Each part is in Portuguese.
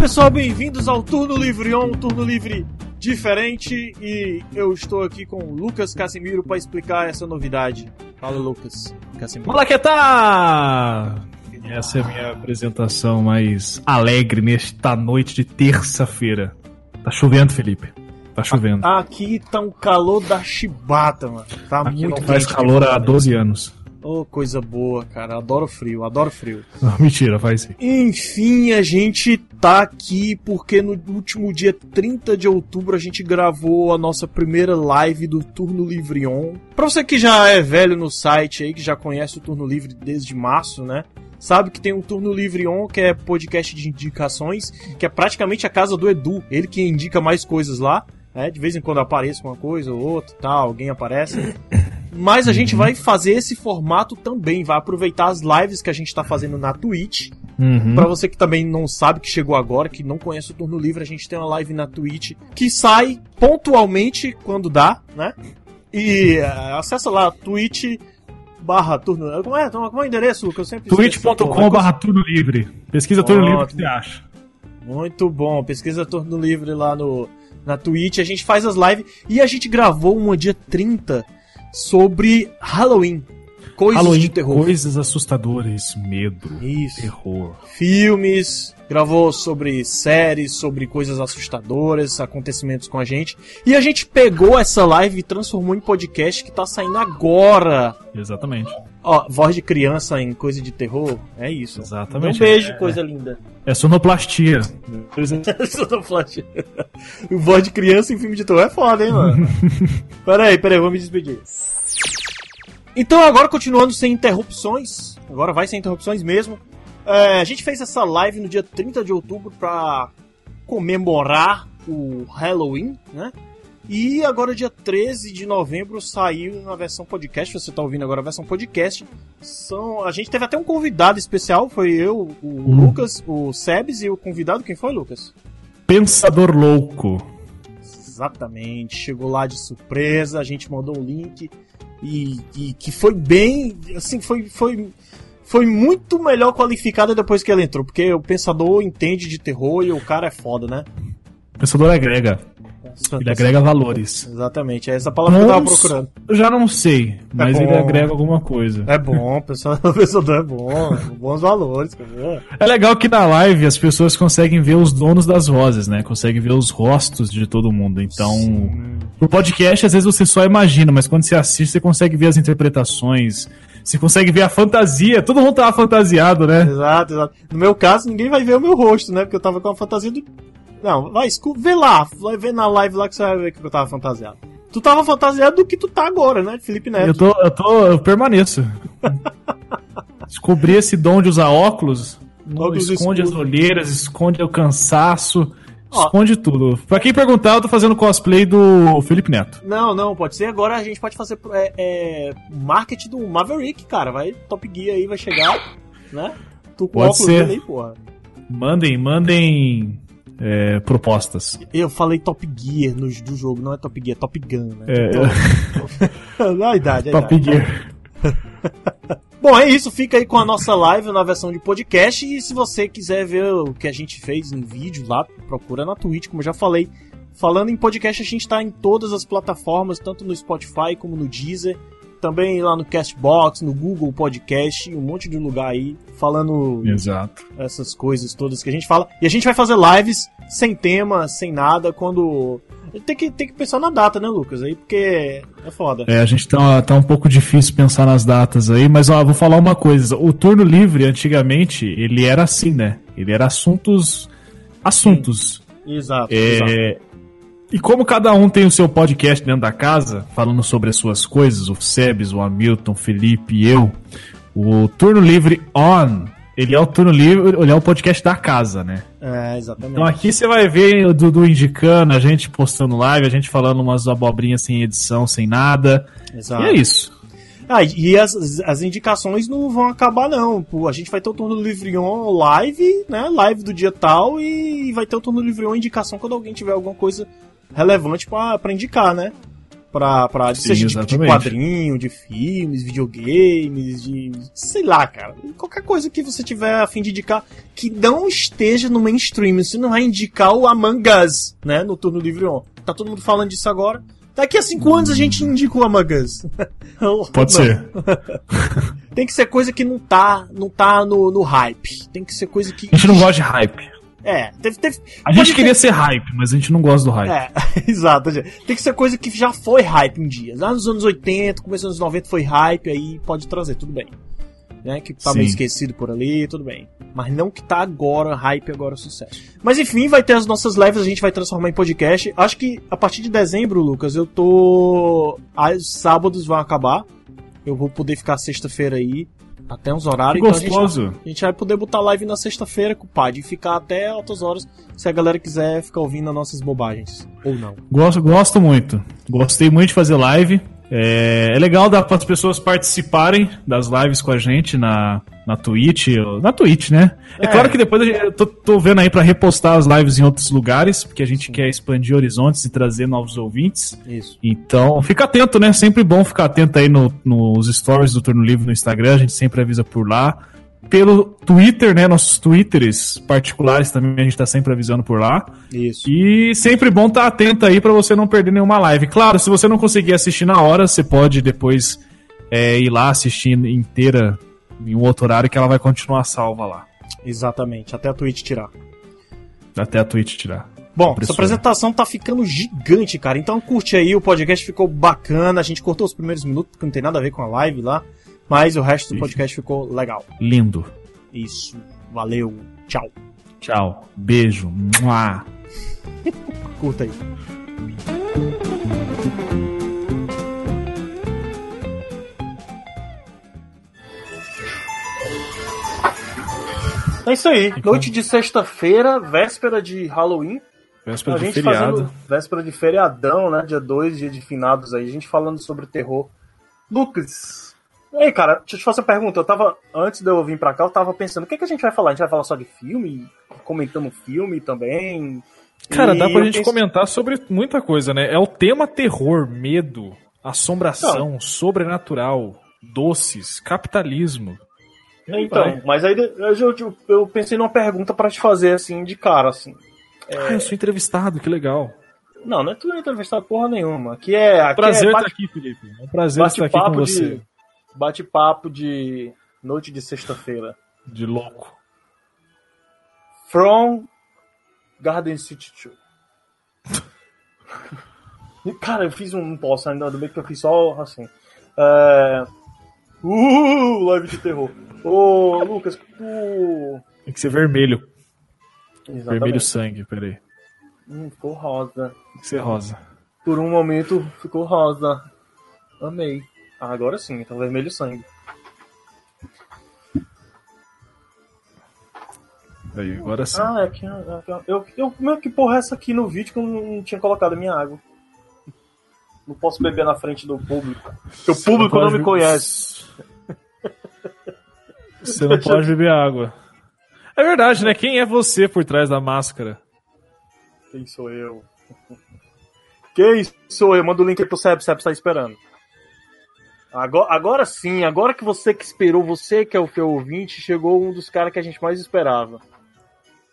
pessoal, bem-vindos ao Turno Livre On, um turno livre diferente e eu estou aqui com o Lucas Casimiro para explicar essa novidade. Fala, Lucas Casimiro. Olá, que tá? Essa é a minha apresentação mais alegre nesta noite de terça-feira. Tá chovendo, Felipe. Tá chovendo. Aqui tá um calor da chibata, mano. Tá Aqui muito não faz quente. calor há 12 anos. Ô, coisa boa, cara. Adoro frio, adoro frio. Não, mentira, faz sim. Enfim, a gente tá aqui porque no último dia 30 de outubro a gente gravou a nossa primeira live do Turno Livre On. Pra você que já é velho no site aí, que já conhece o Turno Livre desde março, né? Sabe que tem um Turno Livre On, que é podcast de indicações, que é praticamente a casa do Edu. Ele que indica mais coisas lá. né? de vez em quando aparece uma coisa ou outra, tal, alguém aparece. Mas a gente vai fazer esse formato também, vai aproveitar as lives que a gente tá fazendo na Twitch. Uhum. Pra você que também não sabe que chegou agora, que não conhece o Turno Livre, a gente tem uma live na Twitch que sai pontualmente quando dá, né? E é, acessa lá, Twitch barra turno. Como é, como é o endereço, Lucas? Twitch.com barra turno livre. Pesquisa turno livre, o que você acha? Muito bom. Pesquisa Turno Livre lá no, na Twitch. A gente faz as lives e a gente gravou uma dia 30 sobre Halloween. Coisas Halloween, de terror. coisas assustadoras, medo, Isso. terror. filmes, gravou sobre séries, sobre coisas assustadoras, acontecimentos com a gente. E a gente pegou essa live e transformou em podcast que tá saindo agora. Exatamente. Ó, voz de criança em coisa de terror, é isso. Exatamente. Um beijo, É- coisa linda. É sonoplastia. Sonoplastia. voz de criança em filme de terror é foda, hein, mano? peraí, peraí, vou me despedir. Então agora continuando sem interrupções, agora vai sem interrupções mesmo. É, a gente fez essa live no dia 30 de outubro pra comemorar o Halloween, né? E agora dia 13 de novembro saiu na versão podcast, você tá ouvindo agora a versão podcast. São, a gente teve até um convidado especial, foi eu, o Hum. Lucas, o Sebes e o convidado, quem foi, Lucas? Pensador louco. Exatamente, chegou lá de surpresa, a gente mandou um link e, e que foi bem, assim, foi, foi, foi muito melhor qualificada depois que ele entrou, porque o pensador entende de terror e o cara é foda, né? Pensador agrega. Ele agrega valores. Exatamente, é essa palavra que eu tava Bons, procurando. Eu já não sei, mas bom. ele agrega alguma coisa. É bom, o pensador, o pensador é bom, bons valores, cara. É legal que na live as pessoas conseguem ver os donos das vozes, né? Conseguem ver os rostos de todo mundo. Então, no podcast, às vezes você só imagina, mas quando você assiste, você consegue ver as interpretações. Você consegue ver a fantasia. Todo mundo tava fantasiado, né? Exato, exato. No meu caso, ninguém vai ver o meu rosto, né? Porque eu tava com a fantasia do. Não, vai, vê lá, vai ver na live lá que você vai ver que eu tava fantasiado. Tu tava fantasiado do que tu tá agora, né? Felipe Neto. Eu tô, eu tô, eu permaneço. Descobri esse dom de usar óculos. Óculos esconde escuros. as olheiras, esconde o cansaço, esconde tudo. Pra quem perguntar, eu tô fazendo cosplay do Felipe Neto. Não, não, pode ser. Agora a gente pode fazer é, é, marketing do Maverick, cara. Vai, Top Gear aí vai chegar, né? Tu com Pode óculos ser. porra. Mandem, mandem é, propostas. Eu falei Top Gear no, do jogo, não é Top Gear, é Top Gun, né? É, Então, na idade, a Top idade. Gear. Bom, é isso. Fica aí com a nossa live na versão de podcast. E se você quiser ver o que a gente fez em vídeo lá, procura na Twitch, como eu já falei. Falando em podcast, a gente tá em todas as plataformas, tanto no Spotify como no Deezer. Também lá no Castbox, no Google Podcast, um monte de lugar aí, falando Exato. essas coisas todas que a gente fala. E a gente vai fazer lives sem tema, sem nada, quando. Tem que, tem que pensar na data, né, Lucas? Aí, porque é foda. É, a gente tá, tá um pouco difícil pensar nas datas aí, mas ó, vou falar uma coisa. O turno livre, antigamente, ele era assim, né? Ele era assuntos. Assuntos. Exato. exato. É, e como cada um tem o seu podcast dentro da casa, falando sobre as suas coisas, o Sebes, o Hamilton, o Felipe e eu, o Turno Livre On, ele é o Turno Livre, ele é o podcast da casa, né? É, exatamente. Então aqui você vai ver o Dudu indicando, a gente postando live, a gente falando umas abobrinhas sem edição, sem nada. Exato. E é isso. Ah, e as, as indicações não vão acabar, não. Pô, a gente vai ter o turno livre on live, né? Live do dia tal, e vai ter o turno livre on indicação quando alguém tiver alguma coisa relevante pra, pra indicar, né? Pra, pra Sim, seja de, de quadrinho, de filmes, videogames, de. sei lá, cara. Qualquer coisa que você tiver a fim de indicar que não esteja no mainstream. Você não vai indicar o Among Us, né? No turno livre on. Tá todo mundo falando disso agora. Daqui a cinco anos a gente indica o Among Us. Pode ser. Tem que ser coisa que não tá, não tá no, no hype. Tem que ser coisa que. A gente não gosta de hype. É, teve, teve, A gente ter- queria ser hype, mas a gente não gosta do hype. É, exato. Tem que ser coisa que já foi hype um dia. Lá nos anos 80, começo dos anos 90 foi hype, aí pode trazer, tudo bem. Né? Que tá Sim. meio esquecido por ali, tudo bem. Mas não que tá agora, hype agora, sucesso. Mas enfim, vai ter as nossas lives, a gente vai transformar em podcast. Acho que a partir de dezembro, Lucas, eu tô. Os sábados vão acabar. Eu vou poder ficar sexta-feira aí. Até uns horários. Que então a gente- gostoso. a gente vai poder botar live na sexta-feira, compadre, e ficar até altas horas, se a galera quiser ficar ouvindo as nossas bobagens. Ou não. Gosto, gosto muito. Gostei muito de fazer live. É, é legal dar para as pessoas participarem das lives com a gente na, na Twitch. Na Twitch, né? É, É. claro que depois gente- eu tô, tô vendo aí para repostar as lives em outros lugares, porque a gente quer expandir horizontes e trazer novos ouvintes. Isso. Então, fica atento, né? Sempre bom ficar atento aí no- nos stories do Turno Livre no Instagram, a gente sempre avisa por lá. Pelo Twitter, né? Nossos Twitters particulares também a gente tá sempre avisando por lá. Isso. E sempre bom estar atento aí pra você não perder nenhuma live. Claro, se você não conseguir assistir na hora, você pode depois é, ir lá assistir inteira em um outro horário que ela vai continuar salva lá. Exatamente, até a Twitch tirar. Até a Twitch tirar. Bom, essa apresentação tá ficando gigante, cara. Então curte aí, o podcast ficou bacana. A gente cortou os primeiros minutos, porque não tem nada a ver com a live lá. Mas o resto do podcast ficou legal. Lindo. Isso. Valeu. Tchau. Tchau. Beijo. Curta aí. É isso aí. Noite de sexta-feira, véspera de Halloween. Véspera a de gente feriado. fazendo véspera de feriadão, né? Dia 2, dia de finados aí. A gente falando sobre terror. Lucas. E aí, cara, deixa eu te fazer uma pergunta. Eu tava, antes de eu vir pra cá, eu tava pensando, o que, que a gente vai falar? A gente vai falar só de filme? Comentando filme também? Cara, E dá pra gente penso- comentar sobre muita coisa, né? É o tema terror, medo, assombração, sobrenatural, doces, capitalismo. Então, vai. mas aí eu, eu, eu pensei numa pergunta pra te fazer, assim, de cara, assim. Ah, eu sou entrevistado, que legal. Não, não é tu entrevistar porra nenhuma. Aqui é. Aqui Prazer é estar bate- aqui, Felipe. É um prazer estar aqui com bate-papo você. de. Bate-papo de noite de sexta-feira. De louco. From Garden City 2. Cara, eu fiz um. Posso ainda, do bem que eu fiz só assim. É. Uh, live de terror. Ô, Lucas, tu. Tem que ser vermelho. Exatamente. Vermelho sangue, peraí. Hum, ficou rosa. Tem que ser rosa. Por um momento ficou rosa. Amei. Ah, agora sim, então vermelho sangue. Aí, agora sim. Ah, é que. é que- Eu, eu, meu, que porra é essa aqui no vídeo que eu não tinha colocado a minha água? Não posso beber na frente do público. Porque o público não, me conhece. Você não pode beber água. É verdade, né? Quem é você por trás da máscara? Quem sou eu? Quem sou eu? Manda o link aí pro Seb, Seb tá esperando. Agora, agora sim, agora que você que esperou, você que é o teu ouvinte, chegou um dos caras que a gente mais esperava.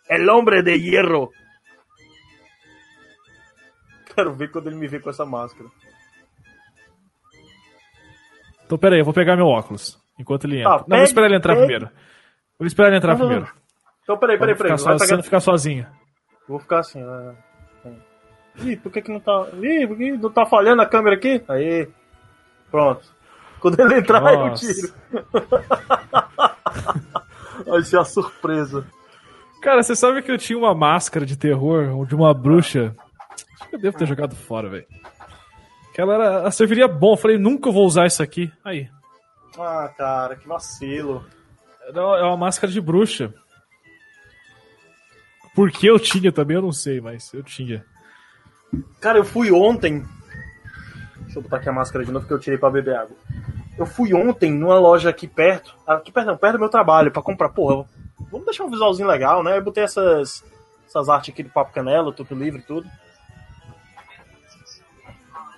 El Hombre de Hierro. Quero ver quando ele me vê com essa máscara. Então, peraí, eu vou pegar meu óculos. Enquanto ele entra. Tá, não, pega- vou esperar ele entrar pega- primeiro. Vou esperar ele entrar Não, não, primeiro. Então, peraí, peraí, peraí. Você pegar... não ficar sozinho. Vou ficar assim. é. Ih, por que que não tá... Ih, por que não tá falhando a câmera aqui? Aí. Pronto. Quando ele entrar, eu Nossa. tiro. Vai ser a surpresa. Cara, você sabe que eu tinha uma máscara de terror de uma bruxa? Acho que eu devo ter jogado fora, velho. Que ela, era, ela serviria bom. Eu falei, nunca vou usar isso aqui. Aí. Ah, cara, que vacilo. Era é uma máscara de bruxa. Por que eu tinha também, eu não sei, mas eu tinha. Cara, eu fui ontem. Deixa eu botar aqui a máscara de novo que eu tirei pra beber água. Eu fui ontem numa loja aqui perto. Aqui perto, não, perto do meu trabalho, pra comprar. Porra, vamos deixar um visualzinho legal, né? Eu botei essas, essas artes aqui do Papo Canela, Tudo Livre e tudo.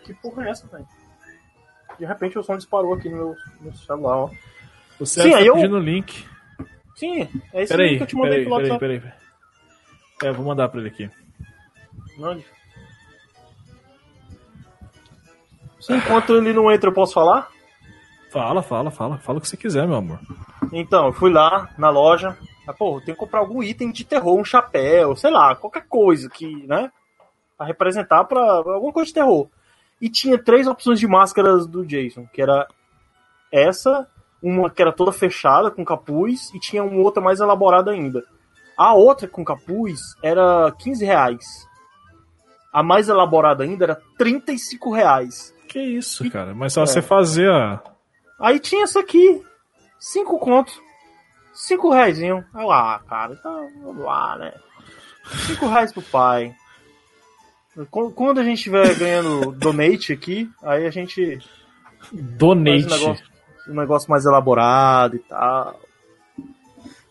que porra é essa, velho? De repente o som disparou aqui no meu, no celular, ó. O Sim, aí tá eu- pedindo o link. Sim, é esse Peraí, link que eu te mandei peraí, pelo peraí, WhatsApp. peraí. É, vou mandar pra ele aqui. Sim, enquanto ele não entra, eu posso falar? Fala, fala, fala. Fala o que você quiser, meu amor. Então, eu fui lá na loja. Ah, pô, eu tenho que comprar algum item de terror, um chapéu, sei lá, qualquer coisa que, né? Pra representar pra alguma coisa de terror. E tinha três opções de máscaras do Jason, que era essa, uma que era toda fechada, com capuz, e tinha uma outra mais elaborada ainda. A outra com capuz era 15 reais. A mais elaborada ainda era 35 reais. Que isso, cara. Mas só É. você fazer a. Aí tinha essa aqui, cinco contos. Cinco reais. Eu, ah, cara, então vamos lá, né? Cinco reais pro pai. Qu- Quando a gente estiver ganhando donate aqui, aí a gente Donate. um negócio, um negócio mais elaborado e tal.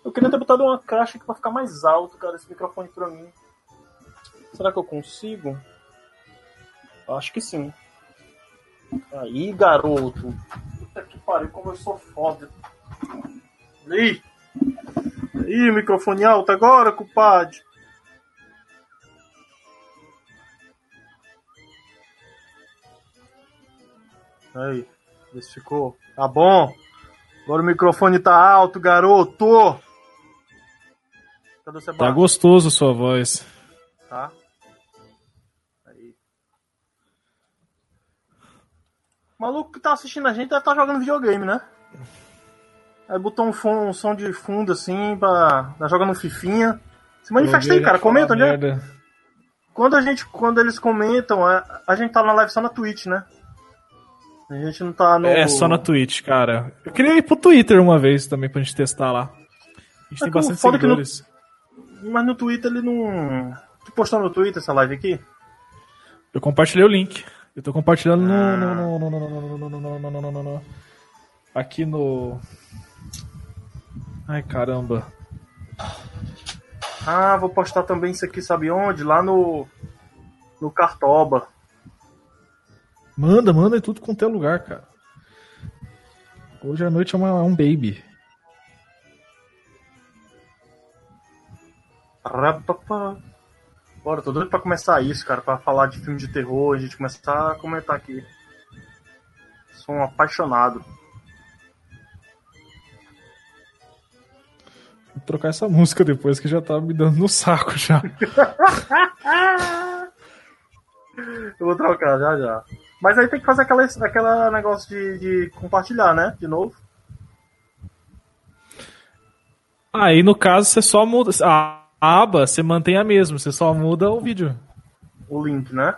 Eu queria ter botado uma caixa aqui pra ficar mais alto, cara, esse microfone pra mim. Será que eu consigo? Acho que sim. Aí, garoto. Puta que pariu, como eu sou foda. Ih! Ih, microfone alto agora, culpado. Aí, vê se ficou. Tá bom. Agora o microfone tá alto, garoto. Cadê o Tá Sebastião? gostoso a sua voz. Tá. Aí. O maluco que tá assistindo a gente deve estar jogando videogame, né? Aí botou um, um som de fundo assim, pra. tá jogando fifinha. Se manifesta aí, cara, comenta onde é. Merda. Quando a gente. Quando eles comentam, a, a gente tá na live só na Twitch, né? A gente não tá no. É só na Twitch, cara. Eu queria ir pro Twitter uma vez também pra gente testar lá. A gente é tem bastante seguidores. No... Mas no Twitter ele não. Tu postou no Twitter essa live aqui? Eu compartilhei o link. Eu tô compartilhando no. no, no, no Aqui no. Ai caramba. Ah, vou postar também isso aqui, sabe onde? Lá no. No Cartoba. Manda, manda em tudo quanto é lugar, cara. Hoje à noite é, uma- é um baby. Rapapá. Bora, tô doido pra começar isso, cara, pra falar de filme de terror, a gente começar a comentar aqui. Sou um apaixonado. Vou trocar essa música depois que já tá me dando no saco já. Eu vou trocar já já. Mas aí tem que fazer aquela, aquela negócio de, de compartilhar, né? De novo. Aí no caso você só muda. A a aba você mantém a mesma, você só muda o vídeo. O link, né?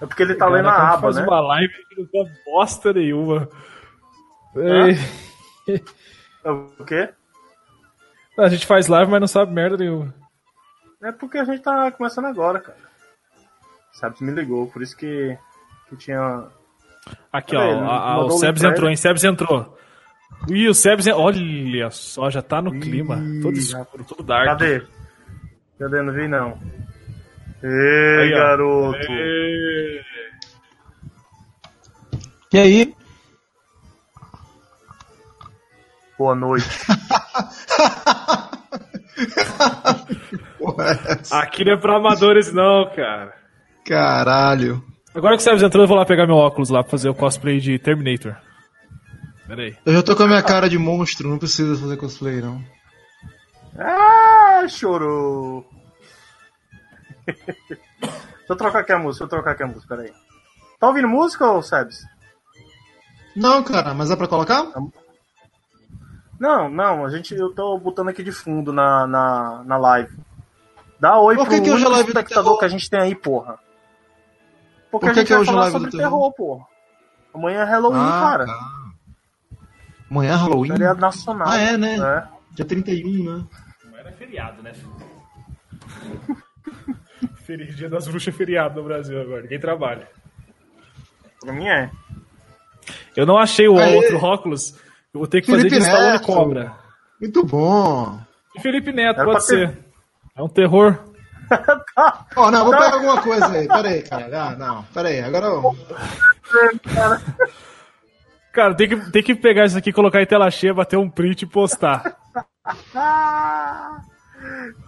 É porque ele tá lendo Cara, a gente aba, faz né? uma live que não dá bosta nenhuma. Ei, É O quê? A gente faz live, mas não sabe merda nenhuma. É porque a gente tá começando agora, cara. Sabe, me ligou, por isso que, que tinha. Aqui, ó. a- a- o Sebs entrou, hein? Sebs entrou. Ih, o Sebs. en- Olha só, já tá no clima. Todo Ih, escuro, todo dark. Cadê? Cadê? Não vi não. Ei, Aí, garoto! Ê, E aí? Boa noite. É? Aqui não é pra amadores, não, cara. Caralho. Agora que o Sebs entrou, eu vou lá pegar meu óculos lá pra fazer o cosplay de Terminator. Pera aí. Eu já tô com a minha cara de monstro, não precisa fazer cosplay, não. Ah, chorou! Deixa eu trocar aqui a música, deixa eu trocar aqui a música, peraí. Tá ouvindo música, ô Sebs? Não, cara, mas é pra colocar? Não, não, a gente, eu tô botando aqui de fundo na, na, na live. Dá oi Por que pro que hoje único live do espectador que a gente tem aí, porra. Porque Por que a gente que vai hoje é falar sobre terror? terror, porra. Amanhã é Halloween, cara. tá. Amanhã é Halloween? Feriado nacional. Ah, é, né? É. Dia 31, né? Não era feriado, né? Dia das Bruxas é feriado no Brasil agora. Ninguém trabalha. Pra mim é. Eu não achei o Aê. outro óculos. Eu vou ter que fazer Felipe de Stallone. Cobra. Muito bom. E Felipe Neto, Era pode pra ter- ser. É um terror. Ó, não, vou pegar alguma coisa aí. Pera aí, cara. Ah, não, pera aí. Agora eu... Cara, tem que, tem que pegar isso aqui, colocar em tela cheia, bater um print e postar.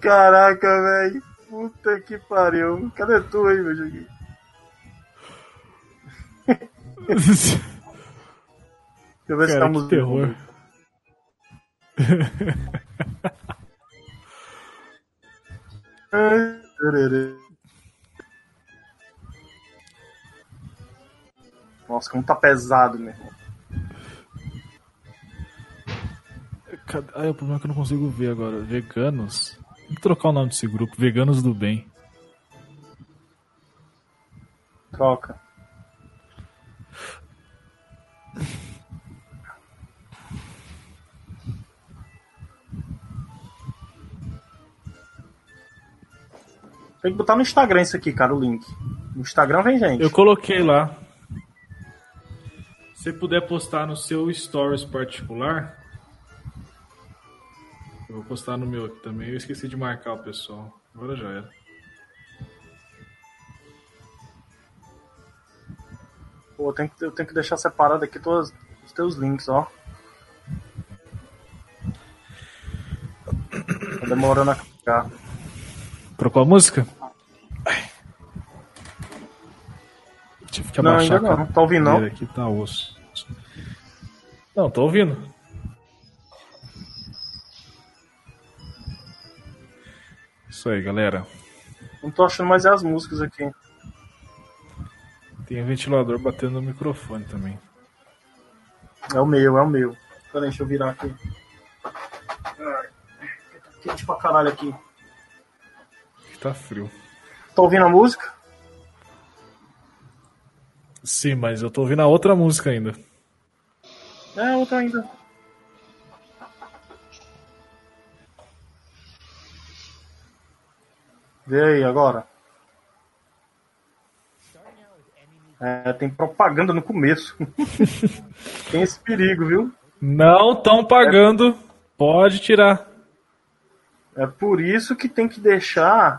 Caraca, velho. Puta que pariu. Cadê tu aí, meu joguinho? Deixa eu ver se tá Cara, que terror. Nossa, como tá pesado, meu irmão. Ah, o problema é que eu não consigo ver agora. Veganos? Tem que trocar o nome desse grupo. Veganos do Bem. Troca. Tem que botar no Instagram isso aqui, cara, o link. No Instagram vem gente. Eu coloquei lá. Se puder postar no seu stories particular. Eu vou postar no meu aqui também. Eu esqueci de marcar o pessoal. Agora já era. Pô, eu tenho, que, eu tenho que deixar separado aqui todos os teus links, ó. Tá demorando a carregar. Trocou a música? Tive que Não, abaixar ainda a não. Tá ouvindo, não? Aqui tá osso. Não, tô ouvindo. Isso aí, galera. Não tô achando mais as músicas aqui. Tem um ventilador batendo no microfone também. É o meu, é o meu. Peraí, deixa eu virar aqui. Quente pra caralho aqui. Tá frio. Tá ouvindo a música? Sim, mas eu tô ouvindo a outra música ainda. É, outra ainda. Vê aí agora. É, tem propaganda no começo. tem esse perigo, viu? Não estão pagando. Pode tirar. É por isso que tem que deixar.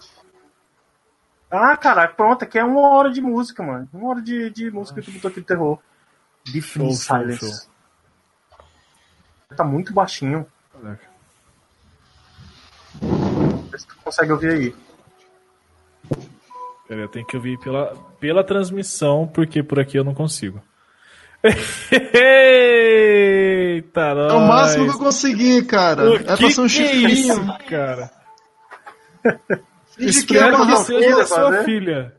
Ah, caraca, pronto, aqui é uma hora de música, mano. Uma hora de, de música que botou aqui de terror. Define Show, show, Silence. Tá muito baixinho. Vê se tu consegue ouvir aí. Pera, eu tenho que ouvir pela, pela transmissão, porque por aqui eu não consigo. Eita, É o máximo que eu consegui, cara. O é pra que ser um é chifrinho. isso, cara? Finge que é uma que seja da sua ver. filha.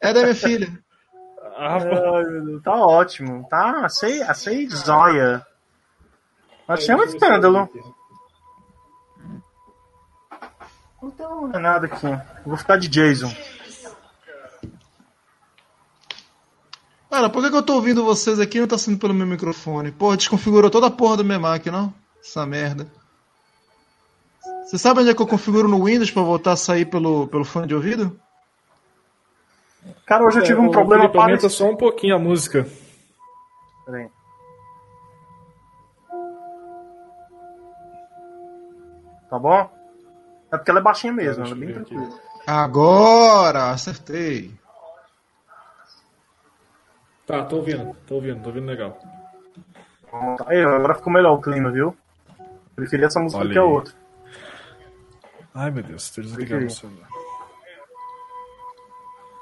É da minha filha. Ah, Deus, tá ótimo. Tá, achei, achei zóia. Achei um escândalo. Não tem nada aqui. Vou ficar de Jason. Cara, por que, que eu tô ouvindo vocês aqui e não tá sendo pelo meu microfone? Porra, desconfigurou toda a porra do meu Mac, não? Essa merda. Você sabe onde é que eu configuro no Windows pra voltar a sair pelo, pelo fone de ouvido? Cara, hoje eu tive um É, problema Felipe, aumenta parecido. só um pouquinho a música. Peraí. Tá bom? É porque ela é baixinha mesmo, ela é bem tranquila. Agora! Acertei. Tá, tô ouvindo, tô ouvindo, tô ouvindo legal. Aí, agora ficou melhor o clima, viu? Preferi essa música Olha do que a aí. outra. Ai meu Deus, tô desligando o celular.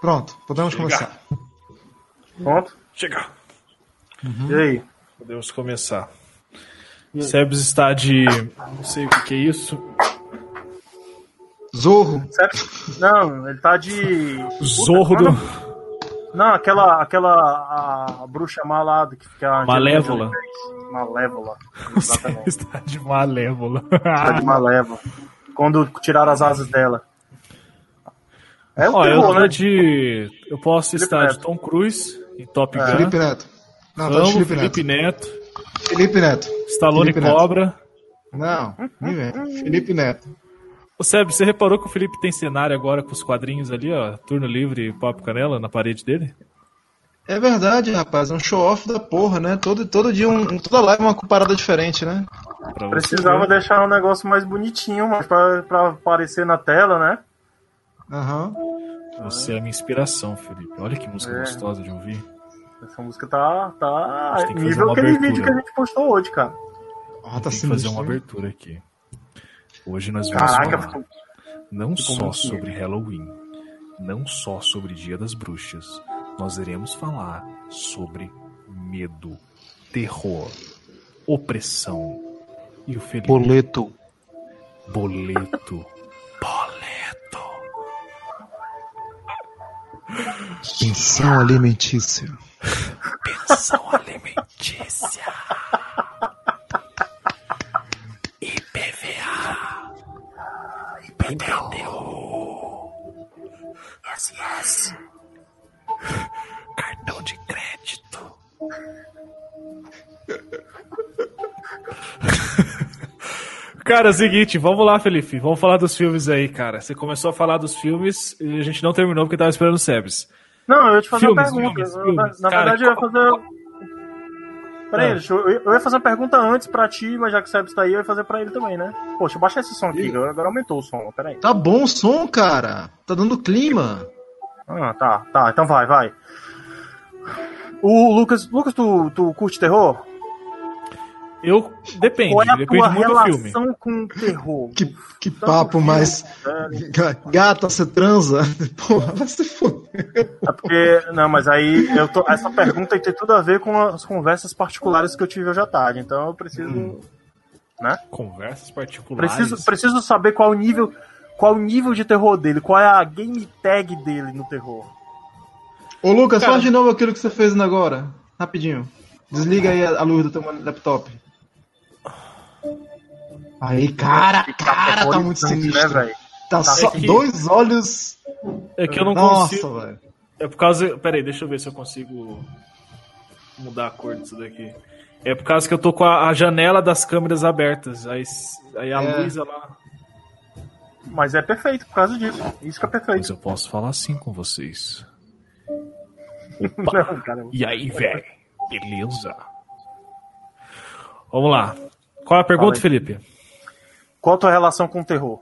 Pronto, podemos Chega. começar. Pronto? Chega! E aí? Podemos começar. Sebs está de. Não sei o que, que é isso. Zorro. Não, ele tá de. Zorro Puta, do. Não, aquela. aquela a, a bruxa do que fica. Malévola. Jolie. Malévola. Exatamente. está de malévola. Tá de malévola. Quando tiraram as asas dela. É um Ó, eu terror, tô né? de. Eu posso Felipe estar de Neto. Tom Cruise em Top Gun. Felipe Neto. Não, tá de Amo Felipe, Felipe Neto. Neto. Felipe Neto. Stallone Felipe Neto. Cobra. Não. Felipe Neto. Ô Seb, você reparou que o Felipe tem cenário agora com os quadrinhos ali, ó? Turno livre e papo canela na parede dele? É verdade, rapaz. É um show-off da porra, né? Todo, todo dia, um, toda live é uma parada diferente, né? Pra Precisava deixar um negócio mais bonitinho, mas pra, pra aparecer na tela, né? Aham. Você é a minha inspiração, Felipe. Olha que música É. gostosa de ouvir. Essa música tá, tá gente tem que fazer nível uma aquele abertura. vídeo que a gente postou hoje, cara. Ah, tá Tem que fazer uma abertura aqui. Hoje nós vamos Caraca, falar ficou- não ficou só sobre Halloween, não só sobre Dia das Bruxas. Nós iremos falar sobre medo, terror, opressão e o Felipe Boleto. boleto. Boleto. Pensão alimentícia. Pensão alimentícia. IPTU. SS. Cartão de crédito. Cara, é o seguinte, vamos lá, Felipe. Vamos falar dos filmes aí, cara. Você começou a falar dos filmes e a gente não terminou porque tava esperando o Sebes. Não, eu ia te fazer Filmes, uma pergunta. filmes. Na, na verdade, eu ia fazer. Peraí, Ah. deixa eu, eu ia fazer uma pergunta antes pra ti, mas já que o Sebs tá aí, eu ia fazer pra ele também, né? Poxa, baixa esse som aqui, agora agora aumentou o som, peraí. Tá bom o som, cara. Tá dando clima. Ah, tá, tá, então vai, vai. O Lucas, Lucas, tu, tu curte terror? Eu depende, Qual é a depende tua muito do filme. relação com o terror? Que, que papo mais. Ga- Gata, você transa? Porra, vai se foder. É porque, não, mas aí eu tô, essa pergunta tem tudo a ver com as conversas particulares que eu tive hoje à tarde, então eu preciso, Hum. Conversas particulares. preciso, preciso saber qual o nível, qual o nível de terror dele, qual é a game tag dele no terror. Ô, Lucas, Cara- faz de novo aquilo que você fez ainda agora. Rapidinho. Desliga aí a luz do teu laptop. Aí, cara, cara, tá muito sinistro. né, velho? Tá só que- dois olhos. É que eu não Nossa, consigo. velho. É por causa. Pera aí, deixa eu ver se eu consigo mudar a cor disso daqui. É por causa que eu tô com a, a janela das câmeras abertas. Aí, aí a É. luz, ela. Mas é perfeito por causa disso. Isso que é Mas perfeito. eu posso falar assim com vocês. Não, E aí, velho? Beleza? Vamos lá. Qual é a pergunta. Felipe? Qual a tua relação com o terror?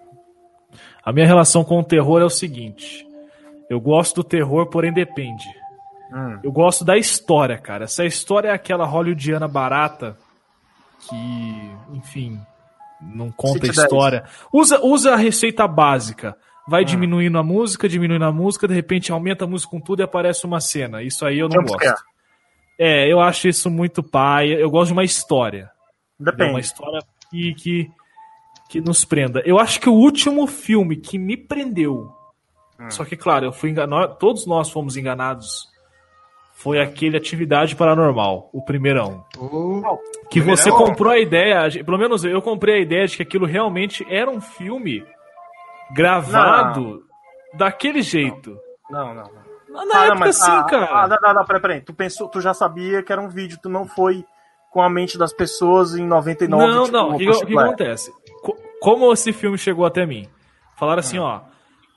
A minha relação com o terror é o seguinte. Eu gosto do terror, porém depende. Hum. Eu gosto da história, cara. Se a história é aquela hollywoodiana barata, que, enfim, não conta a história. Usa, usa a receita básica. Vai diminuindo a música, diminuindo a música, de repente aumenta a música com tudo e aparece uma cena. Isso aí eu não gosto. É, eu acho isso muito pai. Eu gosto de uma história. É uma Depende. história que, que, que nos prenda. Eu acho que o último filme que me prendeu, Hum. só que, claro, eu fui enganado, todos nós fomos enganados, foi aquele Atividade Paranormal, o primeirão. Ô, Que Primeirão? você comprou a ideia, pelo menos eu comprei a ideia de que aquilo realmente era um filme gravado daquele jeito. Não, não, não. Na, na época, sim, ah, cara. Ah, não, não, não, peraí, peraí. Tu, pensou, tu já sabia que era um vídeo, tu não foi com a mente das pessoas em 99. Não, tipo, não. O que, acontece? Co- Como esse filme chegou até mim? Falaram assim, ó.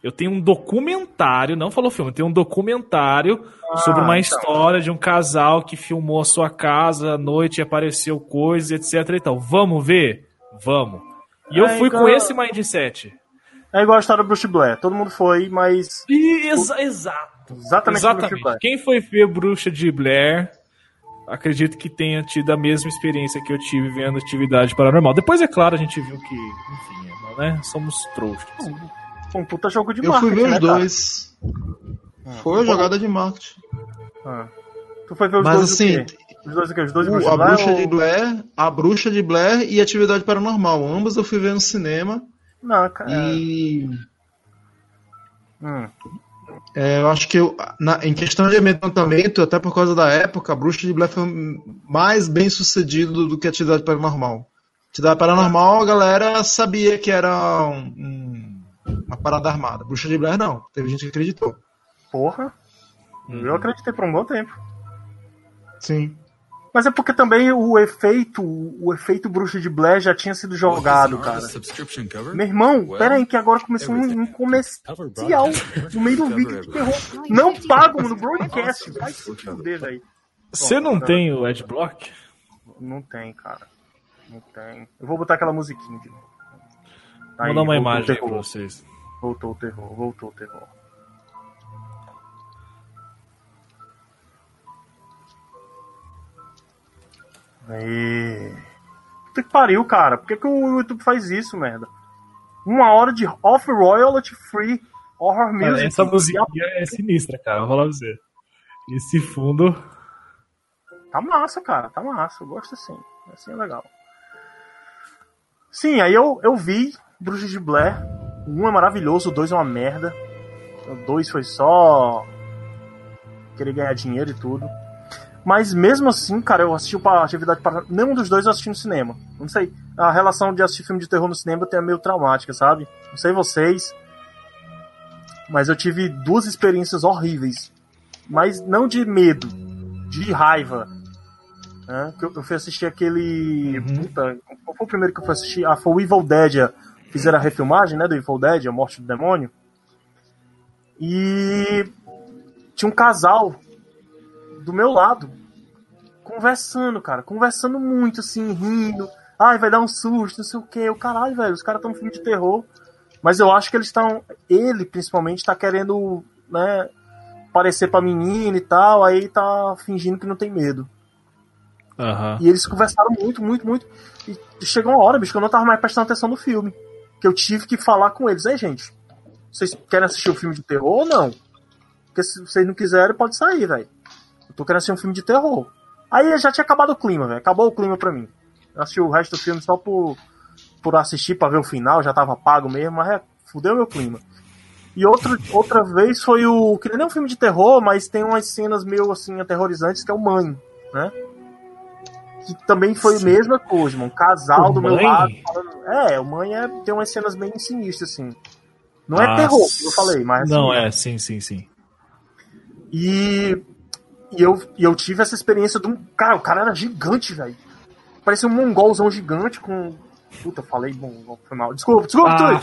Eu tenho um documentário, não falou filme, eu tenho um documentário sobre uma então. história de um casal que filmou a sua casa à noite e apareceu coisas, etc e tal. Vamos ver? Vamos. E eu É, fui então- com esse mindset. É igual a história do Bruce Blair. Todo mundo foi, mas. E exa- exato. Exatamente, Exatamente. Quem foi ver Bruxa de Blair, acredito que tenha tido a mesma experiência que eu tive vendo atividade paranormal. Depois, é claro, a gente viu que, enfim, né? Somos trouxas. Foi um puta jogo de eu fui marketing, ver os né, cara? dois. Foi a jogada de marketing. Ah. Tu foi ver os Mas dois assim? Os dois o quê? Os dois o- a bruxa ou- de Blair, a bruxa de Blair e atividade paranormal. Ambas eu fui ver no cinema. Não, cara. E Hum. É, eu acho que eu, na- em questão de ambientamento, até por causa da época, a bruxa de Blair foi mais bem sucedido do que a atividade paranormal. Atividade paranormal, a galera sabia que era um- um- uma parada armada. Bruxa de Blair não. Teve gente que acreditou. Porra. Uhum. Eu acreditei por um bom tempo. Sim. Mas é porque também o efeito, o efeito bruxa de Blair já tinha sido jogado, cara. Meu irmão, pera aí que agora começou um, um comercial no meio do vídeo de terror. Não pagam no broadcast. Vai se fuder, velho. Você não tem o Adblock? Não tem, cara. Não tem. Eu vou botar aquela musiquinha de novo. Vou dar uma imagem pra vocês. Voltou o terror, voltou o terror. Aí. Puta que pariu, cara. Por que, que o YouTube faz isso, merda? Uma hora de off-royalty free horror music. essa musiquinha é sinistra, cara. Vou falar pra você. Esse fundo. Tá massa, cara. Tá massa. Eu gosto assim. Assim é legal. Sim, aí eu, eu vi Bruxas de Blair. Um é maravilhoso, o dois é uma merda. O dois foi só. Querer ganhar dinheiro e tudo. Mas mesmo assim, cara, eu assisti pra atividade para Nenhum dos dois eu assisti no cinema. Não sei. A relação de assistir filme de terror no cinema é meio traumática, sabe? Não sei vocês. Mas eu tive duas experiências horríveis. Mas não de medo, de raiva. Né? Que Eu, fui assistir aquele. Puta, qual foi o primeiro que eu fui assistir? Ah, foi o Evil Dead. Fizeram a refilmagem, né? Do Evil Dead, a morte do demônio. E tinha um casal do meu lado, conversando, cara, conversando muito, assim, rindo. Ai, vai dar um susto, não sei o que. O caralho, velho, os caras estão no filme de terror. Mas eu acho que eles estão. Ele, principalmente, tá querendo, né, parecer pra menina e tal, aí tá fingindo que não tem medo. Aham. E eles conversaram muito, muito, muito. E chegou uma hora, bicho, que eu não tava mais prestando atenção no filme. Que eu tive que falar com eles. Ei, gente, vocês querem assistir o filme de terror ou não? Porque se vocês não quiserem, pode sair, velho. Eu tô querendo assistir um filme de terror. Aí já tinha acabado o clima, velho. Acabou o clima pra mim. Eu assisti o resto do filme só por, por assistir pra ver o final, já tava pago mesmo, mas é, fudeu meu clima. E outro, outra vez foi o. Que nem é um filme de terror, mas tem umas cenas meio assim aterrorizantes, que é o Mãe, né? Que também foi a mesma coisa, mano. Um casal O do meu Mãe? lado. falando- É, o Mãe é, tem umas cenas bem sinistras, assim. Não é Ah, terror, como eu falei, mas. Não, assim, é, sim, sim, sim. E, e, eu, e eu tive essa experiência de um. Cara, o cara era gigante, velho. Parecia um mongolzão gigante com. Puta, falei bom, foi mal. Desculpa, desculpa, Ah, Tui.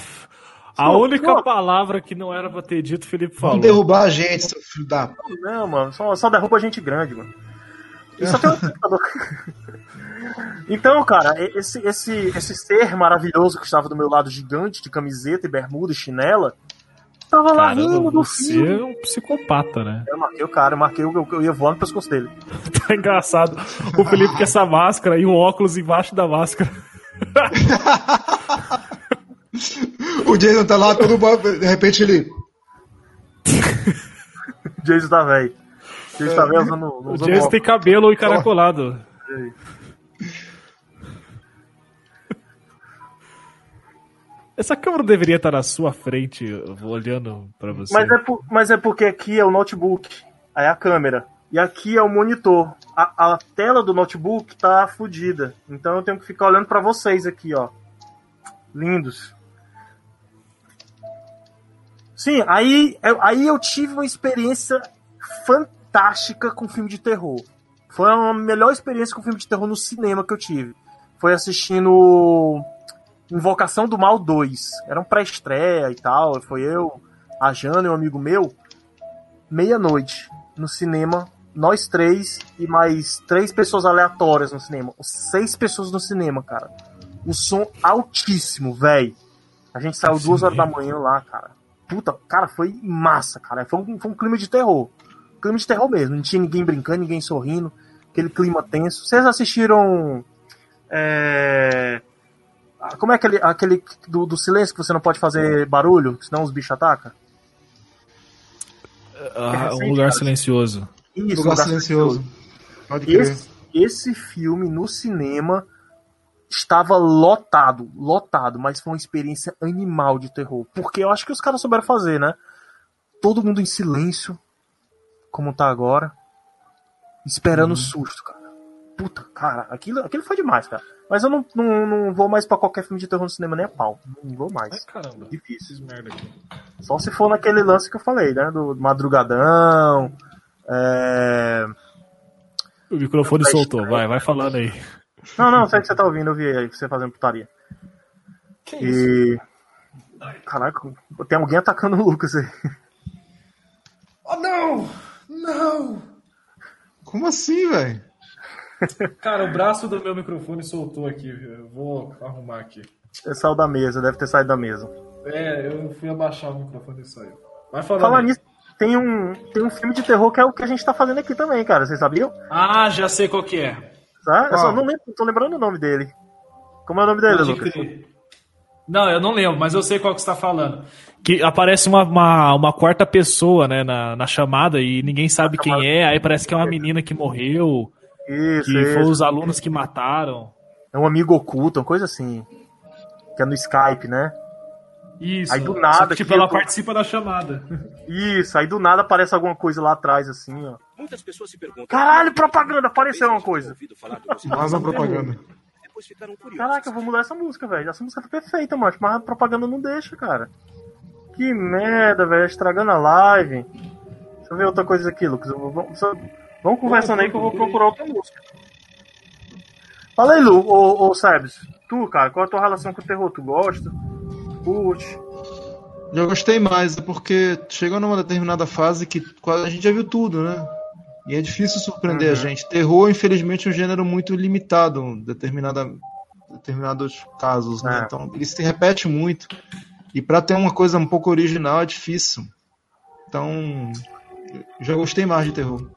a única desculpa. palavra que não era pra ter dito, o Felipe falou. Vamos derrubar a gente, seu filho da. Não, mano, só, só derruba gente grande, mano. Um computador. Então, cara, esse, esse, esse ser maravilhoso que estava do meu lado, gigante, de camiseta e bermuda e chinela, tava lá rindo do você filme. é um psicopata, né? Eu marquei o cara, eu marquei o eu, eu ia voando no pescoço dele. Tá engraçado. O Felipe com essa máscara e um óculos embaixo da máscara. O Jason tá lá, todo mundo, de repente ele. O Jason tá velho. O Jason tá velho usando, O usando Jason tem óculos. cabelo encaracolado. Essa câmera deveria estar na sua frente, olhando pra você. Mas é, por- mas é porque aqui é o notebook, aí é a câmera. E aqui é o monitor. A, a tela do notebook tá fodida. Então eu tenho que ficar olhando pra vocês aqui, ó. Lindos. Sim, aí, aí eu tive uma experiência fantástica com filme de terror. Foi a melhor experiência com filme de terror no cinema que eu tive. Foi assistindo Invocação do Mal 2. Era um pré-estreia e tal. Foi eu, a Jana e um amigo meu. Meia-noite no cinema. Nós três e mais três pessoas aleatórias no cinema. Seis pessoas no cinema, cara. O som altíssimo, velho. A gente saiu duas horas da manhã lá, cara. Puta, cara, foi massa, cara. Foi um, foi um clima de terror. Clima de terror mesmo. Não tinha ninguém brincando, ninguém sorrindo. Aquele clima tenso. Vocês assistiram. É... Como é aquele, aquele do, do silêncio que você não pode fazer barulho, senão os bichos atacam? Ah, um lugar silencioso. Isso, Lugar Lugar silencioso. Esse, esse filme no cinema estava lotado, lotado, mas foi uma experiência animal de terror. Porque eu acho que os caras souberam fazer, né? Todo mundo em silêncio, como tá agora, esperando o susto, cara. Puta, cara, aquilo, aquilo foi demais, cara. Mas eu não, não, não vou mais pra qualquer filme de terror no cinema nem a pau. Não vou mais. Ai, caramba. Difícil. Merda aqui. Só se for naquele lance que eu falei, né? Do madrugadão. É... O microfone soltou, vai, vai falando aí. Não, não, sei que você tá ouvindo, eu vi aí você fazendo putaria. e. Caraca, tem alguém atacando o Lucas aí. Oh, não! Não! Como assim, velho? Cara, o braço do meu microfone soltou aqui. Eu vou arrumar aqui. Ele saiu da mesa, deve ter saído da mesa. É, eu fui abaixar o microfone e saiu. Vai falando. Falar aí. nisso, tem um, tem um filme de terror que é o que a gente tá fazendo aqui também, cara. Vocês sabiam? Ah, já sei qual que é. Tá? Eu só não lembro, não tô lembrando o nome dele. Como é o nome dele, Pode Lucas? crer. Não, eu não lembro, mas eu sei qual que você tá falando. Que aparece uma, uma, uma quarta pessoa, né, na, na chamada e ninguém sabe quem é, aí parece que é uma menina que morreu, Isso, que isso. foi os alunos que mataram. É um amigo oculto, uma coisa assim. Que é no Skype, né? Isso. Aí do nada Só que, tipo, ela tô- participa da chamada. Isso, aí do nada aparece alguma coisa lá atrás, assim, ó. Muitas pessoas se perguntam. Caralho, propaganda, apareceu uma coisa. Mais uma propaganda. Depois ficaram curiosos. Caraca, eu vou mudar essa música, velho. Essa música tá perfeita, mano. Mas a propaganda não deixa, cara. Que merda, velho. Estragando a live. Deixa eu ver outra coisa aqui, Lucas. Eu vou- Vamos, conversando aí que eu vou procurar outra música. Fala aí, Lu, ô, ô Sebs. Tu, cara, qual é a tua relação com o terror? Tu gosta? Curte? Já gostei mais, é porque chegou numa determinada fase que quase- a gente já viu tudo, né? E é difícil surpreender a gente. Terror, infelizmente, é um gênero muito limitado em determinada, determinados casos, né? É. Então, ele se repete muito. E pra ter uma coisa um pouco original é difícil. Então, já gostei mais de terror.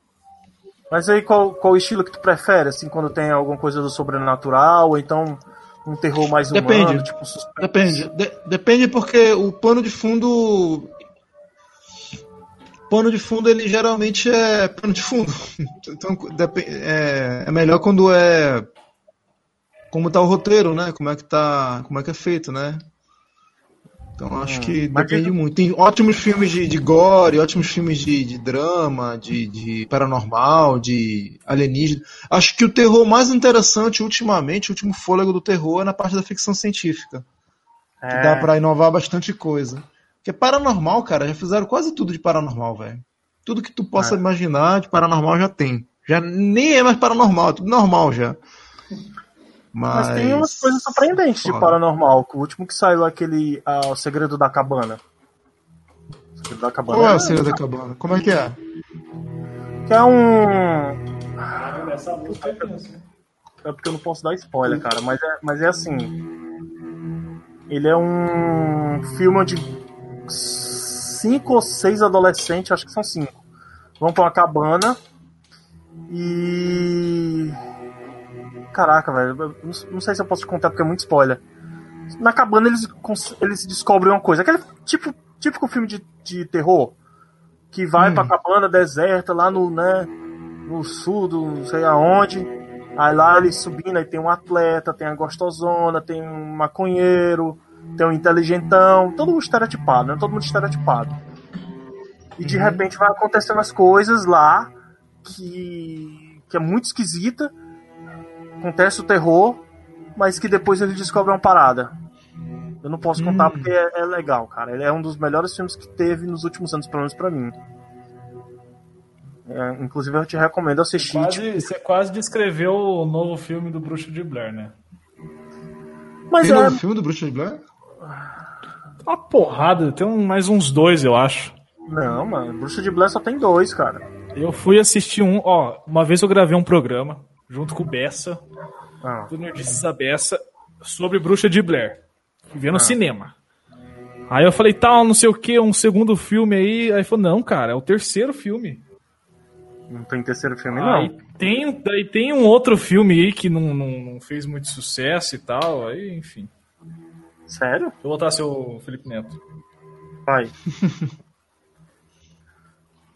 Mas aí qual, qual estilo que tu prefere? Assim, quando tem alguma coisa do sobrenatural, ou então um terror mais humano, Depende. tipo suspense? Depende. De- depende porque o pano de fundo. Pano de fundo, ele geralmente é pano de fundo. Então é, é melhor quando é. Como tá o roteiro, né? Como é que tá. Como é que é feito, né? Então acho que mas depende diz- muito. Tem ótimos filmes de, de gore, ótimos filmes de, de drama, de, de paranormal, de alienígena. Acho que o terror mais interessante ultimamente, o último fôlego do terror é na parte da ficção científica. Que É. dá pra inovar bastante coisa. Porque paranormal, cara, já fizeram quase tudo de paranormal, velho. Tudo que tu possa É. imaginar de paranormal já tem. Já nem é mais paranormal, é tudo normal já. Mas, Mas tem umas coisas surpreendentes de Foda. paranormal. O último que saiu é aquele ah, O Segredo da Cabana. O Segredo da Cabana. Qual é é- o segredo da cabana? Como é que é? Que é um. É porque eu não posso dar spoiler, cara. Mas é, mas é assim. Ele é um filme onde cinco ou seis adolescentes, acho que são cinco, vão pra uma cabana e. Caraca, velho. Não, não sei se eu posso te contar porque é muito spoiler. Na cabana eles, eles descobrem uma coisa. Aquele tipo, típico filme de, de terror. Que vai Hum. pra cabana deserta lá no, né, no sul do não sei aonde. Aí lá eles subindo, aí tem um atleta, tem a gostosona, tem um maconheiro, tem um inteligentão, todo mundo estereotipado, né? Todo mundo estereotipado. E de repente vai acontecendo as coisas lá que, que é muito esquisita. Acontece o terror, mas que depois eles descobrem uma parada. Eu não posso contar porque é, é legal, cara. Ele é um dos melhores filmes que teve nos últimos anos, pelo menos pra mim. É, inclusive eu te recomendo assistir. tipo, Quase, você quase descreveu o novo filme do Bruxo de Blair, né? Mas Tem é, novo filme do Bruxa de Blair? Uma porrada, tem um- mais uns dois, eu acho. Não, mano, Bruxa de Blair só tem dois, cara. Eu fui assistir um, ó, uma vez eu gravei um programa junto com o Bessa, Ah, do Nerdices da Bessa, sobre Bruxa de Blair. Ver no cinema. Aí eu falei, tal, não sei o que, um segundo filme aí. Aí falou, não, cara, é o terceiro filme. não tem terceiro filme, Aí não. tem, daí tem um outro filme aí que não, não, não fez muito sucesso e tal, aí, enfim. Sério? Deixa eu voltar seu Felipe Neto. Vai.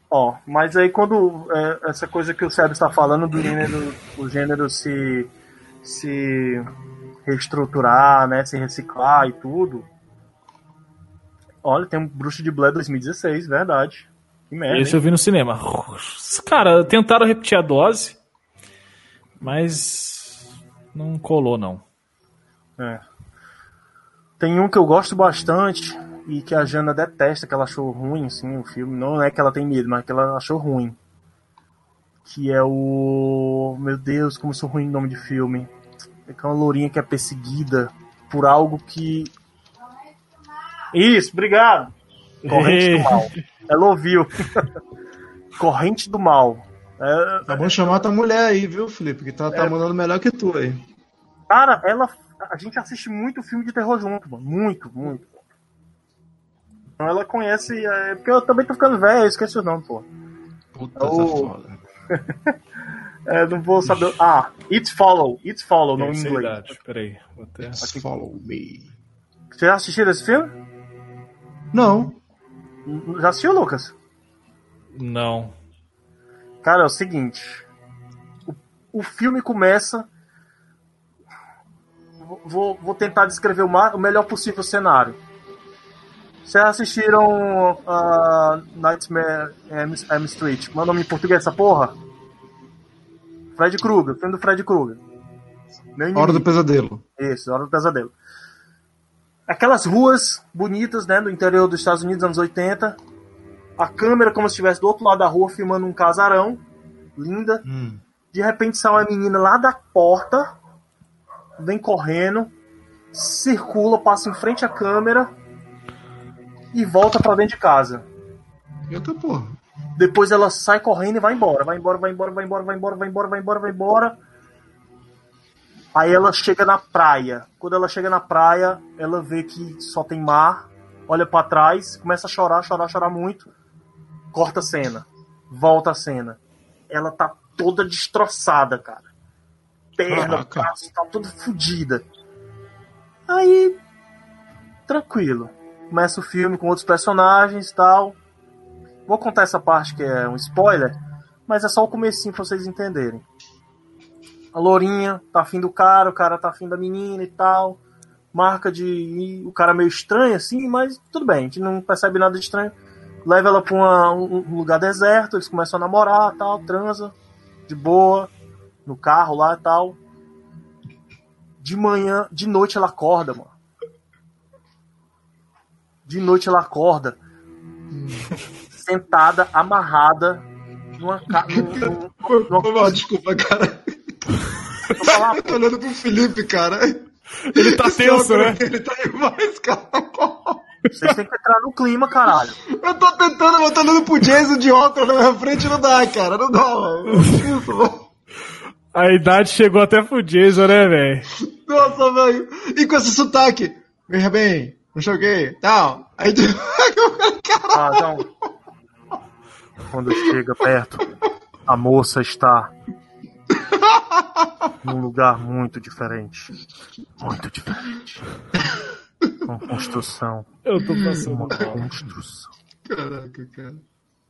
Ó, mas aí quando é, essa coisa que o Sérgio está falando do gênero, o gênero se, se reestruturar, né, se reciclar e tudo. Olha, tem um Bruxo de Blair 2016, verdade. Que merda. Esse hein? eu vi no cinema. Cara, tentaram repetir a dose, mas não colou, não. É. Tem um que eu gosto bastante e que a Jana detesta, que ela achou ruim, assim, o filme. Não é que ela tem medo, mas que ela achou ruim. Que é o. Meu Deus, como sou ruim o nome de filme. É que é uma lourinha que é perseguida por algo que. Isso, obrigado! Corrente do mal. Ela ouviu. Corrente do mal. É, Tá bom chamar tua mulher aí, viu, Felipe? Que tá, tá É. mandando melhor que tu aí. Cara, ela. A gente assiste muito filme de terror junto, mano. Muito, muito. Então ela conhece. É, porque eu também tô ficando velho, eu esqueci o nome, pô. Puta, Oh. essa foda. É, não vou saber. Ah, It Follow. It Follow, não em Essa inglês. idade, Peraí, vou até... Follow me. Você já assistiu esse filme? Não. Já assistiu, Lucas? Não. Cara, é o seguinte. O, o filme começa. Vou- Vou, tentar descrever o, ma- o melhor possível cenário. Vocês assistiram uh, Nightmare M, Street? Como é nome em português dessa porra? Fred Krueger, filme do Fred Krueger. Meu Hora do pesadelo. Isso, Hora do Pesadelo. Aquelas ruas bonitas, né, do interior dos Estados Unidos, anos 80. A câmera como se estivesse do outro lado da rua filmando um casarão. Linda. Hum. De repente sai uma menina lá da porta, vem correndo, circula, passa em frente à câmera e volta pra dentro de casa. Eita porra. Depois ela sai correndo e vai embora. Vai embora, vai embora, vai embora, vai embora, vai embora, vai embora, vai embora. Aí ela chega na praia. Quando ela chega na praia, ela vê que só tem mar, olha pra trás, começa a chorar, chorar, chorar muito. Corta a cena. Volta a cena. Ela tá toda destroçada, cara. Perna, braço, tá tudo fodida. Aí, tranquilo. Começa o filme com outros personagens e tal. Vou contar essa parte que é um spoiler, mas é só o comecinho pra vocês entenderem. A Lourinha tá afim do cara, o cara tá afim da menina e tal. Marca de. o cara meio estranho assim, mas tudo bem, a gente não percebe nada de estranho. Leva ela pra uma- um um lugar deserto, eles começam a namorar tal, transa, de boa, no carro lá e tal. De manhã, de noite ela acorda, mano. De noite ela acorda. sentada, amarrada, numa. ca- numa desculpa, cara. Eu tô olhando pro Felipe, cara. Ele tá tenso, né? Ele tá demais, cara. Vocês têm que entrar no clima, caralho. Eu tô tentando, eu tô olhando pro Jason de óculos na minha frente e não dá, cara. Não dá, velho. A idade chegou até pro Jason, né, velho? Nossa, velho. E com esse sotaque. Veja bem, não choquei, tal. Aí, Ah, então. Quando chega perto, a moça está num lugar muito diferente. Muito diferente. Uma construção. Eu tô passando Uma construção. Caraca, cara.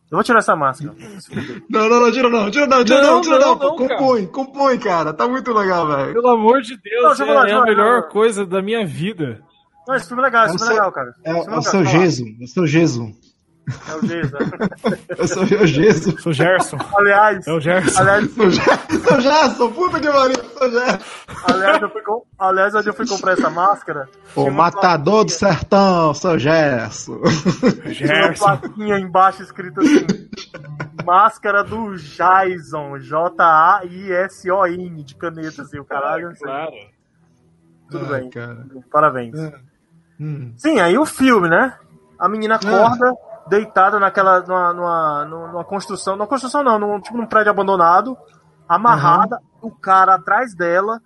Eu vou tirar essa máscara. Não, não, não, tira não, tira não, tira Não, não, tira não, não. não, cara. compõe, compõe, cara. Tá muito legal, velho. Pelo amor de Não, Deus, eu é, é a melhor coisa da minha vida. Não, esse filme é legal, esse É o filme é seu- legal, cara. É, é filme o seu. Geso, é o seu Geso. É o Geso. É o seu Geso. Sou Gerson. Aliás, É o Gerson. aliás, Seu Gerson, seu Gerson, puta que pariu, seu Gerson. aliás, eu fui, com- aliás, onde eu fui comprar essa máscara. O matador do sertão, seu Gerson. Tinha uma Gerson. plaquinha embaixo escrito assim: Máscara do Jason, J-A-I-S-O-N, de caneta, assim, o caralho. Claro. Tudo Ai, bem. cara. Parabéns. Hum. Sim, aí o filme, né? A menina acorda, deitada naquela. Numa, numa, numa construção. Numa construção não, num, tipo num prédio abandonado, amarrada, o cara atrás dela,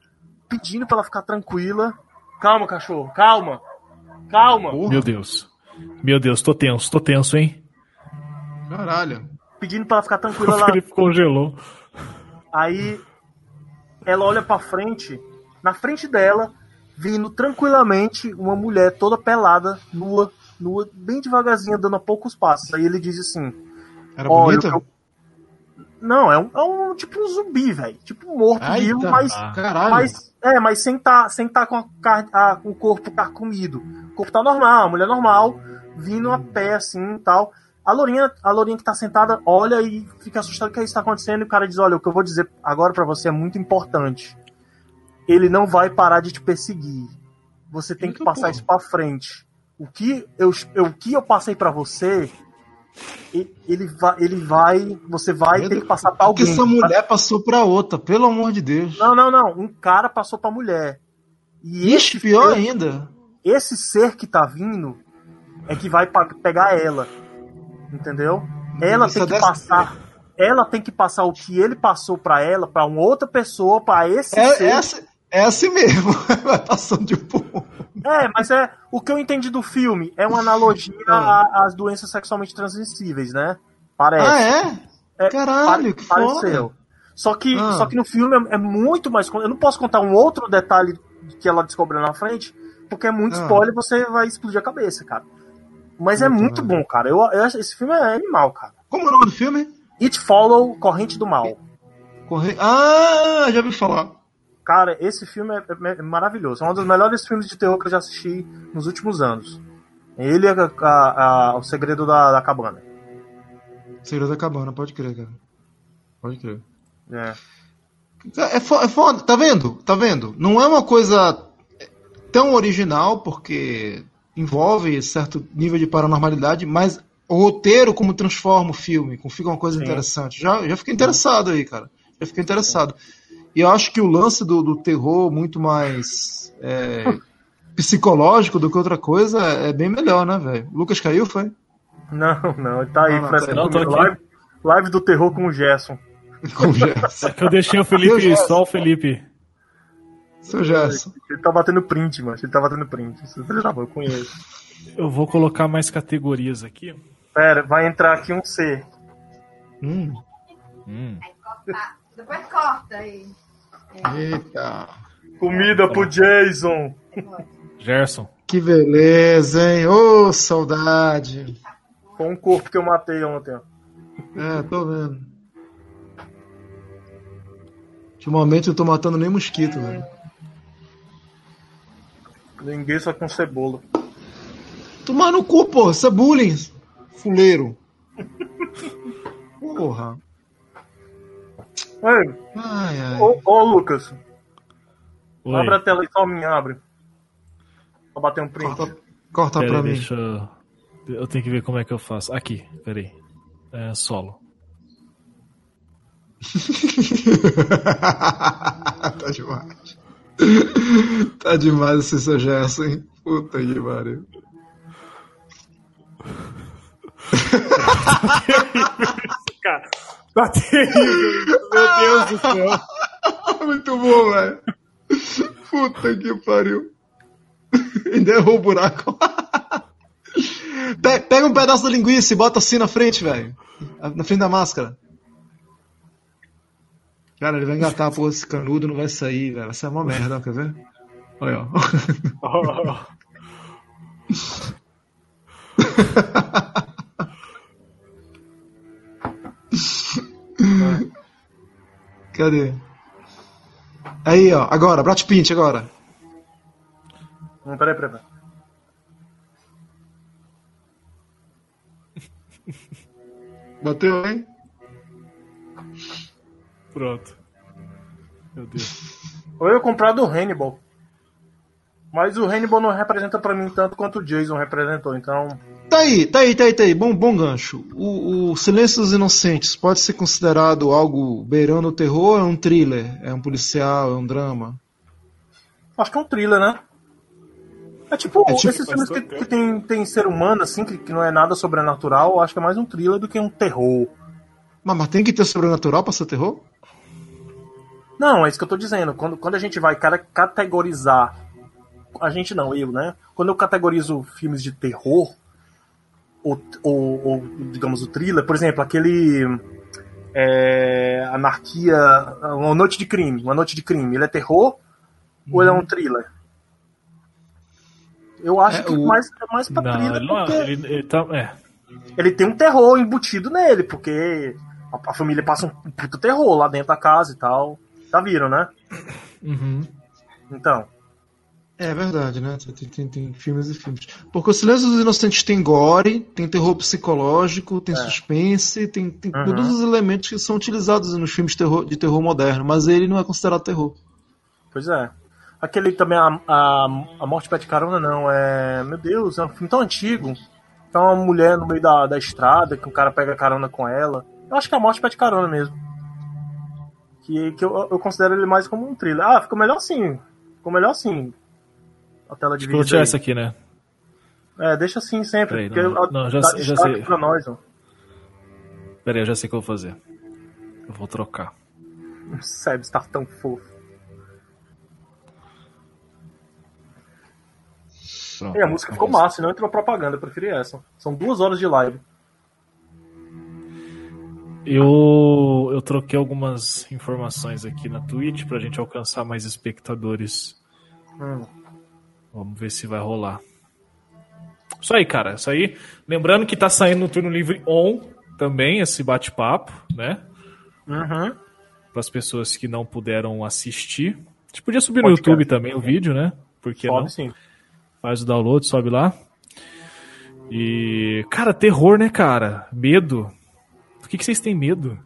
pedindo pra ela ficar tranquila. Calma, cachorro, calma. Calma. Meu Deus. Meu Deus, tô tenso, tô tenso, hein? Caralho. Pedindo pra ela ficar tranquila O lá. Felipe congelou. Aí ela olha pra frente, na frente dela, vindo tranquilamente uma mulher toda pelada, nua, nua, bem devagarzinho, dando a poucos passos. Aí ele diz assim: Era bonita? eu- Não, é um, é um tipo um zumbi, velho. Tipo morto Ai, vivo, tá. mas, Caralho. mas. É, mas sem tá, sem tá com, a a- o corpo carcomido. O corpo tá normal, a mulher normal, vindo a pé assim e tal. A Lourinha, a Lourinha que tá sentada olha e fica assustada o que isso tá acontecendo. E o cara diz: Olha, o que eu vou dizer agora pra você é muito importante. Ele não vai parar de te perseguir. Você tem que passar porra. isso pra frente. O que eu, eu- o que eu passei pra você, ele vai, ele vai, você vai ter que passar que alguém. essa mulher passou pra outra, pelo amor de Deus. Não, não, não. Um cara passou pra mulher. E Ixi, pior ainda. esse ser que tá vindo é que vai pegar ela. Entendeu? Ela Essa tem que dessa- passar. Ela tem que passar o que ele passou pra ela, pra uma outra pessoa, pra esse É, ser. é, assim, é assim mesmo. Vai passando de um. É, mas é o que eu entendi do filme é uma analogia a- às doenças sexualmente transmissíveis, né? Parece. Ah, é? É, Caralho, que foda. pareceu. Só que, Ah. só que no filme é, é muito mais. Eu não posso contar um outro detalhe que ela descobriu na frente, porque é muito Ah. spoiler e você vai explodir a cabeça, cara. Mas é Puta muito merda. bom, cara. Eu, eu esse filme é animal, cara. Como é o nome do filme? It Follow Corrente do Mal. Corre... Ah, já ouvi falar. Cara, esse filme é, é- é maravilhoso. É um dos melhores filmes de terror que eu já assisti nos últimos anos. Ele é a- a- a- o segredo da, da cabana. Segredo da Cabana, pode crer, cara. Pode crer. É. É, fo- é foda, tá vendo? Tá vendo? Não é uma coisa tão original, porque envolve certo nível de paranormalidade, mas o roteiro, como transforma o filme, como fica uma coisa Sim. interessante. Já, já fiquei interessado aí, cara. Já fiquei interessado. E eu acho que o lance do, do terror muito mais é, psicológico do que outra coisa é bem melhor, né, velho? Lucas caiu, foi? Não, não, ele tá aí Não, não, frescando não, comigo. aqui. Live, live do terror com o Gerson. Com o Gerson. É que eu deixei o Felipe, Deus, só o Felipe. Seu Gerson. Ele tá batendo print, mano. Ele tá batendo print. Eu conheço. Eu vou colocar mais categorias aqui. Pera, vai entrar aqui um C. Hum. Hum. Corta. Depois corta aí. Eita. Comida pro Jason. Gerson. Que beleza, hein? Ô, saudade. Foi um corpo que eu matei ontem. ó. É, tô vendo. Ultimamente eu tô matando nem mosquito, velho. Ninguém só com cebola. Tomar no cu, porra. Isso é bullying. Fuleiro. Porra. Ei, Ai, ai. ô, ô Lucas, Oi. abre a tela aí, só me abre. Pra bater um print. Corta, corta Pera pra aí, mim. deixa eu... Eu tenho que ver como é que eu faço. Aqui, peraí. É solo. tá demais. Tá demais esse seu Gerson, hein? Puta que pariu. Cara, tá terrível. Meu Deus do céu. Muito bom, velho. Puta que pariu. Ainda errou o buraco. Pe- Pega um pedaço da linguiça e bota assim na frente, velho. Na frente da máscara. Cara, ele vai engatar, pô, esse canudo não vai sair, velho. Vai ser uma merda, quer ver? Olha, ó. Cadê? Aí, ó. Agora, Brad Pitt, agora. Hum, peraí, peraí, peraí. Bateu, hein? Pronto. Meu Deus. Eu ia comprar do Hannibal. Mas o Hannibal não representa pra mim tanto quanto o Jason representou, então. Tá aí, tá aí, tá aí, tá aí. Bom, bom gancho. O, o Silêncio dos Inocentes pode ser considerado algo beirando o terror ou é um thriller? É um policial, é um drama? Acho que é um thriller, né? É tipo, É tipo- esses filmes que, que tem, tem ser humano, assim, que, que não é nada sobrenatural, acho que é mais um thriller do que um terror. Mas, mas tem que ter sobrenatural pra ser terror? Não, é isso que eu tô dizendo. Quando, quando a gente vai cara, categorizar. A gente não, eu, né? Quando eu categorizo filmes de terror, ou, ou, ou, digamos o thriller, por exemplo, aquele. é, anarquia. Uma noite de crime. Uma noite de crime. Ele é terror ou ele é um thriller? Eu acho É, que o- mais, é mais pra Não, thriller ele, não porque é, ele, ele tá. É. ele tem um terror embutido nele, porque a, a família passa um puta terror lá dentro da casa e tal. Já viram, né? Uhum. Então. É verdade, né? Tem, tem, tem filmes e filmes. Porque o Silêncio dos Inocentes tem gore, tem terror psicológico, tem suspense, tem, tem Uhum. todos os elementos que são utilizados nos filmes de terror, de terror moderno, mas ele não é considerado terror. Pois é. Aquele também, a, a, a Morte Pede Carona, não. É. Meu Deus, é um filme tão antigo. É uma mulher no meio da, da estrada, que o cara pega carona com ela. Eu acho que é a Morte Pede Carona mesmo. Que, que eu, eu considero ele mais como um thriller. Ah, ficou melhor assim. Ficou melhor assim. A tela de vídeo. essa aqui, né? É, deixa assim sempre. Peraí, porque não, não, já já sei. pra nós, ó. Pera aí, eu já sei o que eu vou fazer. Eu vou trocar. O Sebs tá tão fofo. Pronto, E a música ficou massa, não entrou propaganda, eu preferi essa. São duas horas de live. Eu, eu troquei algumas informações aqui na Twitch pra gente alcançar mais espectadores. Hum. Vamos ver se vai rolar. Isso aí, cara. Isso aí. Lembrando que tá saindo no turno livre on também esse bate-papo, né? Uhum. Para as pessoas que não puderam assistir. A gente podia subir no Podcast. YouTube também o vídeo, né? Porque não? Sobe sim. Faz o download, sobe lá. E. Cara, terror, né, cara? Medo. Do que, que vocês têm medo?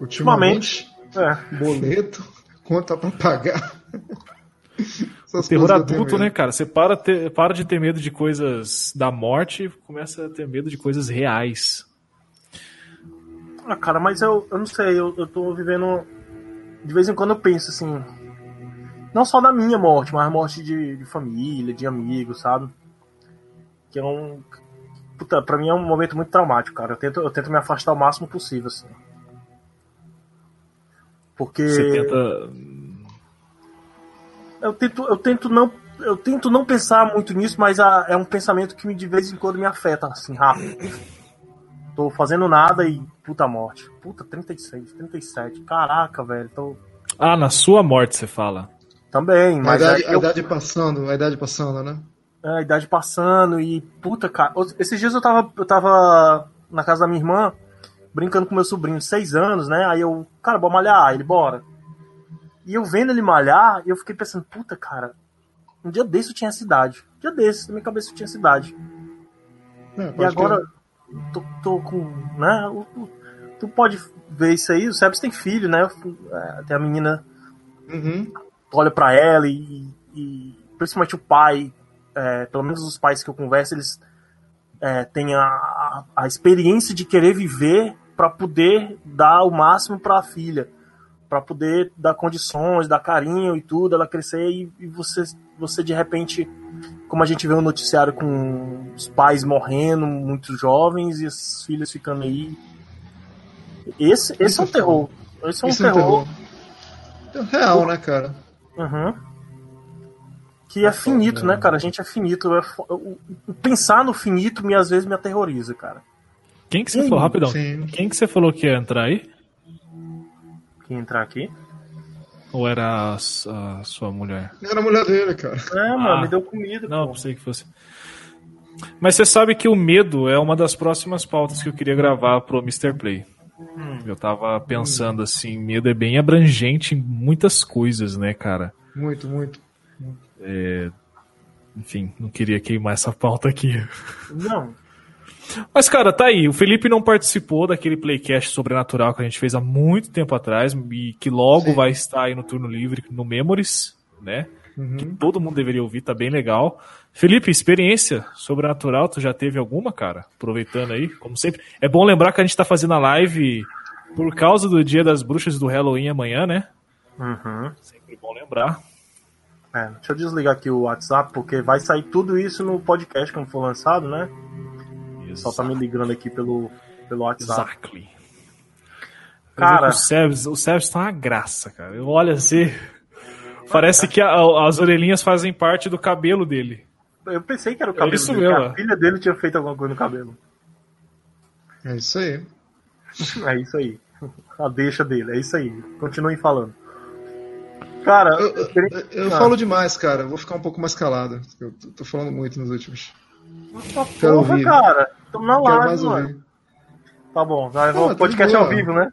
Ultimamente, É. boleto, conta pra pagar. Essas Terror eu tenho adulto, né, cara? Você para, ter- para de ter medo de coisas da morte e começa a ter medo de coisas reais. Ah, cara, mas eu, eu não sei, eu, eu tô vivendo. De vez em quando eu penso assim. Não só da minha morte, mas a morte de, de família, de amigos, sabe? Que é um. Puta, pra mim é um momento muito traumático, cara. Eu tento, eu tento me afastar o máximo possível, assim. Porque. Você tenta. Eu tento, eu tento não. Eu tento não pensar muito nisso, mas ah, é um pensamento que me, de vez em quando me afeta, assim, rápido. Tô fazendo nada e puta morte. Puta, 36, 37. Caraca, velho. Tô... Ah, na sua morte você fala. Também, A mas idade, aí a eu- idade passando, a idade passando, né? É, a idade passando e. Puta, cara. Esses dias eu tava, eu tava na casa da minha irmã, brincando com meu sobrinho de 6 anos, né? Aí eu, cara, bora malhar, ele bora. E eu vendo ele malhar, eu fiquei pensando, puta, cara, um dia desse eu tinha essa idade. Um dia desse, na minha cabeça eu tinha essa idade. É, E agora, tô, tô com. né? o- o- Tu pode ver isso aí, o Sebs tem filho, né? É, Tem a menina Uhum. tu olha pra ela e, e principalmente o pai, é, pelo menos os pais que eu converso, eles é, têm a, a, a experiência de querer viver pra poder dar o máximo pra filha, Pra poder dar condições, dar carinho e tudo, ela crescer e, e você, você de repente, como a gente vê no noticiário com os pais morrendo, muito jovens e as filhas ficando aí. Esse, esse Isso é é um terror. Esse é um Isso é um terror. terror. É real, né, cara? Uhum. Que é finito, né, cara? A gente é finito. É Pensar no finito me às vezes me aterroriza, cara. Quem que você falou? Rapidão. Sim. Quem que você falou que ia entrar aí? Quem entrar aqui. Ou era a, a sua mulher? Era a mulher dele, cara. É, mano, Ah. me deu comida. Não, pô. pensei que fosse. Mas você sabe que o medo é uma das próximas pautas que eu queria gravar pro Mr. Play. Eu tava pensando assim, medo é bem abrangente em muitas coisas, né, cara? Muito, muito. Enfim, não queria queimar essa pauta aqui. Não. Mas, cara, tá aí. O Felipe não participou daquele playcast sobrenatural que a gente fez há muito tempo atrás e que logo Sim. vai estar aí no turno livre, no Memories, né? Uhum. Que todo mundo deveria ouvir, tá bem legal. Felipe, experiência sobrenatural, tu já teve alguma, cara? Aproveitando aí, como sempre. É bom lembrar que a gente tá fazendo a live por causa do Dia das Bruxas do Halloween amanhã, né? Uhum. Sempre bom lembrar. É, deixa eu desligar aqui o WhatsApp, porque vai sair tudo isso no podcast quando for lançado, né? O pessoal tá me ligando aqui pelo, pelo WhatsApp. Exactly. Cara. O Sebs, o Sebs tá uma graça, cara. Eu olho assim. Parece que a- as orelhinhas fazem parte do cabelo dele. Eu pensei que era o cabelo isso dele, que mesmo, a é. filha dele tinha feito alguma coisa no cabelo. É isso aí. É isso aí. A deixa dele, é isso aí. Continuem falando. Cara, Eu, eu- eu Ah. falo demais, cara. Eu Vou ficar um pouco mais calado. Eu tô- tô falando muito nos últimos. Nossa, Quero porra, ouvir. cara. Tamo na Quero live, mano. ouvir. Tá bom, vai, Ah, podcast boa. ao vivo, né?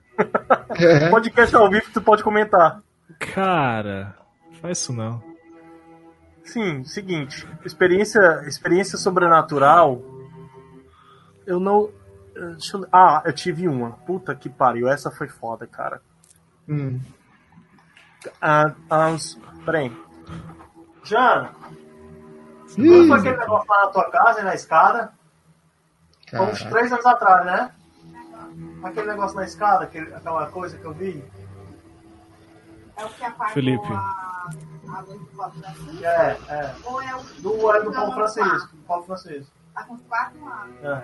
É. Podcast ao vivo tu pode comentar. Cara, faz isso não. Sim, seguinte, experiência, experiência sobrenatural. Eu não. eh, deixa eu- ah, eu tive uma. Puta que pariu, essa foi foda, cara. Hum. Ah, ah, peraí. Jana, Como foi aquele negócio lá na tua casa e na escada? Foi uns três anos atrás, né? Aquele negócio na escada, aquele- aquela coisa que eu vi. É o que apagou Felipe. a, a luz do Paulo Francisco? É, é. Ou é o Do, é do Não, Paulo não, Francisco. Do Paulo Francisco. Tá com quatro anos. É.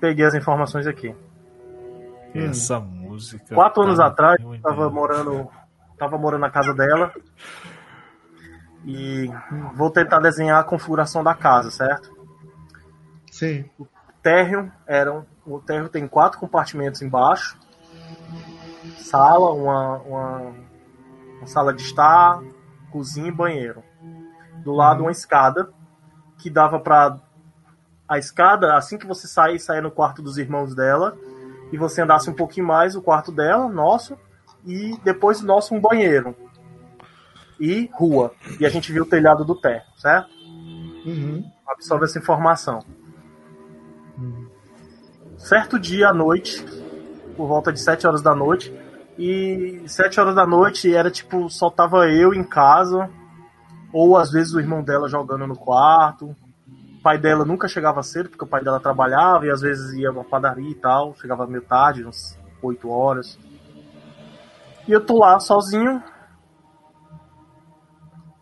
Peguei as informações aqui. Essa música. Quatro tá anos atrás, no eu tava morando tava morando na casa dela. E vou tentar desenhar a configuração da casa, certo? Sim. O térreo eram. O térreo tem quatro compartimentos embaixo. Sala, uma, uma, uma sala de estar, cozinha e banheiro. Do lado uma escada que dava pra. A escada, assim que você sair, sair no quarto dos irmãos dela. E você andasse um pouquinho mais, o quarto dela, nosso. E depois nosso um banheiro. E rua. E a gente viu o telhado do térreo, certo? Uhum. absorve essa informação. Certo dia à noite, por volta de 7 horas da noite, e 7 horas da noite era tipo, só tava eu em casa, ou às vezes o irmão dela jogando no quarto. O pai dela nunca chegava cedo, porque o pai dela trabalhava e às vezes ia pra padaria e tal, chegava meio tarde, uns 8 horas. E eu tô lá sozinho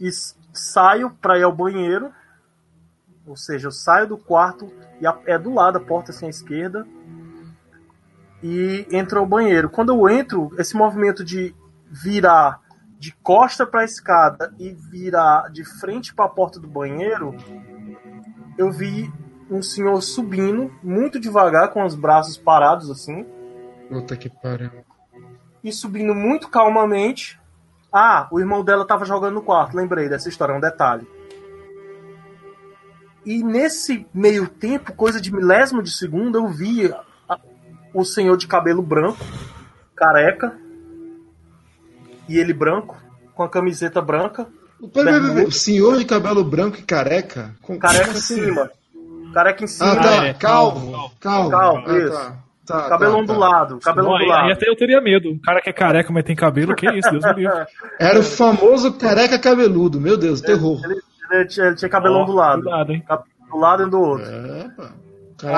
e saio pra ir ao banheiro. Ou seja, eu saio do quarto e a- é do lado, a porta assim à esquerda. E entro ao banheiro. Quando eu entro, esse movimento de virar de costa para a escada e virar de frente para a porta do banheiro, eu vi um senhor subindo muito devagar, com os braços parados assim, Puta que pariu. e subindo muito calmamente. Ah, o irmão dela tava jogando no quarto, lembrei dessa história, é um detalhe. E nesse meio tempo, coisa de milésimo de segundo, eu vi o senhor de cabelo branco, careca, e ele branco, com a camiseta branca. O senhor de cabelo branco e careca? Com- careca em cima. Careca em cima, Ah, tá. é, calvo. Calvo. Calvo, Ah, isso. tá. Tá, cabelo tá, tá. ondulado, cabelo Não, aí, ondulado. aí até eu teria medo. Um cara que é careca, mas tem cabelo, que isso, Deus me livre. Era o famoso careca cabeludo. Meu Deus, terror. Ele tinha, ele tinha cabelo Ó, ondulado. Cuidado, hein? Do lado e do outro. É, pá.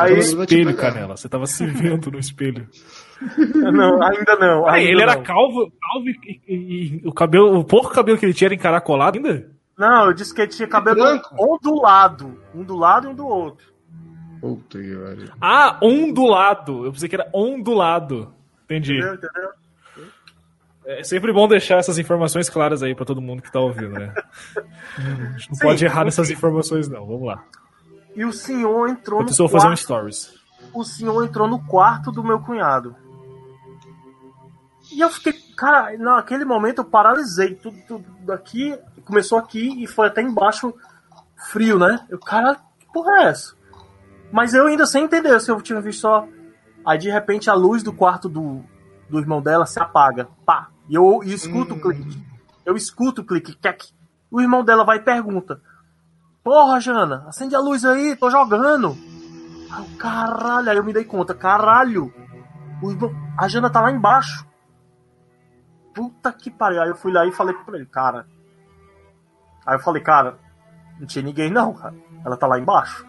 Aí- vai te Espelho. Canela. Você tava se vendo no espelho. Não, ainda não. Ainda ele era não. calvo, calvo e, e- e o cabelo, o pouco cabelo que ele tinha era encaracolado ainda? Não, eu disse que ele tinha cabelo Branco. ondulado. Um do lado e um do outro. Puta que pariu. Ah, ondulado. Eu pensei que era ondulado. Entendi. Entendeu? Entendeu? É sempre bom deixar essas informações claras aí pra todo mundo que tá ouvindo, né? A gente não Sim, pode errar nessas informações, não. Vamos lá. E o senhor entrou Enquanto no eu vou fazer um quarto. stories. O senhor entrou no quarto do meu cunhado. E eu fiquei, cara, naquele momento eu paralisei. Tudo, tudo aqui, começou aqui e foi até embaixo frio, né? Eu, cara, que porra é essa? Mas eu ainda sem entender se eu tinha visto só. Aí de repente a luz do quarto do, do irmão dela se apaga. Pá! E eu, e escuto o clique. Eu escuto o clique. Tec. O irmão dela vai e pergunta: Porra, Jana, acende a luz aí, tô jogando. Aí eu, caralho, aí eu me dei conta, caralho. o irmão- a Jana tá lá embaixo. Puta que pariu. Aí eu fui lá e falei pra ele, cara. Aí eu falei, cara, não tinha ninguém não, cara. Ela tá lá embaixo.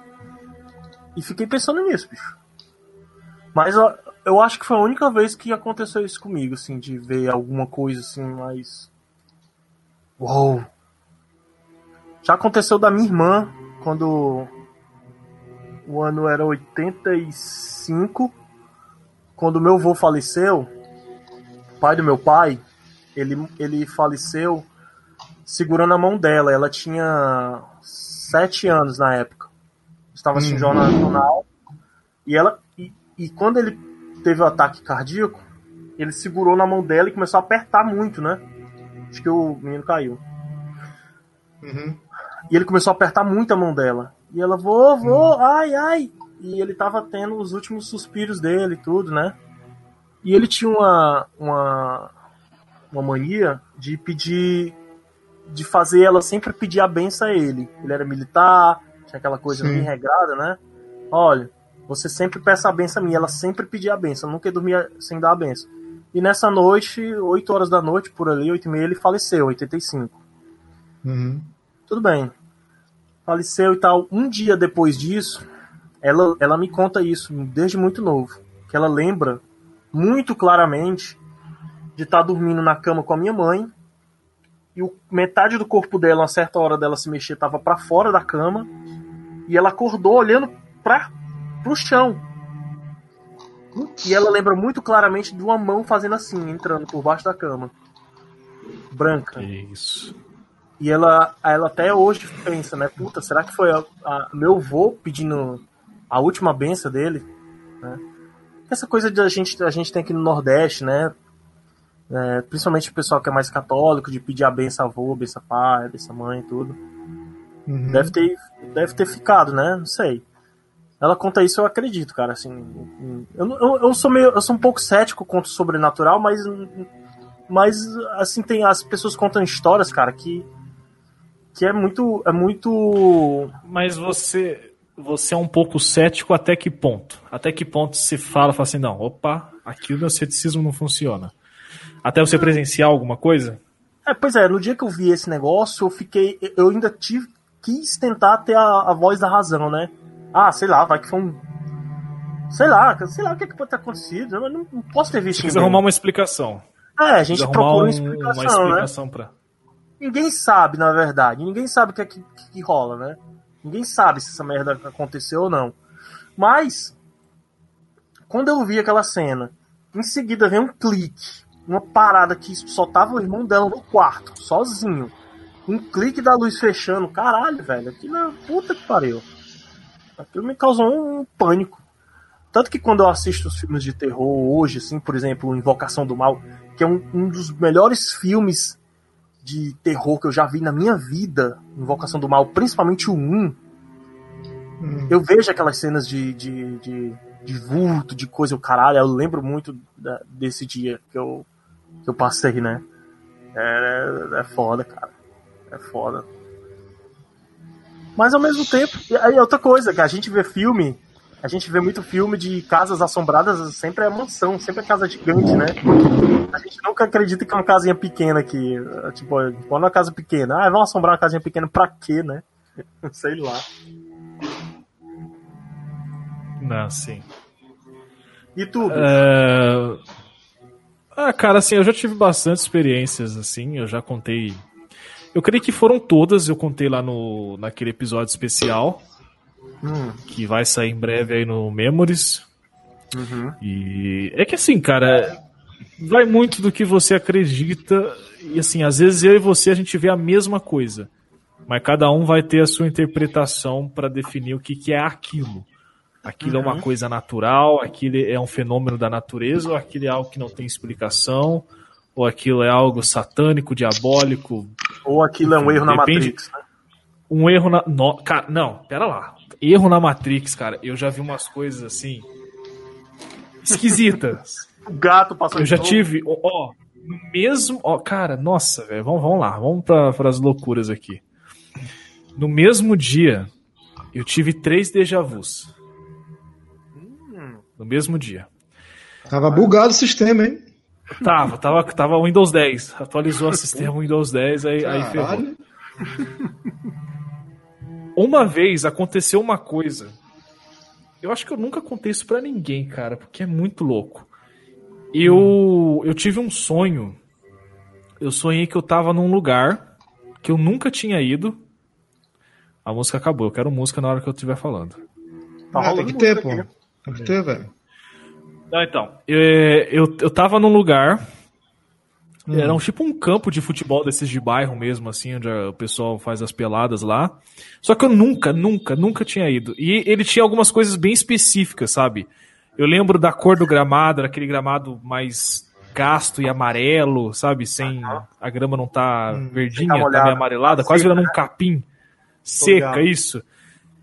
E fiquei pensando nisso, bicho. Mas eu acho que foi a única vez que aconteceu isso comigo, assim, de ver alguma coisa assim mais. Uou! Já aconteceu da minha irmã, quando o ano era 85, quando meu avô faleceu, pai do meu pai, ele, ele faleceu segurando a mão dela. Ela tinha sete anos na época. Estava assistindo Uhum. jornal. E ela. E, e quando ele teve o ataque cardíaco, ele segurou na mão dela e começou a apertar muito, né? Acho que o menino caiu. Uhum. E ele começou a apertar muito a mão dela. E ela, vô, vô, ai, ai. E ele tava tendo os últimos suspiros dele e tudo, né? E ele tinha uma, uma, uma mania de pedir. de fazer ela sempre pedir a benção a ele. Ele era militar, tinha aquela coisa Sim. bem regrada, né? Olha, você sempre peça a benção a mim. Ela sempre pedia a benção, nunca dormia sem dar a benção. E nessa noite, 8 horas da noite, por ali, 8 e meia, ele faleceu, 85 Uhum. tudo bem. Faleceu e tal. Um dia depois disso, ela, ela me conta isso, desde muito novo. Que ela lembra muito claramente de estar dormindo na cama com a minha mãe. E o, metade do corpo dela, a certa hora dela se mexer, tava para fora da cama. E ela acordou olhando para pro chão. E ela lembra muito claramente de uma mão fazendo assim, entrando por baixo da cama. branca. Isso. E ela, ela até hoje pensa, né? Puta, será que foi a, a- meu avô pedindo a última benção dele? Né? Essa coisa de a gente, a gente tem aqui no Nordeste, né? É, principalmente o pessoal que é mais católico, de pedir a benção avô, benção pai, benção mãe e tudo. Uhum. Deve ter, deve ter ficado, né? Não sei. Ela conta isso, eu acredito, cara. Assim, eu, eu, eu sou meio, eu sou um pouco cético contra o sobrenatural, mas, mas assim tem as pessoas contam histórias, cara, que que é muito, é muito. Mas você, você é um pouco cético até que ponto? Até que ponto você fala, fala assim, não, opa, aqui o meu ceticismo não funciona. Até você presenciar alguma coisa? É, pois é, no dia que eu vi esse negócio, eu fiquei, eu ainda tive, quis tentar ter a, a voz da razão, né? Ah, sei lá, vai que foi um, sei lá, sei lá o que, é que pode ter acontecido. Eu não, não posso ter visto. Precisa arrumar uma explicação. É, a gente procura uma um- explicação, uma né? explicação pra. Ninguém sabe, na verdade. Ninguém sabe o que, é que, que, que rola, né? Ninguém sabe se essa merda aconteceu ou não. Mas, quando eu vi aquela cena, em seguida vem um clique, uma parada que só tava o irmão dela no quarto, sozinho. Um clique da luz fechando. Caralho, velho. Aquilo é puta que pariu. Aquilo me causou um pânico. Tanto que quando eu assisto os filmes de terror hoje, assim, por exemplo, Invocação do Mal, que é um, um dos melhores filmes de terror que eu já vi na minha vida, Invocação do Mal, principalmente o 1, eu vejo aquelas cenas de, de, de, de vulto, de coisa, o caralho, eu lembro muito da- desse dia que eu, que eu passei, né? É, é foda, cara. É foda. Mas ao mesmo tempo, aí outra coisa, que a gente vê filme, a gente vê muito filme de casas assombradas, sempre é mansão, sempre é casa gigante, né? A gente nunca acredita que é uma casinha pequena aqui. Tipo, quando é uma casa pequena, ah, vamos assombrar uma casinha pequena pra quê, né? Sei lá. Não, sim. E tudo? É... Ah, cara, assim, eu já tive bastante experiências, assim, eu já contei. Eu creio que foram todas, eu contei lá no naquele episódio especial, Hum, que vai sair em breve aí no Memories. uhum. E é que assim, cara, vai muito do que você acredita, e assim, às vezes eu e você a gente vê a mesma coisa, mas cada um vai ter a sua interpretação para definir o que, que é aquilo. Aquilo é uma coisa natural, aquilo é um fenômeno da natureza, ou aquilo é algo que não tem explicação, ou aquilo é algo satânico, diabólico, Ou aquilo é um erro na Depende- Matrix, né? um erro na. No, cara, não, pera lá. Erro na Matrix, cara. Eu já vi umas coisas assim. esquisitas. O gato passou Eu de já novo. tive. Ó, mesmo. Ó, cara, nossa, velho. Vamos, vamos lá. Vamos para as loucuras aqui. No mesmo dia, eu tive três déjà vus. No mesmo dia. Tava bugado o sistema, hein? Tava, tava, tava Windows 10. Atualizou o sistema Windows 10, aí, aí ferrou. Uma vez aconteceu uma coisa. Eu acho que eu nunca contei isso pra ninguém, cara, porque é muito louco. Eu, eu tive um sonho. Eu sonhei que eu tava num lugar que eu nunca tinha ido. A música acabou. Eu quero música na hora que eu estiver falando. Tá Ah, tem que ter, pô. aqui. Tem que ter, velho. Não, então. é, Eu, eu tava num lugar. Era um, tipo um campo de futebol desses de bairro mesmo, assim, onde o pessoal faz as peladas lá. Só que eu nunca, nunca, nunca tinha ido. E ele tinha algumas coisas bem específicas, sabe? Eu lembro da cor do gramado, era aquele gramado mais gasto e amarelo, sabe? Sem. A grama não tá verdinha, tá molhada. meio amarelada, quase virando um capim. Seca, isso.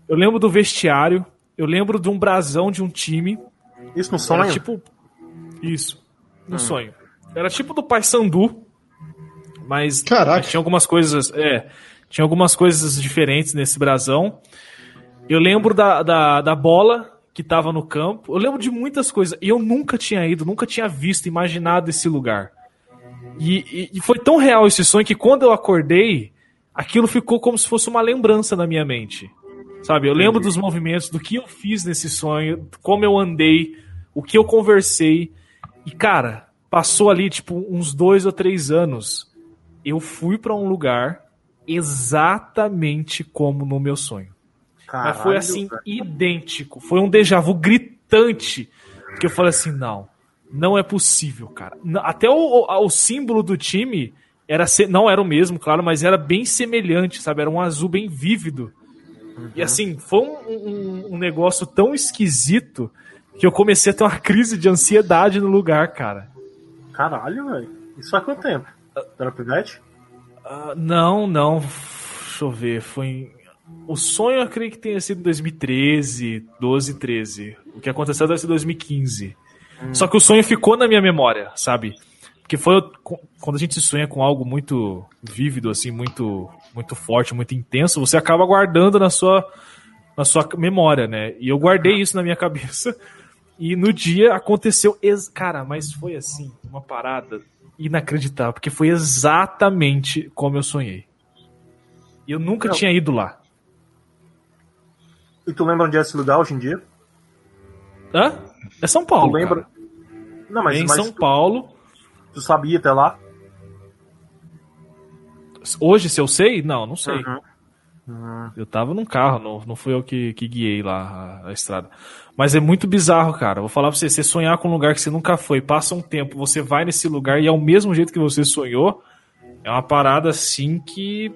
Eu lembro do vestiário, eu lembro de um brasão de um time. Isso no sonho? Era tipo. Isso. No sonho. Era tipo do Paysandu. Mas, Caraca. mas tinha algumas coisas. É. Tinha algumas coisas diferentes nesse brasão. Eu lembro da, da, da bola que tava no campo. Eu lembro de muitas coisas. E eu nunca tinha ido, nunca tinha visto, imaginado esse lugar. E, e- e foi tão real esse sonho que quando eu acordei, aquilo ficou como se fosse uma lembrança na minha mente. Sabe, eu lembro dos movimentos, do que eu fiz nesse sonho, como eu andei, o que eu conversei. E, cara, passou ali, tipo, uns dois ou três anos. Eu fui pra um lugar exatamente como no meu sonho. Mas foi Caralho, assim, velho. idêntico. Foi um déjà vu gritante. Que eu falei assim: não, não é possível, cara. Até o, o, o símbolo do time era se- não era o mesmo, claro, mas era bem semelhante, sabe? Era um azul bem vívido. E assim, foi um, um- um negócio tão esquisito que eu comecei a ter uma crise de ansiedade no lugar, cara. Caralho, velho. Isso faz quanto tempo? Era pivete? Ah, não, não. Deixa eu ver. Foi. em- O sonho eu creio que tenha sido em 2013, 12, 13. O que aconteceu deve ser 2015. Só que o sonho ficou na minha memória, sabe? Porque foi quando a gente sonha com algo muito vívido, assim, muito, muito forte, muito intenso, você acaba guardando na sua, na sua memória, né? E eu guardei isso na minha cabeça. E no dia aconteceu. Ex... Cara, mas foi assim, uma parada inacreditável, porque foi exatamente como eu sonhei. E eu nunca Não. tinha ido lá. E tu lembra onde é esse lugar hoje em dia? Hã? É São Paulo. Tu lembra? cara. Não, mas, é em mas São tu, Paulo. tu sabia até lá? Hoje, se eu sei? Não, não sei. Uhum. Eu tava num carro, não, não fui eu que, que guiei lá a, a estrada. Mas é muito bizarro, cara. Vou falar pra você, você sonhar com um lugar que você nunca foi, passa um tempo, você vai nesse lugar e é o mesmo jeito que você sonhou, é uma parada assim que,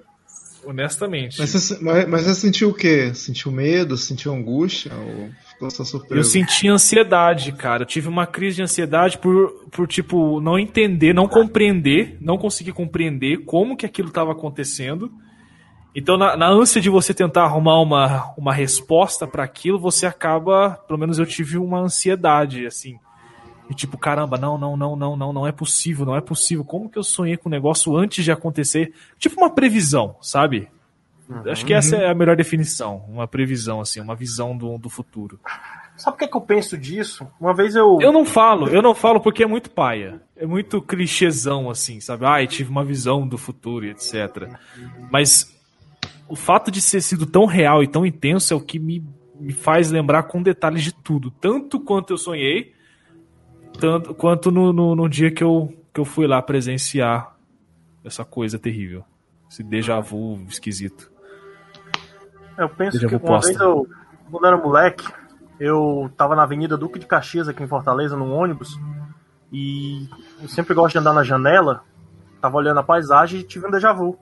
honestamente, Mas você, mas, mas você sentiu o quê? Sentiu medo? Sentiu angústia? Ou ficou só surpreso? eu senti ansiedade, cara. Eu tive uma crise de ansiedade por, por tipo, não entender, não compreender, não conseguir compreender como que aquilo estava acontecendo. Então, na, na ânsia de você tentar arrumar uma, uma resposta para aquilo, você acaba, pelo menos eu tive uma ansiedade, assim. E tipo, caramba, não, não, não, não, não, não é possível, não é possível. Como que eu sonhei com o negócio antes de acontecer? Tipo uma previsão, sabe? Acho que essa é a melhor definição. Uma previsão, assim, uma visão do, do futuro. Sabe por que, que eu penso disso? Uma vez eu. Eu não falo, eu não falo porque é muito paia. É muito clichêzão, assim, sabe? Ai, tive uma visão do futuro e etc. Mas o fato de ser sido tão real e tão intenso é o que me, me faz lembrar com detalhes de tudo. Tanto quanto eu sonhei, tanto quanto no, no, no dia que eu, que eu fui lá presenciar essa coisa terrível. Esse déjà vu esquisito. Eu penso Déjà que uma posta. vez eu, quando eu era moleque, eu tava na Avenida Duque de Caxias aqui em Fortaleza, num ônibus, e eu sempre gosto de andar na janela, tava olhando a paisagem e tive um déjà vu.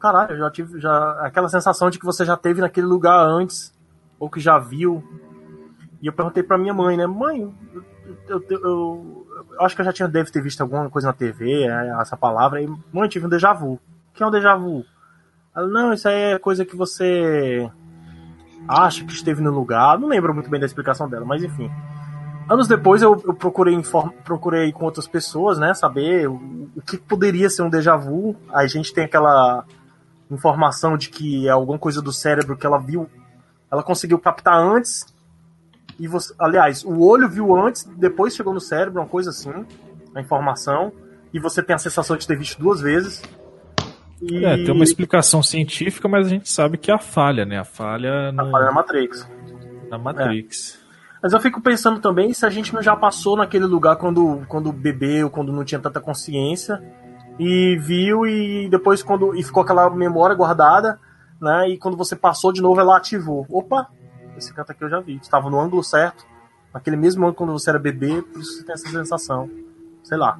Caralho, eu já tive já, aquela sensação de que você já teve naquele lugar antes, ou que já viu. E eu perguntei pra minha mãe, né, mãe, eu, eu- eu- eu acho que eu já tinha, deve ter visto alguma coisa na TV, é, essa palavra, e mãe, tive um déjà vu. O que é um déjà vu? Ela, não, isso aí é coisa que você acha que esteve no lugar. Não lembro muito bem da explicação dela, mas enfim. Anos depois eu, eu procurei, inform- procurei com outras pessoas, né? Saber o, o que poderia ser um déjà vu. A gente tem aquela informação de que é alguma coisa do cérebro que ela viu, ela conseguiu captar antes. E você, aliás, o olho viu antes, depois chegou no cérebro, uma coisa assim, a informação. E você tem a sensação de ter visto duas vezes. E É, tem uma explicação científica, mas a gente sabe que é a falha, né? A falha no, a falha na Matrix. na Matrix. Mas eu fico pensando também se a gente não já passou naquele lugar quando, quando bebeu, quando não tinha tanta consciência, e viu e depois quando e ficou aquela memória guardada, né? E quando você passou de novo, ela ativou. Opa, esse canto aqui eu já vi. Estava no ângulo certo, naquele mesmo ângulo quando você era bebê, por isso você tem essa sensação. Sei lá.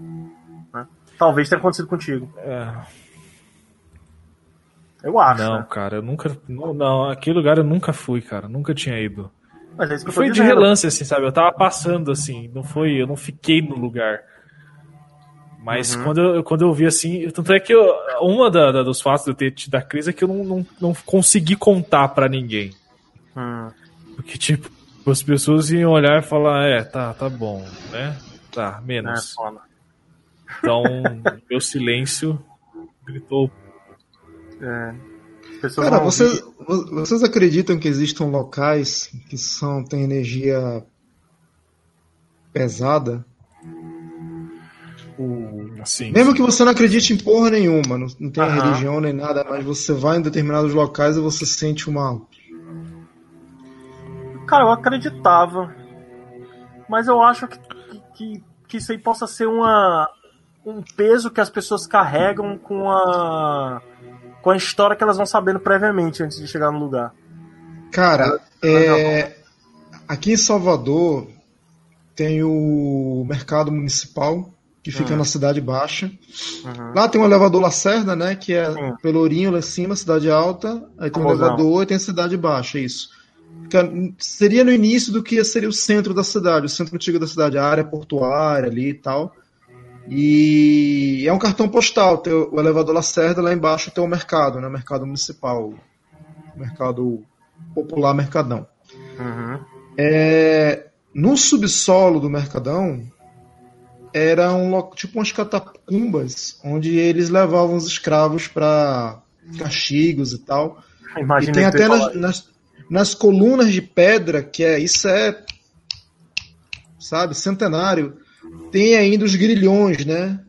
né? Talvez tenha acontecido contigo. É. Eu acho. Não, né? cara, eu nunca. Não, não, aquele lugar eu nunca fui, cara. Nunca tinha ido. Mas é isso que eu tô Foi de relance, assim, sabe? Eu tava passando, assim, não foi. Eu não fiquei no lugar. Mas Uhum. quando, eu, quando eu vi assim. Tanto é que eu, uma da, da- dos fatos de eu ter tido a crise é que eu não, não, não consegui contar pra ninguém. Hum. Porque, tipo, as pessoas iam olhar e falar, é, tá, tá bom, né? Tá, É, menos. foda. Então, meu silêncio gritou. É. As pessoas Cara, vocês, vo- vocês acreditam que existam locais que são têm energia pesada? Assim. mesmo que você não acredite em porra nenhuma, não, não tenha Aham. religião nem nada, mas você vai em determinados locais e você sente uma. Cara, eu acreditava. Mas eu acho que, que, que isso aí possa ser uma, um peso que as pessoas carregam com a, com a história que elas vão sabendo previamente antes de chegar no lugar. Cara, é, aqui em Salvador tem o mercado municipal que fica Hum. na Cidade Baixa. Uhum. Lá tem um elevador Lacerda, né? Que é Sim. Pelourinho lá em cima, Cidade Alta. Aí tem um Famosão. elevador e tem a Cidade Baixa, isso. Fica- seria no início do que seria o centro da cidade, o centro antigo da cidade, a área portuária ali e tal. E é um cartão postal, tem o elevador Lacerda, lá embaixo tem o mercado, né? Mercado municipal, mercado popular Mercadão. Uhum. É, no subsolo do Mercadão era um tipo umas catacumbas onde eles levavam os escravos para castigos e tal. Imagina e tem até nas, nas, nas colunas de pedra, que é isso é sabe, centenário, tem ainda os grilhões, né?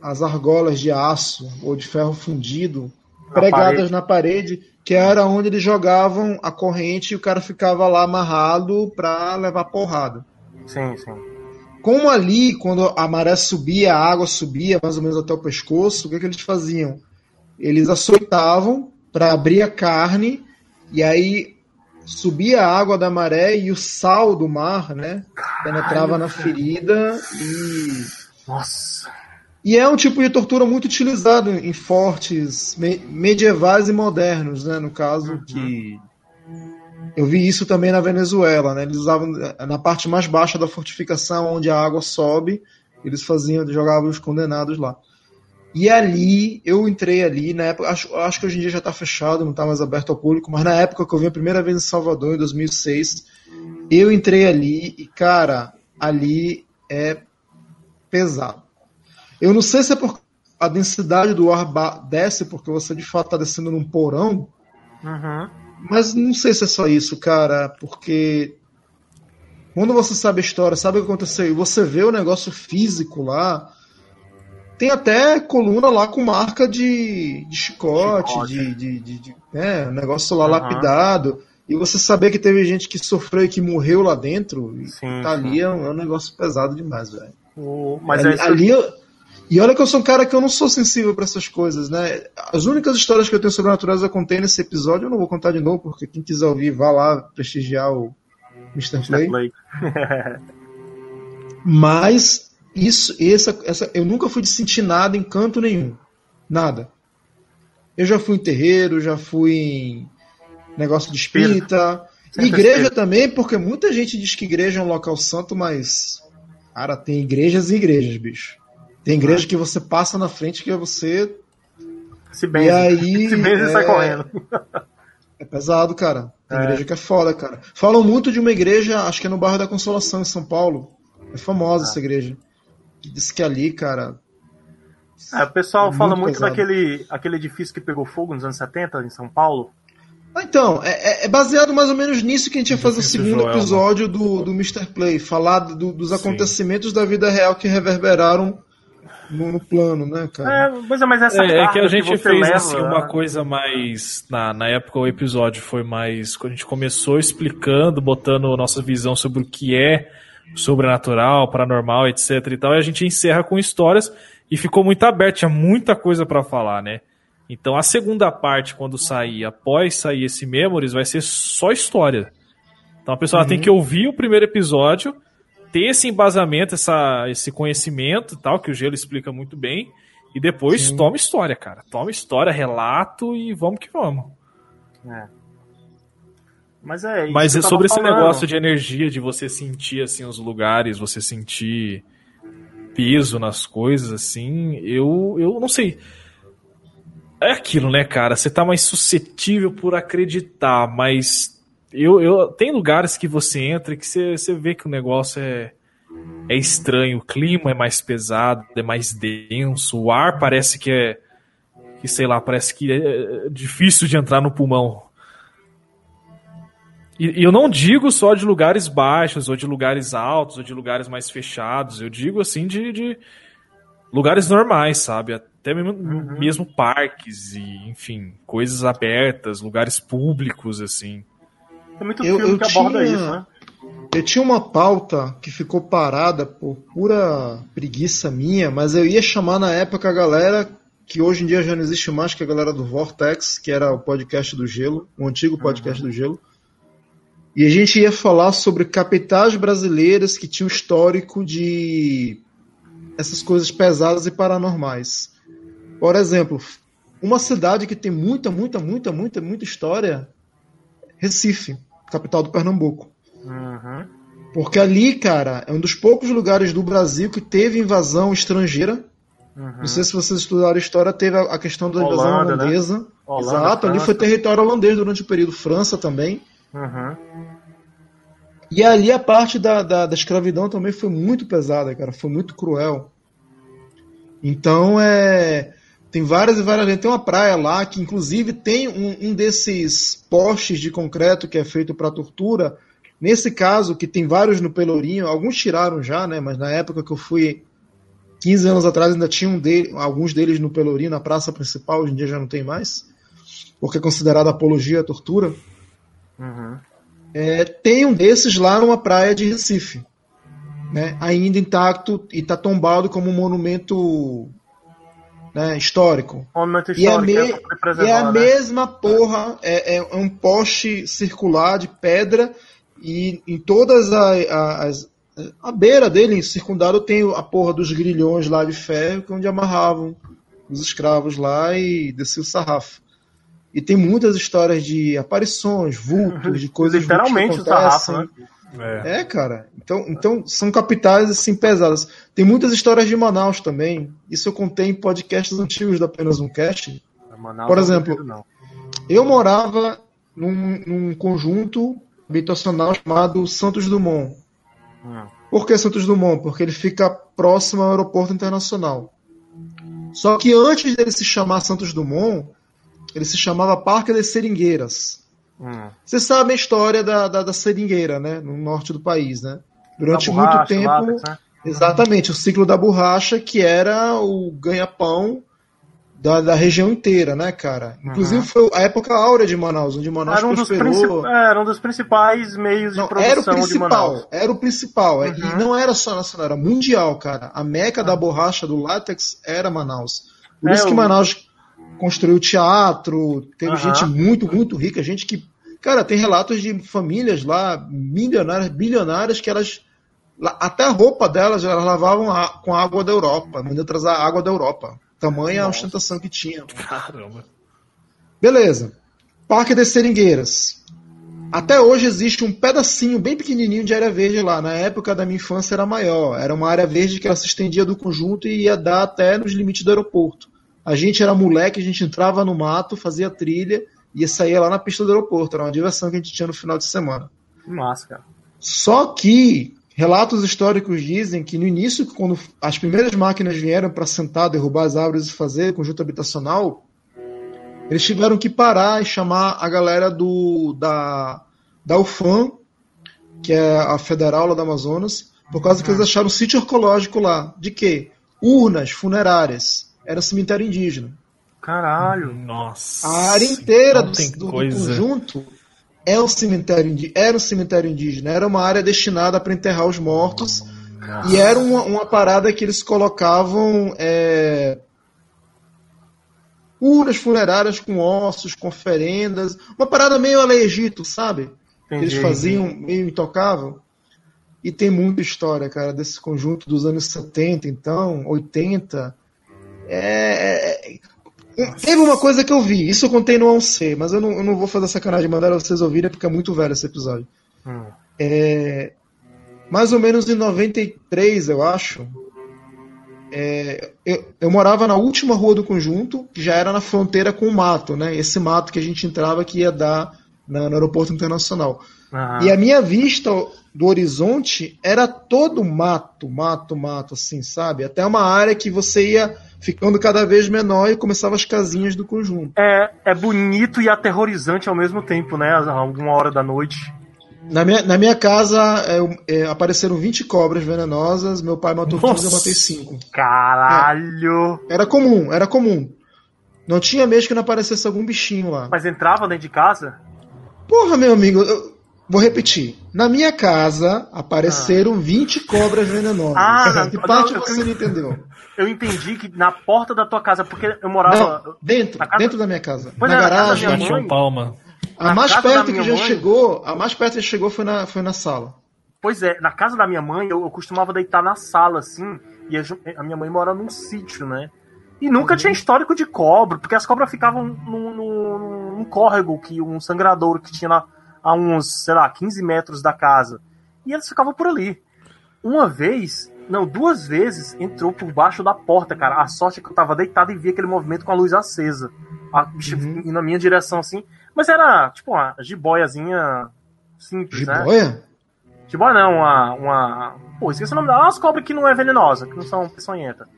As argolas de aço ou de ferro fundido Na pregadas parede. na parede, que era onde eles jogavam a corrente e o cara ficava lá amarrado pra levar porrada. Sim, sim. Como ali, quando a maré subia, a água subia mais ou menos até o pescoço, o que, que eles faziam? Eles açoitavam para abrir a carne e aí subia a água da maré e o sal do mar, né, penetrava na ferida e Nossa. e é um tipo de tortura muito utilizado em fortes me- medievais e modernos, né? No caso que eu vi isso também na Venezuela, né? Eles usavam eh, na parte mais baixa da fortificação, onde a água sobe, eles faziam, jogavam os condenados lá. E ali, eu entrei ali, na época, acho, acho que hoje em dia já está fechado, não está mais aberto ao público, mas na época que eu vim a primeira vez em Salvador, em 2006, eu entrei ali e, cara, ali é pesado. Eu não sei se é porque a densidade do ar desce, porque você de fato está descendo num porão, Uhum. mas não sei se é só isso, cara, porque quando você sabe a história, sabe o que aconteceu, e você vê o negócio físico lá, tem até coluna lá com marca de, de chicote, Chicote. de, de, de, de- né, negócio lá Aham. lapidado, e você saber que teve gente que sofreu e que morreu lá dentro, Sim, tá ali é um, é um negócio pesado demais, velho. Mas ali, é ali eu- e olha que eu sou um cara que eu não sou sensível pra essas coisas, né? As únicas histórias que eu tenho sobre a natureza eu contei nesse episódio, eu não vou contar de novo, porque quem quiser ouvir, vá lá prestigiar o Mr. Play. Play. Mas isso, essa, essa, eu nunca fui de sentir nada em canto nenhum. Nada. Eu já fui em terreiro, já fui em negócio de espírita. Sempre igreja espírita. também, porque muita gente diz que igreja é um local santo, mas. Cara, tem igrejas e igrejas, bicho. Tem igreja que você passa na frente que você. Se bem, E aí, se bem, você sai é- correndo. É pesado, cara. Tem É. igreja que é foda, cara. Falam muito de uma igreja, acho que é no bairro da Consolação, em São Paulo. É famosa essa igreja. Diz que ali, cara. É, o pessoal Muito fala muito pesado. daquele aquele edifício que pegou fogo nos anos 70 em São Paulo. Ah, Então, é, é- é baseado mais ou menos nisso que a gente ia fazer o segundo episódio do, do Mr. Play. Falar do- dos Sim. acontecimentos da vida real que reverberaram no, no plano, né, cara? É, mas, mas essa É, é que a gente você fez leva, assim, uma né? coisa mais. Na, na época o episódio foi mais. Quando a gente começou explicando, botando nossa visão sobre o que é sobrenatural, paranormal, etc e tal, e a gente encerra com histórias e ficou muito aberto, tinha muita coisa pra falar, né? Então a segunda parte, quando sair, após sair esse Memories, vai ser só história. Então a pessoa ela tem que ouvir o primeiro episódio, ter esse embasamento, essa, esse conhecimento e tal, que o Gelo explica muito bem, e depois Sim. toma história, cara. Toma história, relato e vamos que vamos. É. Mas é Mas é sobre esse falando. negócio de energia, de você sentir assim os lugares, você sentir peso nas coisas, assim, eu, eu não sei. É aquilo, né, cara? Você tá mais suscetível por acreditar, mas eu, eu tem lugares que você entra que você, você vê que o negócio é, é estranho, o clima é mais pesado, é mais denso, o ar parece que é que sei lá, parece que é difícil de entrar no pulmão. E, e eu não digo só de lugares baixos, ou de lugares altos, ou de lugares mais fechados. Eu digo assim de, de lugares normais, sabe? Até mesmo, mesmo parques e, enfim, coisas abertas, lugares públicos, assim. Tem muito Eu- filme eu que aborda tinha- isso, né? Eu tinha uma pauta que ficou parada por pura preguiça minha, mas eu ia chamar na época a galera que hoje em dia já não existe mais, que é a galera do Vortex, que era o podcast do Gelo, o antigo podcast do Gelo. E a gente ia falar sobre capitais brasileiras que tinham histórico de essas coisas pesadas e paranormais. Por exemplo, uma cidade que tem muita, muita, muita, muita, muita história, Recife, capital do Pernambuco. Uhum. Porque ali, cara, é um dos poucos lugares do Brasil que teve invasão estrangeira. Não sei se vocês estudaram história, teve a questão da invasão Holanda, né? holandesa. Holanda, Exato, ali França. foi território holandês durante o período França também. Uhum. E ali a parte da, da, da escravidão também foi muito pesada, cara. Foi muito cruel. Então, é. Tem várias e várias. Tem uma praia lá que, inclusive, tem um, um desses postes de concreto que é feito para tortura. Nesse caso, que tem vários no Pelourinho, alguns tiraram já, né? Mas na época que eu fui, 15 anos atrás, ainda tinha um dele, alguns deles no Pelourinho, na praça principal. Hoje em dia já não tem mais, porque é considerada apologia à tortura. Uhum. É, tem um desses lá numa praia de Recife, né, ainda intacto e está tombado como um monumento né, histórico. Monumento E é, histórico, me- é é a né? mesma porra, é, é um poste circular de pedra e em todas a- as. A beira dele, circundado, tem a porra dos grilhões lá de ferro, que é onde amarravam os escravos lá e descia o sarrafo. E tem muitas histórias de aparições, vultos, de coisas Literalmente que sarrafo, acontecem. né? É. É, cara. Então, então são capitais assim pesadas. Tem muitas histórias de Manaus também. Isso eu contei em podcasts antigos da apenas um cast. Manaus Por exemplo, não. Eu morava num, num conjunto habitacional chamado Santos Dumont. Hum. Por que Santos Dumont? Porque ele fica próximo ao aeroporto internacional. Só que antes dele se chamar Santos Dumont, ele se chamava Parque das Seringueiras. Hum. Vocês sabem a história da, da, da seringueira, né? No norte do país, né? Durante muito tempo. látex, né? Exatamente, o ciclo da borracha, que era o ganha-pão da, da região inteira, né, cara? Inclusive foi a época áurea de Manaus, onde Manaus Era um, dos prosperou. princip... era um dos principais meios de Não, produção era o de principal, Manaus. era o principal. é, Uhum. E não era só nacional, era mundial, cara. A meca da borracha do látex era Manaus. Por É, isso que Manaus construiu teatro, teve Aham. gente muito, muito rica, gente que. Cara, tem relatos de famílias lá, milionárias, bilionárias, que elas. Até a roupa delas, elas lavavam a- com água da Europa, mandando trazer água da Europa. Tamanha a ostentação que tinha. Caramba. Beleza. Parque das Seringueiras. Até hoje existe um pedacinho bem pequenininho de área verde lá. Na época da minha infância era maior. Era uma área verde que ela se estendia do conjunto e ia dar até nos limites do aeroporto. A gente era moleque, a gente entrava no mato, fazia trilha e saía lá na pista do aeroporto. Era uma diversão que a gente tinha no final de semana. Que massa, cara. Só que relatos históricos dizem que no início, quando as primeiras máquinas vieram para sentar, derrubar as árvores e fazer conjunto habitacional, eles tiveram que parar e chamar a galera do da, da UFAM, que é a federal lá do Amazonas, por causa que eles acharam um sítio arqueológico lá. De quê? Urnas funerárias. Era um cemitério indígena. Caralho. Nossa. A área inteira do, do- conjunto é um cemitério era um cemitério indígena, era uma área destinada para enterrar os mortos e era uma, uma parada que eles colocavam é, urnas funerárias com ossos, com oferendas, uma parada meio a Egito, sabe? Que Entendi. Eles faziam meio intocável. E tem muita história, cara, desse conjunto dos anos 70, então, 80. É, é, é, Teve uma coisa que eu vi, isso eu contei no 11C, mas eu não, eu não vou fazer sacanagem de mandar vocês ouvirem porque é muito velho esse episódio. Hum. É, mais ou menos em 93, eu acho. é, eu, eu morava na última rua do conjunto, que já era na fronteira com o mato, né? Esse mato que a gente entrava que ia dar na- no aeroporto internacional. Aham. E a minha vista do horizonte era todo mato, mato, mato, assim, sabe? Até uma área que você ia ficando cada vez menor e começava as casinhas do conjunto. É, é bonito e aterrorizante ao mesmo tempo, né? Alguma hora da noite. Na minha, na minha casa é, é, apareceram 20 cobras venenosas, meu pai matou 15, eu Nossa. matei 5. Caralho! Era comum, era comum. Não tinha mês que não aparecesse algum bichinho lá. Mas entrava dentro de casa? Porra, meu amigo, eu vou repetir. Na minha casa apareceram 20 cobras venenosas. Ah, não, que parte não, eu- você não entendeu? Eu entendi que na porta da tua casa, porque eu morava. Não, dentro, na casa- dentro da minha casa. Pois na é, na casa garagem. minha Bate mãe- palma. A na mais perto que minha já mãe- chegou, a mais perto que chegou foi na, foi na sala. Pois é, na casa da minha mãe, eu, eu costumava deitar na sala, assim, e a, a minha mãe mora num sítio, né? E nunca tinha histórico de cobra, porque as cobras ficavam num, num- num córrego, que, um sangradouro que tinha lá a uns, sei lá, 15 metros da casa. E eles ficavam por ali. Uma vez, não, duas vezes, entrou por baixo da porta, cara. A sorte é que eu tava deitado e vi aquele movimento com a luz acesa. A bicha indo na minha direção, assim. Mas era, tipo, uma jiboiazinha simples, né? Jiboia? Jiboia não, uma, uma... Pô, esqueci o nome dela. Umas cobras que não é venenosa, que não são peçonhentas.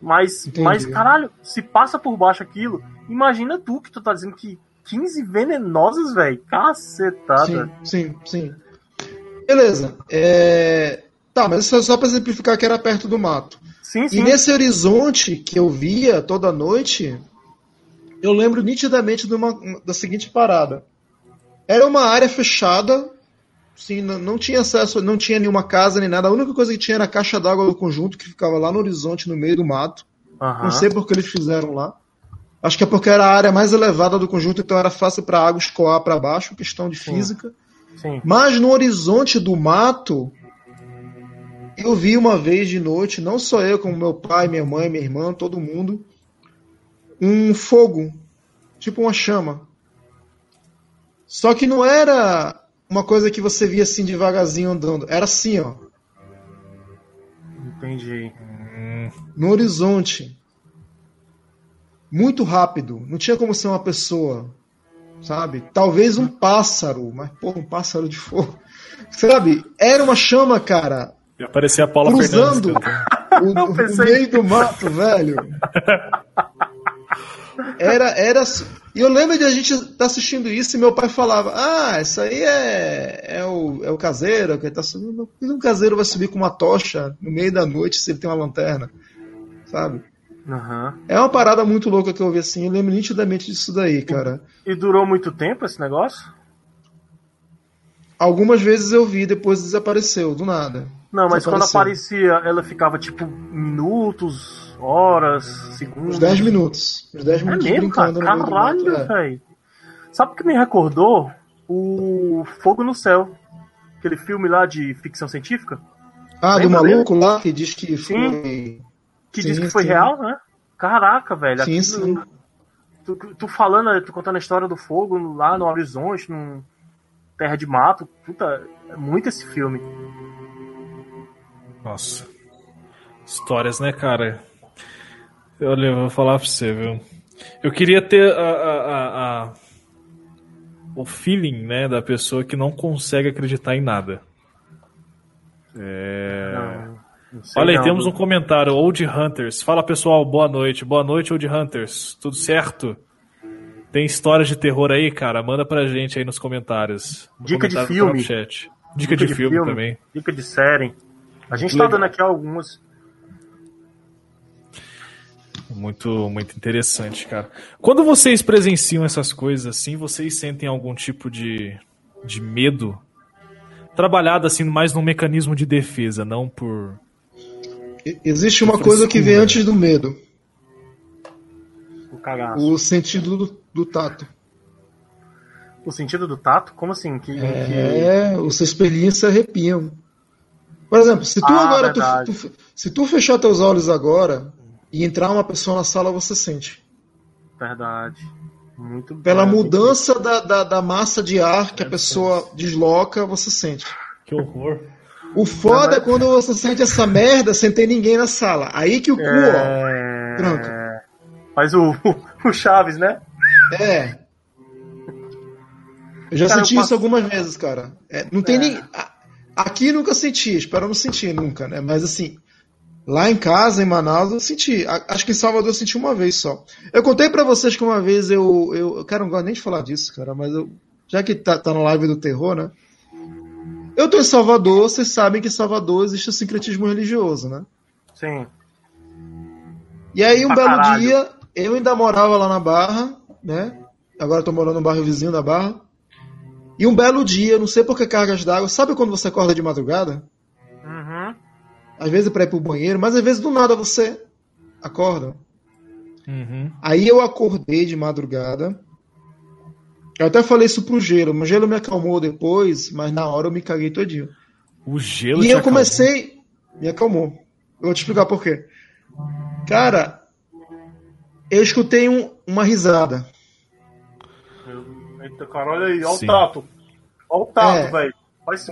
Mas, Entendi. mas, caralho, se passa por baixo aquilo, imagina tu que tu tá dizendo que 15 venenosas, velho. Cacetada. Sim, sim, sim. Beleza. É... Tá, mas isso é só pra exemplificar que era perto do mato. Sim, E sim. nesse horizonte que eu via toda noite, eu lembro nitidamente de uma, da seguinte parada. Era uma área fechada, sim, não, não tinha acesso, não tinha nenhuma casa nem nada. A única coisa que tinha era a caixa d'água do conjunto que ficava lá no horizonte, no meio do mato. Aham. Não sei por que eles fizeram lá. Acho que é porque era a área mais elevada do conjunto, então era fácil para a água escoar para baixo, questão de Sim. física. Sim. Mas no horizonte do mato, eu vi uma vez de noite, não só eu, como meu pai, minha mãe, minha irmã, todo mundo, um fogo, tipo uma chama. Só que não era uma coisa que você via assim devagarzinho andando, era assim, ó, Entendi. no horizonte. Muito rápido, não tinha como ser uma pessoa, sabe? Talvez um pássaro, mas porra, um pássaro de fogo. Sabe? Era uma chama, cara, E aparecia a Paula cruzando Fernandes. o, Eu o pensei meio do mato, velho. Era, era. E eu lembro de a gente estar assistindo isso e meu pai falava: Ah, isso aí é, é, o, é o caseiro que tá subindo. Por que Um caseiro vai subir com uma tocha no meio da noite se ele tem uma lanterna, sabe? Aham. É uma parada muito louca que eu vi assim. Eu lembro nitidamente disso daí, cara. E durou muito tempo esse negócio? Algumas vezes eu vi, depois desapareceu, do nada. Não, mas quando aparecia, ela ficava tipo minutos, horas, segundos. Uns 10 minutos. Uns 10 É minutos mesmo, cara? brincando no meio do Caralho, é. velho. Sabe o que me recordou? O Fogo no Céu. Aquele filme lá de ficção científica. Ah, do Lembra maluco lá que diz que Sim. Que Sim, diz que foi sim. real, né? Caraca, velho. Sim, sim. Tu, tu falando, tu contando a história do fogo lá no horizonte, num terra de mato. Puta, é muito esse filme. Nossa. Histórias, né, cara? Olha, eu vou falar pra você, viu? Eu queria ter a, a- a- a- o feeling, né, da pessoa que não consegue acreditar em nada. É... Não, Olha aí, temos um comentário, Old Hunters. Fala pessoal, boa noite. Boa noite, Old Hunters. Tudo certo? Tem histórias de terror aí, cara? Manda pra gente aí nos comentários. No Dica de comentário do filme. Chat. Dica, de, filme, também. Dica de série. A gente Legal. tá dando aqui algumas. Muito, muito interessante, cara. Quando vocês presenciam essas coisas assim, vocês sentem algum tipo de, de medo? Trabalhado assim mais num mecanismo de defesa, não por. Existe uma coisa que vem antes do medo: O cagaço. o sentido do, do tato. O sentido do tato? Como assim? Que, que... É, os se arrepiam. Por exemplo, se tu Ah, agora tu, tu- se tu fechar teus olhos agora e entrar uma pessoa na sala, você sente. Verdade. Muito Pela bom. mudança da, da, da massa de ar que a pessoa desloca, você sente. Que horror. O foda é quando você sente essa merda sem ter ninguém na sala. Aí que o cu, ó. É... Pronto. Faz o, o Chaves, né? É. Eu já Cara, senti eu isso passo- algumas vezes, cara. É, não tem nem. a- Aqui nunca senti, espero não sentir nunca, né? Mas assim, lá em casa, em Manaus, eu senti. Acho que em Salvador eu senti uma vez só. Eu contei pra vocês que uma vez eu. eu cara, não gosto nem de falar disso, cara, mas eu. Já que tá, tá no live do terror, né? Eu tô em Salvador, vocês sabem que em Salvador existe o sincretismo religioso, né? Sim. E aí, um Pra belo caralho. dia, eu ainda morava lá na Barra, né? Agora eu tô morando no bairro vizinho da Barra. E um belo dia, não sei por que cargas d'água, sabe quando você acorda de madrugada? Uhum. Às vezes pra ir pro banheiro, mas às vezes do nada você acorda. Uhum. Aí eu acordei de madrugada. Eu até falei isso pro gelo, mas o gelo me acalmou depois, mas na hora eu me caguei todinho. O gelo E eu acalmou. comecei. Me acalmou. Eu vou te explicar por quê. Cara, eu escutei um- uma risada. Eita, cara, olha aí, olha Sim. o tato. Olha o tato, É. velho.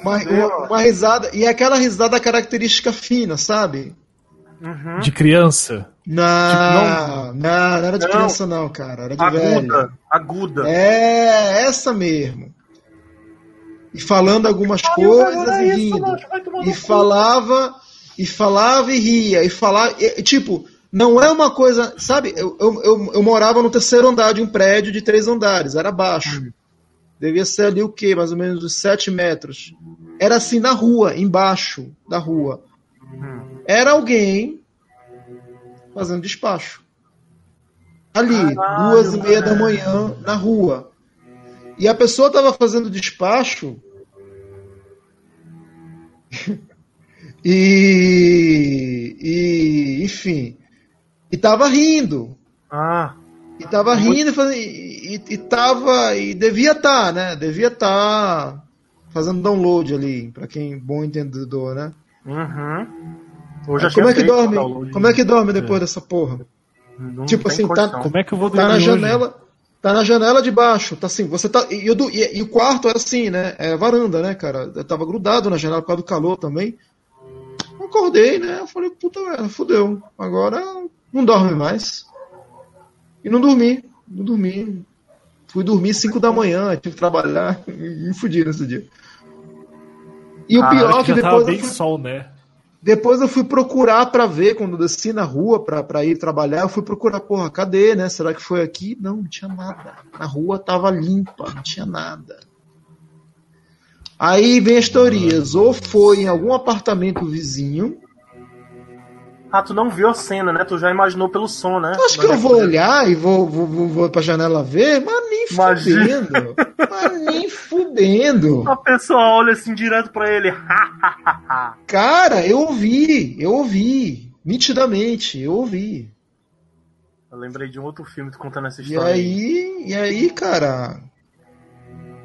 Uma, uma- uma risada. E é aquela risada característica fina, sabe? Uhum. De criança. Não, não, não era de Não. criança, não, cara. Era de velho. Aguda, aguda. É, essa mesmo. E falando algumas coisas e rindo. não, E falava, e falava e ria. E falava. e, tipo, não é uma coisa. Sabe, eu, eu, eu, eu morava no terceiro andar de um prédio de três andares, era baixo. Devia ser ali o quê? Mais ou menos uns sete metros. Era assim na rua, embaixo da rua. Era alguém fazendo despacho. Ali, Caralho, duas e meia da velho. manhã, na rua. E a pessoa estava fazendo despacho. e, e. Enfim. E tava rindo. Ah, E tava rindo e, e, e, e tava. E devia estar, né? Devia estar fazendo download ali, pra quem bom entendedor, né? uhum. Já Como é que dorme? download. Como é que dorme depois dessa porra? Não tipo assim, tá-. Como é que eu vou Tá na dormir hoje? janela. Tá na janela de baixo, tá assim, você tá. E, eu e- e o quarto era assim, né? É varanda, né, cara? Eu tava grudado na janela por causa do calor também. Eu acordei, né? Eu falei, puta merda, fudeu. Agora não dorme mais. E não dormi. Não dormi. Fui dormir 5 da manhã, tive que trabalhar. E me fudi nesse dia. E o Ah, pior Acho é que que já tava depois eu, bem fui, sol, né? Depois eu fui procurar pra ver, quando eu desci na rua pra ir trabalhar, eu fui procurar, porra, cadê, né? Será que foi aqui? Não, não tinha nada. A rua tava limpa, não tinha nada. Aí vem as teorias, ou foi em algum apartamento vizinho. Ah, tu não viu a cena, né? Tu já imaginou pelo som, né? Acho que eu vou olhar e vou, vou, vou, vou pra janela ver, mas nem Imagina. fudendo. mas nem fudendo. A pessoa olha assim direto pra ele. Cara, eu ouvi, eu ouvi. Nitidamente, eu ouvi. eu lembrei de um outro filme contando essa E história. aí, e aí, cara.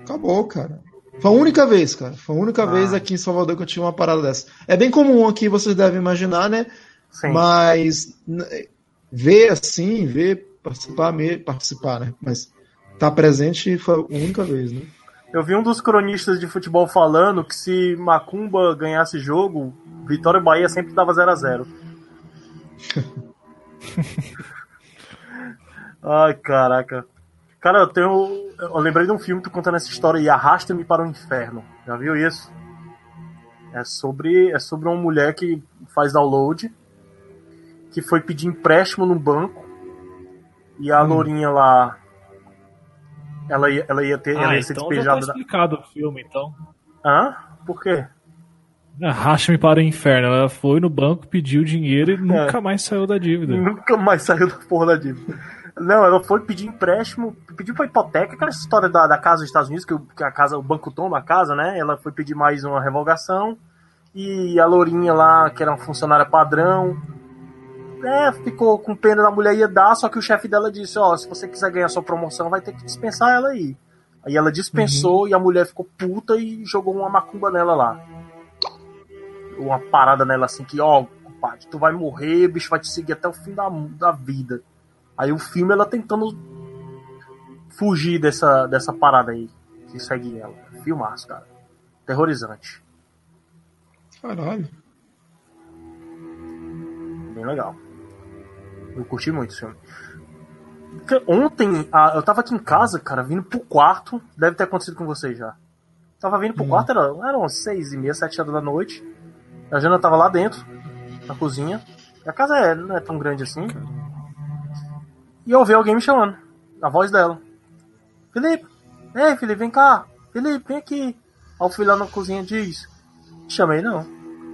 Acabou, cara. Foi a única vez, cara. Foi a única Ah. vez aqui em Salvador que eu tive uma parada dessa. É bem comum aqui, vocês devem imaginar, né? Sim. Mas ver assim, ver participar, participar, né? Mas tá presente foi a única vez, né? Eu vi um dos cronistas de futebol falando que se Macumba ganhasse jogo, Vitória e Bahia sempre dava 0 a 0 Ai, caraca. Cara, eu tenho. Eu lembrei de um filme tu contando essa história e Arrasta-me para o Inferno. Já viu isso? É sobre, é sobre uma mulher que faz download, que foi pedir empréstimo no banco, e a lourinha lá. Ela ia, ela ia ter. ela Ah, ia ser então já tá despejada da. explicado o filme, então. Hã? Por quê? Arraste-me para o inferno. Ela foi no banco, pediu dinheiro e nunca mais saiu da dívida. Nunca mais saiu da porra da dívida. Não, ela foi pedir empréstimo, pediu pra hipoteca, aquela história da, da casa dos Estados Unidos, que, o- que a casa, o banco toma a casa, né? Ela foi pedir mais uma revogação. E a Lourinha lá, que era uma funcionária padrão, é, ficou com pena da mulher ia dar, só que o chefe dela disse, ó, se você quiser ganhar sua promoção, vai ter que dispensar ela aí. Aí ela dispensou e a mulher ficou puta e jogou uma macumba nela lá. Uma parada nela assim que, ó, compadre, tu vai morrer, o bicho vai te seguir até o fim da, da vida. Aí o filme ela tentando fugir dessa, dessa parada aí que segue ela. Filmaço, cara. Terrorizante. Caralho. Bem legal. Eu curti muito esse filme. Ontem, eu tava aqui em casa, cara, vindo pro quarto. Deve ter acontecido com vocês já. Tava vindo pro quarto, era, eram seis e meia, sete horas da noite. A Jana tava lá dentro, na cozinha. A casa é, não é tão grande assim. E eu ouvi alguém me chamando. A voz dela. Felipe! Ei, Felipe, vem cá! Felipe, vem aqui! Aí eu fui lá na cozinha e diz. Te chamei não.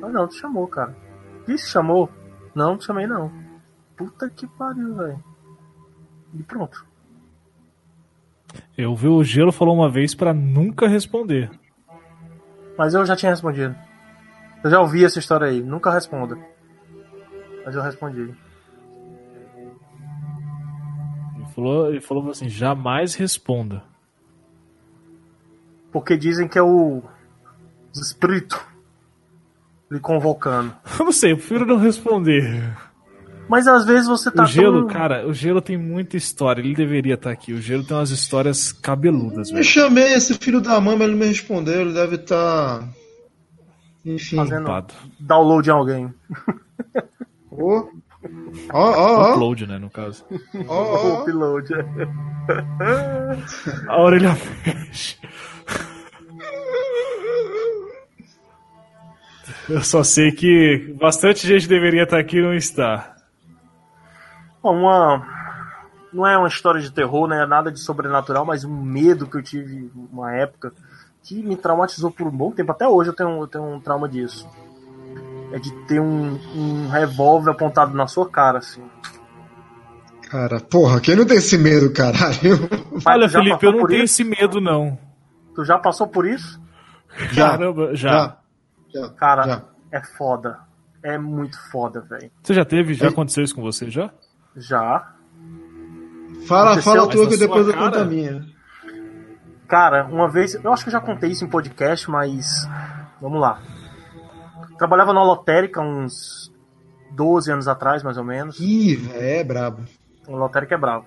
Ah não, te chamou, cara. Disse chamou? Não, te chamei não. Puta que pariu, velho. E pronto. Eu vi o Gelo falou uma vez pra nunca responder. Mas eu já tinha respondido. Eu já ouvi essa história aí. Nunca responda. Mas eu respondi. Ele falou, ele falou assim: jamais responda. Porque dizem que é o espírito. lhe convocando. Eu não sei, eu prefiro não responder. Mas às vezes você tá O gelo, tão- cara, o gelo tem muita história. Ele deveria estar aqui. O gelo tem umas histórias cabeludas, Eu velho. chamei esse filho da mãe, mas ele não me respondeu. Ele deve estar. Enfim. fazendo Ocupado. download em alguém. Ó, ó, ó, Upload, né, no caso. ó, ó. Upload. A orelha fecha. Eu só sei que bastante gente deveria estar aqui e não está. Bom, uma. Não é uma história de terror, né? Nada de sobrenatural, mas um medo que eu tive uma época que me traumatizou por um bom tempo. Até hoje eu tenho, eu tenho um trauma disso. É de ter um, um revólver apontado na sua cara, assim. Cara, porra, quem não tem esse medo, caralho? Pai, Olha, Felipe, eu não tenho isso? esse medo, não. Tu já passou por isso? Já. Caramba, já. Já. Já. Cara, Já. é foda. É muito foda, velho. Você já teve? Já É. aconteceu isso com você, já? Já. Fala, Aconteceu, fala mas tua que depois eu conto cara? a minha. Cara, uma vez, eu acho que eu já contei isso em podcast, mas vamos lá. Trabalhava na lotérica uns 12 anos atrás, mais ou menos. Ih, é brabo. A lotérica é bravo.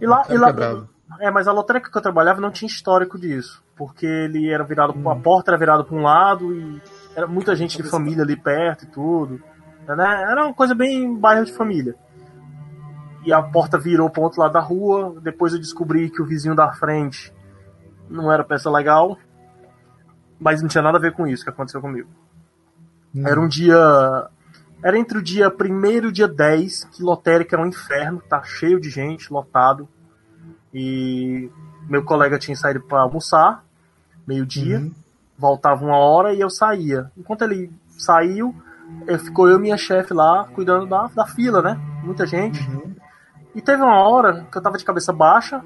E lá, e lá é bravo. é, mas a lotérica que eu trabalhava não tinha histórico disso, porque ele era virado, a porta era virada para um lado e era muita gente de família ali perto e tudo. Né? Era uma coisa bem bairro de família. E a porta virou para outro lado da rua. Depois eu descobri que o vizinho da frente não era peça legal, mas não tinha nada a ver com isso que aconteceu comigo. Era um dia. Era entre o dia 1 e o dia 10, que lotérica era um inferno, tá cheio de gente, lotado. E meu colega tinha saído para almoçar, meio-dia, Uhum. voltava uma hora e eu saía. Enquanto ele saiu, eu, ficou eu e minha chefe lá cuidando da, da fila, né? Muita gente. E teve uma hora que eu tava de cabeça baixa,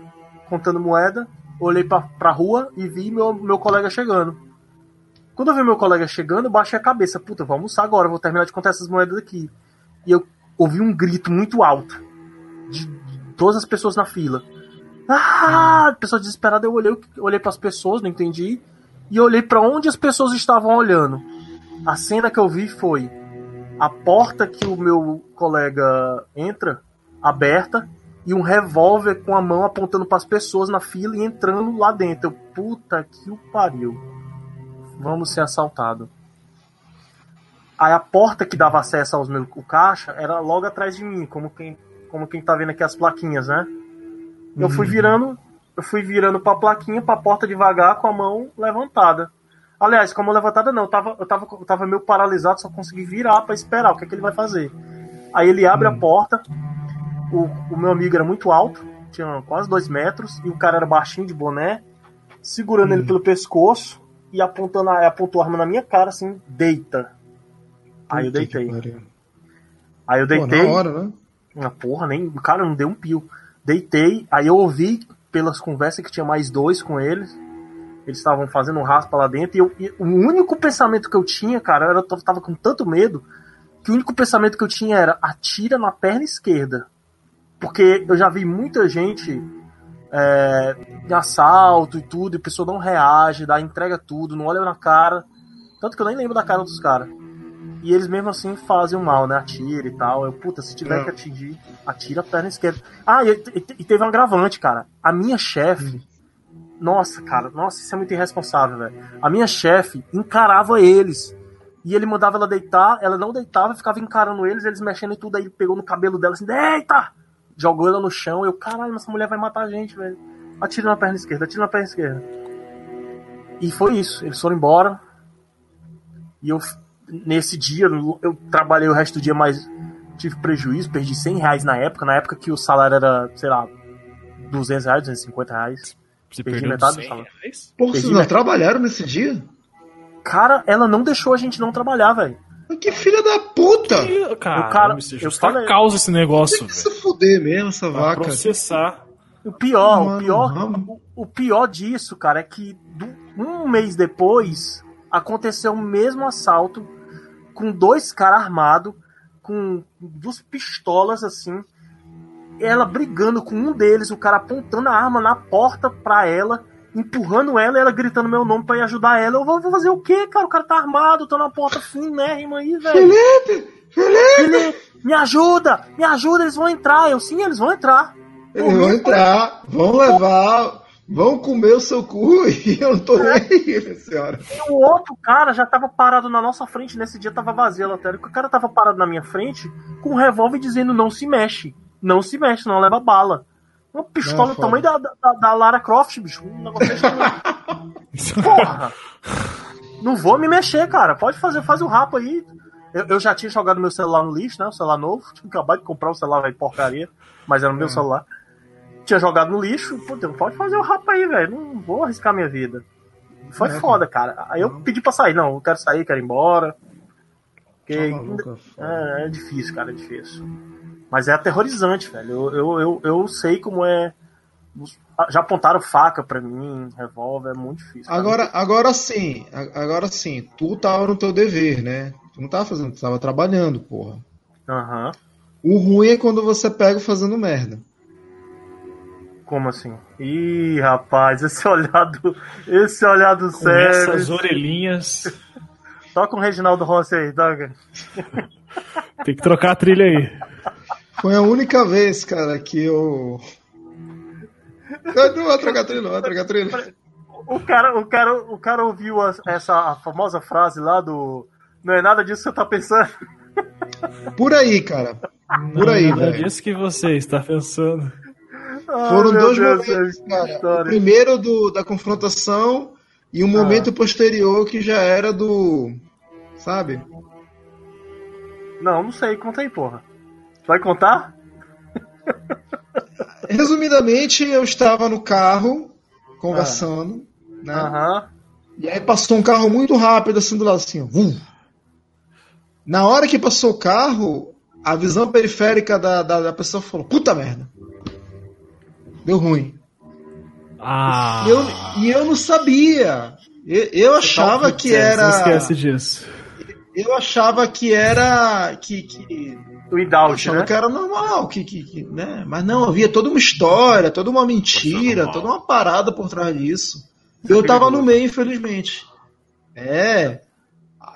contando moeda, olhei pra, pra rua e vi meu, meu colega chegando. Quando eu vi meu colega chegando, baixei a cabeça. Puta, vou almoçar agora, vou terminar de contar essas moedas aqui. E eu ouvi um grito muito alto de, de todas as pessoas na fila. Ah! Pessoas desesperadas, eu olhei, olhei para as pessoas, não entendi. E olhei para onde as pessoas estavam olhando. A cena que eu vi foi a porta que o meu colega entra aberta e um revólver com a mão apontando para as pessoas na fila e entrando lá dentro. Eu, puta que o pariu. Vamos ser assaltados. Aí a porta que dava acesso aos meus o caixa era logo atrás de mim, como quem, como quem tá vendo aqui as plaquinhas, né? Eu fui virando, eu fui virando pra plaquinha, pra porta devagar, com a mão levantada. Aliás, com a mão levantada não, eu tava, eu tava, eu tava meio paralisado, só consegui virar pra esperar o que é que ele vai fazer. Aí ele abre a porta, o, o meu amigo era muito alto, tinha quase dois metros, e o cara era baixinho de boné, segurando ele pelo pescoço e apontando a, apontou a arma na minha cara assim, deita. Aí eu deitei. Aí eu Pô, deitei. na hora, né? Ah, porra, nem. O cara não deu um pio. Deitei, aí eu ouvi pelas conversas que tinha mais dois com eles. Eles estavam fazendo um raspa lá dentro. E, eu- e o único pensamento que eu tinha, cara, eu tava com tanto medo. Que o único pensamento que eu tinha era atira na perna esquerda. Porque eu já vi muita gente é, em assalto e tudo, e a pessoa não reage, dá, entrega tudo, não olha na cara. Tanto que eu nem lembro da cara dos caras. E eles mesmo assim fazem o mal, né? Atira e tal. Eu, puta, se tiver É. que atingir, atira a perna esquerda. Ah, e, e- e teve um agravante, cara. A minha chefe. Nossa, cara, nossa, isso é muito irresponsável, velho. A minha chefe encarava eles. E ele mandava ela deitar, ela não deitava, ficava encarando eles, eles mexendo em tudo, aí ele pegou no cabelo dela assim, deita! Jogou ela no chão, eu, caralho, essa mulher vai matar a gente, velho. Atira na perna esquerda, atira na perna esquerda. E foi isso, eles foram embora. E eu, nesse dia, eu trabalhei o resto do dia, mas tive prejuízo, perdi 100 reais na época, na época que o salário era, sei lá, 200 reais, 250 reais. Você Perdi metade do 100 salário. reais? Pô, vocês não trabalharam nesse dia? Cara, ela não deixou a gente não trabalhar, velho. Que filha da puta! Ih, Cara, cara- isso é eu justa falei- causa esse negócio, Tem que se fuder mesmo, essa Pra vaca. processar. O pior, Mano, o pior, o, o pior disso, cara, é que do- um mês depois aconteceu o mesmo assalto com dois caras armados, com duas pistolas assim, ela brigando com um deles, o cara apontando a arma na porta pra ela empurrando ela ela gritando meu nome pra ir ajudar ela. Eu vou, vou fazer o quê, cara? O cara tá armado, tô na porta finérrima aí, velho. Felipe! Felipe! Felipe, me ajuda, me ajuda, eles vão entrar. Eu sim, eles vão entrar. Eles vão entrar, vão levar, vão comer o seu cu e eu não tô nem aí, senhora. E o outro cara já tava parado na nossa frente, nesse dia tava vazia a lotérica. O cara tava parado na minha frente com um revólver dizendo não se mexe. Não se mexe, não leva bala. Uma pistola Não, do tamanho da, da, da Lara Croft, bicho. Um negócio desse. Porra! Não vou me mexer, cara. Pode fazer, faz o rapo aí. Eu, eu já tinha jogado meu celular no lixo, né? O celular novo. Tinha acabado de comprar um celular, velho, porcaria. Mas era o meu celular. Tinha jogado no lixo. Pô, Deus, pode fazer o rapo aí, velho. Não vou arriscar minha vida. Foi É, foda, cara. Aí eu pedi pra sair. Não, eu quero sair, quero ir embora. Porque Tá maluco, é é, é difícil, cara, é difícil. Mas é aterrorizante, velho. Eu, eu, eu, eu sei como é. Já apontaram faca pra mim, revólver, é muito difícil. Agora, agora sim, agora sim, tu tava no teu dever, né? Tu não tava fazendo, tu tava trabalhando, porra. Aham. O ruim é quando você pega fazendo merda. Como assim? Ih, rapaz, esse olhado. Esse olhado Com sério. essas orelhinhas. Toca um Reginaldo Rossi aí, toca. Tem que trocar a trilha aí. Foi a única vez, cara, que eu. Não vou trocar trilha, não vou trocar trilha. O cara, o cara, o cara ouviu a- essa a famosa frase lá do. Não é nada disso que você tá pensando. Por aí, cara. Por aí, Nada velho. disso que você está pensando. Foram Ai, meu dois Deus, momentos, que cara. O primeiro do, da confrontação e um Ah. momento posterior que já era do. Sabe? Não, não sei, conta aí, porra. Vai contar? Resumidamente, eu estava no carro conversando, né? Aham. E aí passou um carro muito rápido assim do lado, assim, ó. Vum. Na hora que passou o carro, a visão periférica da, da, da pessoa falou, puta merda. Deu ruim. Ah. E, eu, e eu não sabia. Eu, eu achava que era. Não esquece disso. Eu achava que era. Que, que, O eu Idalge, achava né? que era normal, que, que, que, né? Mas não, havia toda uma história, toda uma mentira, toda uma parada por trás disso. Eu tava no meio, infelizmente. É.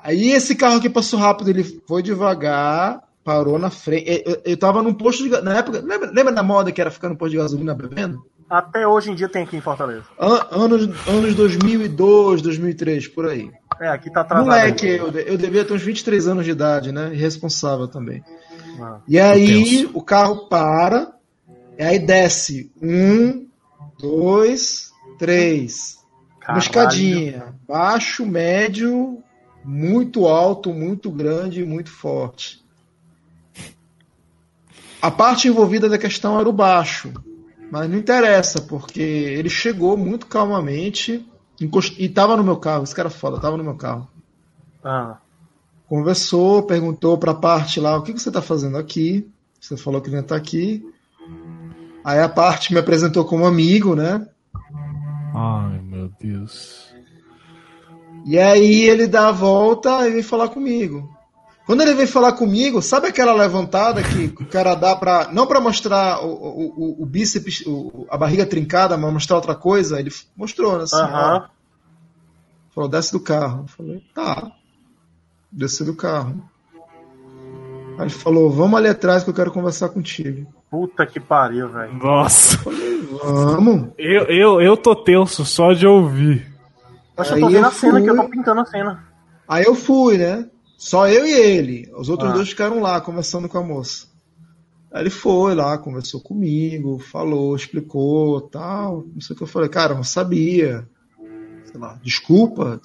Aí esse carro que passou rápido, ele foi devagar, parou na frente. Eu, eu, eu tava num posto de Na época. Lembra, lembra da moda que era ficar no posto de gasolina bebendo? Até hoje em dia tem aqui em Fortaleza. An- anos, anos 2002, 2003, por aí. É, aqui tá atrasado. Moleque, eu, eu devia ter uns 23 anos de idade, né? Irresponsável também. Ah. E aí o carro para, e aí desce um, dois, três. Uma Caralho. escadinha. Baixo, médio, muito alto, muito grande, muito forte. A parte envolvida da questão era o baixo. Mas não interessa, porque ele chegou muito calmamente encost- e tava no meu carro. Esse cara é foda, tava no meu carro. Ah. Conversou, perguntou pra parte lá, o que que você tá fazendo aqui? Você falou que não tá aqui. Aí a parte me apresentou como amigo, né? Ai, meu Deus. E aí ele dá a volta e vem falar comigo. Quando ele vem falar comigo, sabe aquela levantada que o cara dá pra. Não pra mostrar o, o, o- o bíceps, o- a barriga trincada, mas mostrar outra coisa? Ele mostrou, né? Assim, Aham. ó. Falou, desce do carro. Eu falei, tá. Desci do carro. Aí ele falou, vamos ali atrás que eu quero conversar contigo. Puta que pariu, velho. Nossa. Vamos. Eu, eu, eu tô tenso só de ouvir. Poxa, eu Aí tô vendo eu a cena aqui, eu tô fui- pintando a cena. Aí eu fui, né? Só eu e ele. Os outros Ah. dois ficaram lá conversando com a moça. Aí ele foi lá, conversou comigo, falou, explicou, tal. Não sei o que eu falei, cara, eu não sabia. Sei lá, desculpa.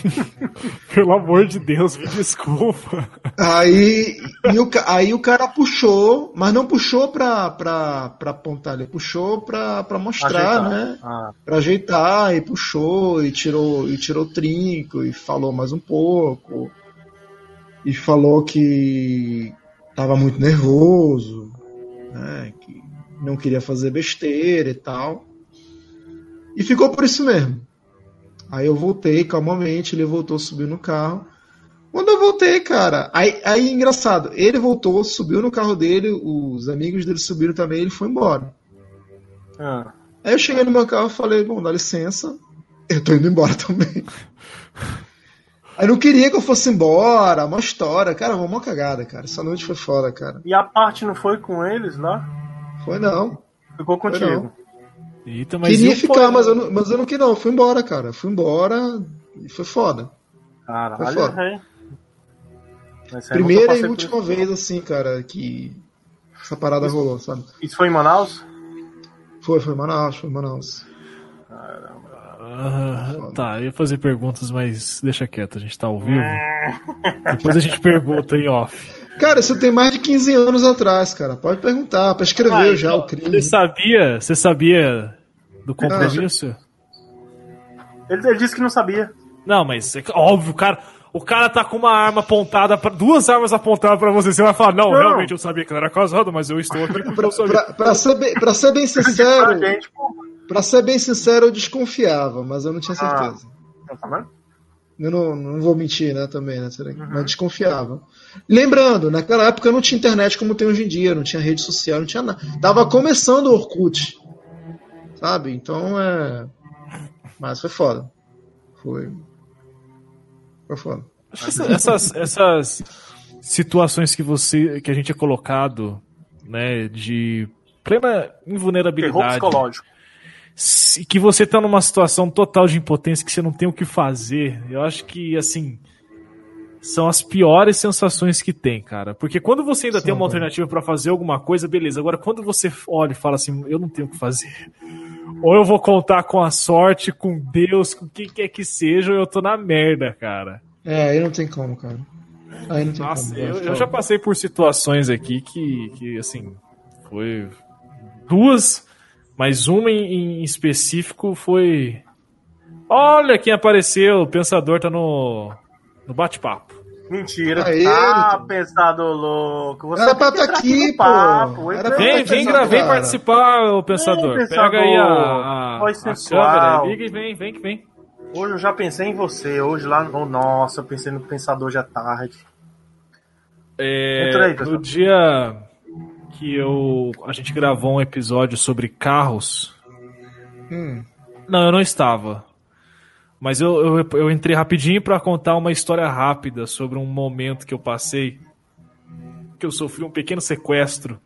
Pelo amor de Deus, me desculpa. Aí, e o, aí o cara puxou, mas não puxou pra, pra, pra apontar, ele puxou pra, pra mostrar, Ajeitar. né? Ah. Pra ajeitar, e puxou, e tirou, e tirou trinco, e falou mais um pouco. E falou que tava muito nervoso, né? Que não queria fazer besteira e tal. E ficou por isso mesmo. Aí eu voltei calmamente, ele voltou, subiu no carro. Quando eu voltei, cara, aí, aí engraçado, ele voltou, subiu no carro dele, os amigos dele subiram também, ele foi embora. Ah. Aí eu cheguei no meu carro e falei, bom, dá licença, eu tô indo embora também. Aí não queria que eu fosse embora, uma história. Cara, uma cagada, cara. Essa noite foi foda, cara. E a parte não foi com eles lá? Foi não. Ficou contigo. não. Eita, mas queria ficar, mas eu, não, mas eu não queria não. Fui embora, cara. Fui embora e foi foda. Foi Caralho, foda. aí nunca Primeira e por última isso. vez, assim, cara, que essa parada rolou, sabe? Isso foi em Manaus? Foi, foi em Manaus, foi em Manaus. Ah, tá, eu ia fazer perguntas, mas deixa quieto, a gente tá ao vivo. Depois a gente pergunta em off. Cara, isso tem mais de 15 anos atrás, cara. Pode perguntar, prescreveu Ah, já então, o crime. Você sabia? Você sabia do compromisso? Ele, ele disse que não sabia. Não, mas é óbvio, o cara, o cara tá com uma arma apontada, pra, duas armas apontadas pra você. Você vai falar, não, Não. realmente eu sabia que ela era casada, mas eu estou aqui Pra, pra- pra ser bem, pra ser bem sincero, pra ser bem sincero, eu desconfiava, mas eu não tinha certeza. Tá vendo? Eu não, não vou mentir, né, também, né, será que- Uhum. mas desconfiava. Lembrando, naquela época não tinha internet como tem hoje em dia, não tinha rede social, não tinha nada. Tava começando o Orkut, sabe? Então é... Mas foi foda. Foi... Foi foda. Essa- Essas, essas situações que você, que a gente é colocado, né, de plena Terror invulnerabilidade, psicológico. se- que você tá numa situação total de impotência que você não tem o que fazer, eu acho que, assim, são as piores sensações que tem, cara. Porque quando você ainda Sim, tem uma cara. alternativa pra fazer alguma coisa, beleza. Agora, quando você olha e fala assim, eu não tenho o que fazer. Ou eu vou contar com a sorte, com Deus, com quem quer que seja, ou eu tô na merda, cara. É, aí não tem como, cara. Aí não tem Nossa, como. eu, é eu já passei por situações aqui que, que assim, foi duas, mas uma em, em específico foi. Olha quem apareceu, o pensador tá no, no bate-papo. Mentira. Aê, ah, Vitor. pensador louco. Você Era pra que tá aqui, pô. papo. Era. Vem, tá vem, gra- vem participar, o pensador. Vem, Pega aí a, a, a câmera, liga e vem, vem que vem. Hoje eu já pensei em você. Hoje lá. Oh, nossa, eu pensei no pensador já tarde. É, Entra aí, no dia que eu, a gente gravou um episódio sobre carros, Hum. Não, eu não estava. Mas eu, eu, eu entrei rapidinho pra contar uma história rápida sobre um momento que eu passei. Que eu sofri um pequeno sequestro.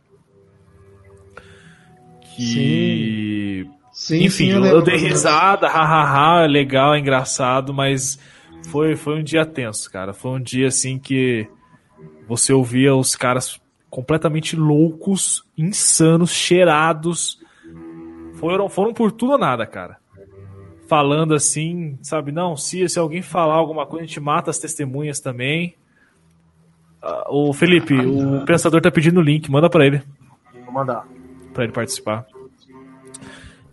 Que. Sim, Enfim, sim, eu, eu dei risada, hahaha, é legal, é engraçado, mas foi, foi um dia tenso, cara. Foi um dia assim que você ouvia os caras completamente loucos, insanos, cheirados. Foram, foram por tudo ou nada, cara. Falando assim, sabe? Não, se, se alguém falar alguma coisa, a gente mata as testemunhas também. Ah, o Felipe, o pensador tá pedindo o link, manda pra ele Vou mandar. pra ele participar.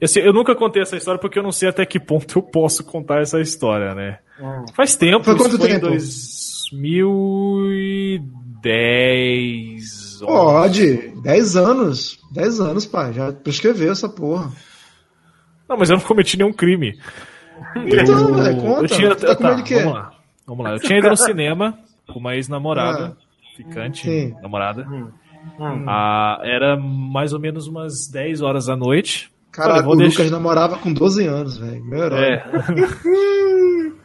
Eu, sei- eu nunca contei essa história porque eu não sei até que ponto eu posso contar essa história, né? Hum. Faz tempo, Foi quanto foi tempo? em 2010. 11. Pode. 10 anos. 10 anos, pai. Já prescreveu essa porra. Não, mas eu não cometi nenhum crime. Então, velho, conta. Eu tinha, Tá com tá, vamos lá. Vamos lá. Eu tinha ido no cinema com uma ex-namorada, ficante, Ah. Sim. namorada. Hum. Ah, era mais ou menos umas 10 horas da noite. Cara, Falei, vou o deixar- Lucas namorava com 12 anos, velho. Meu herói. É.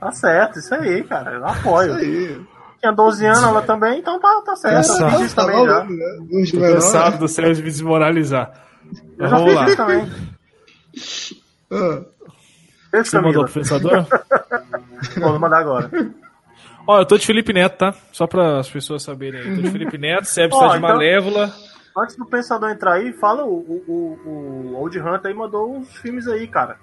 Tá certo, isso aí, cara. Eu apoio. Isso aí. Tinha 12 anos ela também, então tá, tá certo. Eu isso Tá também já. maluco, né? Cansado do céu de me desmoralizar. Eu já Vamos fiz lá. isso também. Ah, Beijo, Você mandou pro pensador? Vou mandar agora. Ó, eu tô de Felipe Neto, tá? Só para as pessoas saberem aí. Tô de Felipe Neto, Seb está Ó, de então- Malévola. Antes do pensador entrar aí, fala o, o, o, o Old Hunter aí mandou uns filmes aí, cara.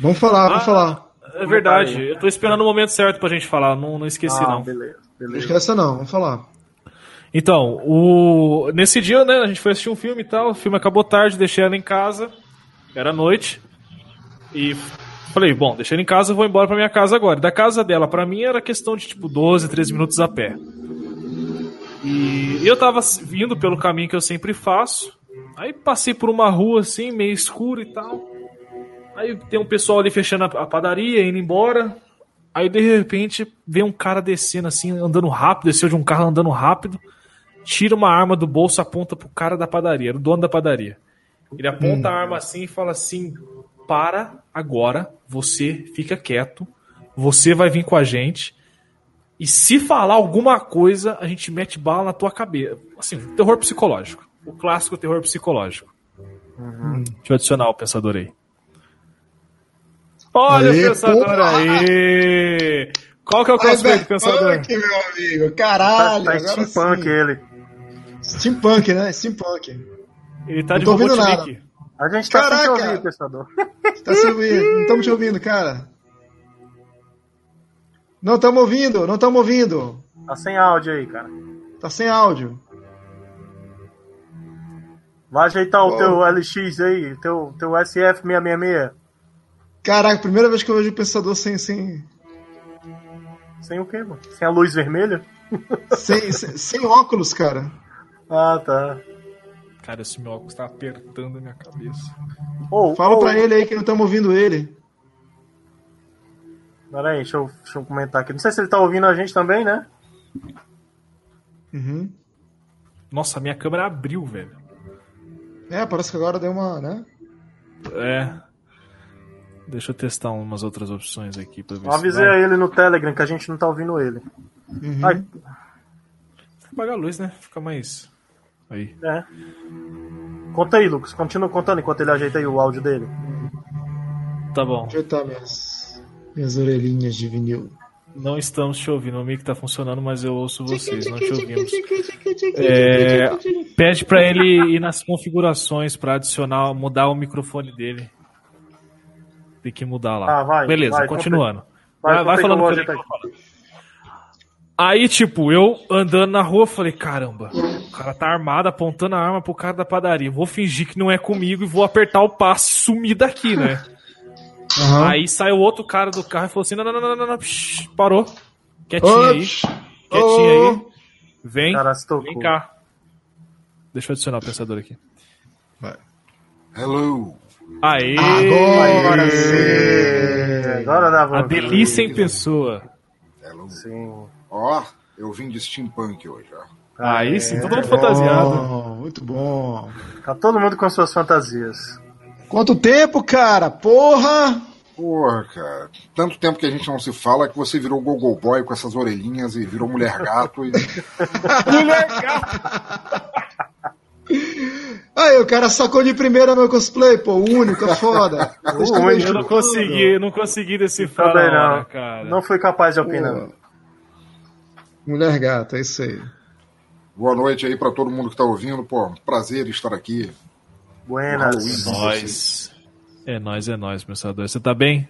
Vamos falar, Ah, vamos falar. É verdade, eu tô esperando o momento certo pra gente falar, não, não esqueci ah, não. beleza, Não beleza. esqueça não, vamos falar. Então, o... nesse dia, né, a gente foi assistir um filme e tal, o filme acabou tarde, deixei ela em casa, era noite, e falei, bom, deixei ela em casa, vou embora pra minha casa agora. Da casa dela pra mim era questão de tipo 12, 13 minutos a pé. E eu tava vindo pelo caminho que eu sempre faço, aí passei por uma rua assim, meio escura e tal. Aí tem um pessoal ali fechando a padaria, indo embora. Aí de repente vem um cara descendo assim, andando rápido, desceu de um carro andando rápido, tira uma arma do bolso, aponta pro cara da padaria, era o dono da padaria. Ele aponta a arma assim e fala assim: para agora, você fica quieto, você vai vir com a gente. E se falar alguma coisa, a gente mete bala na tua cabeça. Assim, terror psicológico. O clássico terror psicológico. Deixa eu adicionar o pensador aí. Olha Aê, o pensador porra! aí! Qual que é o cosplay do pensador? Steampunk, meu amigo. Tá, Caralho. tá agora sim. ele. Steampunk, né? Steampunk. Ele tá Não de tô ouvindo Robotnik. A gente tá sem te Caraca! ouvir, pensador. Tá se ouvindo? Não estamos te ouvindo, cara. Não estamos ouvindo, não estamos ouvindo. Tá sem áudio aí, cara. Tá sem áudio. Vai ajeitar o Bom. teu LX aí, teu, teu SF666. Caraca, primeira vez que eu vejo o pensador sem, sem, Sem o quê, mano? Sem a luz vermelha? sem, sem, sem óculos, cara. Ah, tá. Cara, esse meu óculos tá apertando a minha cabeça. Ô, Fala ô, pra ele aí que não estamos ouvindo ele. Pera aí, deixa eu, deixa eu comentar aqui. Não sei se ele tá ouvindo a gente também, né? Uhum. Nossa, a minha câmera abriu, velho. É, parece que agora deu uma, né? É. Deixa eu testar umas outras opções aqui pra ver Eu se avisei a ele no Telegram que a gente não tá ouvindo ele. Uhum. Ai, Apagar a luz, né? Fica mais. Aí. é. Conta aí, Lucas. Continua contando enquanto ele ajeita aí o áudio dele. Tá bom. Ajeitar minhas, minhas orelhinhas de vinil. Não estamos te ouvindo. O mic tá funcionando, mas eu ouço vocês. Não te ouvimos. É, pede pra ele ir nas configurações pra adicionar, mudar o microfone dele. Tem que mudar lá. Ah, vai, Beleza, vai, continuando. Vai, Vai, vai falando que eu ele. ajeitar Aí, tipo, eu andando na rua, falei, caramba, o cara tá armado, apontando a arma pro cara da padaria. Vou fingir que não é comigo e vou apertar o passe e sumir daqui, né? Aham. Aí saiu outro cara do carro e falou assim: não, não, não, não, não, não, psh, parou. Quietinho aí. Quietinho Oh. aí. Vem, Cara, vem cá. Deixa eu adicionar o pensador aqui. Hello. Aê! Agora É, sim. Agora dá A delícia em pessoa. Hello. Sim. Ó, eu vim de steampunk hoje, ó. Aí sim, todo mundo fantasiado. Bom, muito bom. Tá todo mundo com suas fantasias. Quanto tempo, cara? Porra! Porra, cara. Tanto tempo que a gente não se fala que você virou Gogo Boy com essas orelhinhas e virou mulher gato e. Aí, o cara sacou de primeira meu cosplay, pô. O único, é foda. Único. Eu não consegui, eu não consegui decifrar não. cara. Não fui capaz de opinar. Pô. Mulher gata, é isso aí. Boa noite aí pra todo mundo que tá ouvindo. Pô, prazer estar aqui. Buenas. Halloween. Nós. É nóis, é nóis, pensador. Você tá bem?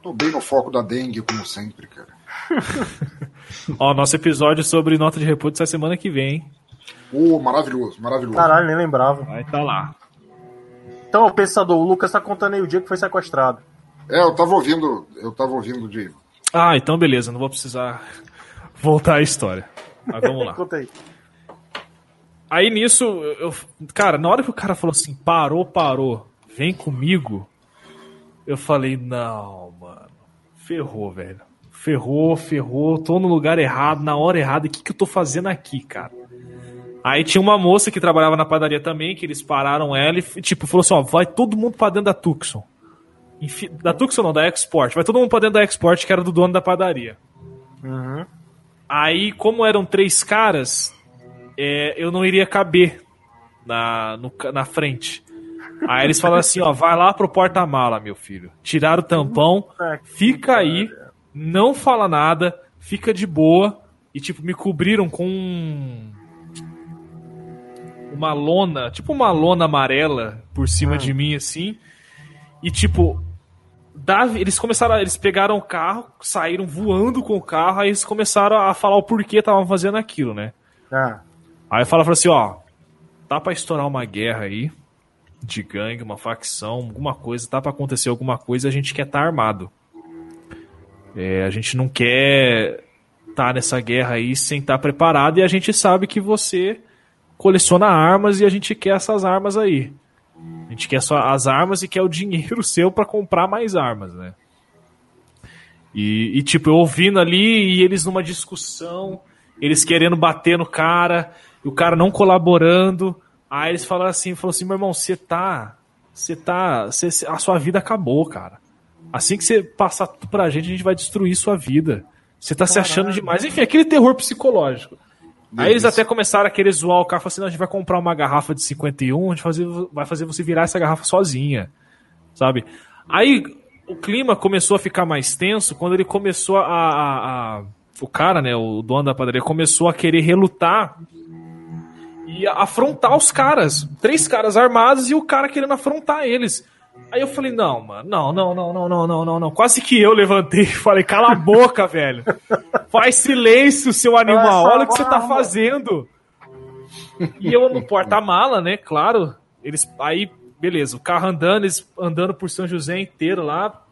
Tô bem no foco da dengue, como sempre, cara. Ó, nosso episódio sobre nota de repúdio sai semana que vem, hein? Ô, maravilhoso, maravilhoso. Caralho, nem lembrava. Vai tá lá. Então, o pensador, o Lucas tá contando aí o dia que foi sequestrado. É, eu tava ouvindo, eu tava ouvindo de. Ah, então beleza, não vou precisar voltar à história. Mas vamos lá. Conta aí. Aí nisso, eu, cara, na hora que o cara falou assim, parou, parou, vem comigo, eu falei, não, mano, ferrou, velho. Ferrou, ferrou, tô no lugar errado, na hora errada, o que, que eu tô fazendo aqui, cara? Aí tinha uma moça que trabalhava na padaria também, que eles pararam ela e, tipo, falou assim, ó, vai todo mundo pra dentro da Tucson. Enfi- Da Tucson não, da Export. Vai todo mundo pra dentro da Export, que era do dono da padaria. Uhum. Aí, como eram três caras, é, eu não iria caber na, no na frente. Aí eles falaram assim, ó, vai lá pro porta-mala, meu filho. Tiraram o tampão, fica aí, não fala nada, fica de boa. E, tipo, me cobriram com um- uma lona, tipo uma lona amarela por cima de mim, assim. E, tipo, dava- eles começaram, eles pegaram o carro, saíram voando com o carro, aí eles começaram a falar o porquê estavam fazendo aquilo, né? Ah, Aí fala falou assim, ó, tá pra estourar uma guerra aí de gangue, uma facção, alguma coisa, tá pra acontecer alguma coisa, a gente quer estar tá armado. É, a gente não quer tá nessa guerra aí sem estar preparado e a gente sabe que você coleciona armas e a gente quer essas armas aí. A gente quer só as armas e quer o dinheiro seu pra comprar mais armas, né? E, e, tipo, eu ouvindo ali e eles numa discussão, eles querendo bater no cara, e o cara não colaborando, Aí eles falaram assim, falou assim, meu irmão, você tá. Você tá. Você, a sua vida acabou, cara. Assim que você passar tudo pra gente, a gente vai destruir sua vida. Você tá se achando demais. Enfim, aquele terror psicológico. Aí eles até começaram a querer zoar o cara, falaram assim, a gente vai comprar uma garrafa de 51, a gente fazer, vai fazer você virar essa garrafa sozinha. Sabe? Aí o clima começou a ficar mais tenso quando ele começou a. a- a- o cara, né, o dono da padaria, começou a querer relutar e afrontar os caras. Três caras armados e o cara querendo afrontar eles. Aí eu falei, não, mano, não, não, não, não, não, não, não, não. Quase que eu levantei e falei, cala a boca, velho. Faz silêncio, seu animal. Olha o que você tá fazendo. E eu no porta-mala, né? Claro. Eles. Aí, beleza, o carro andando, eles andando por São José inteiro lá.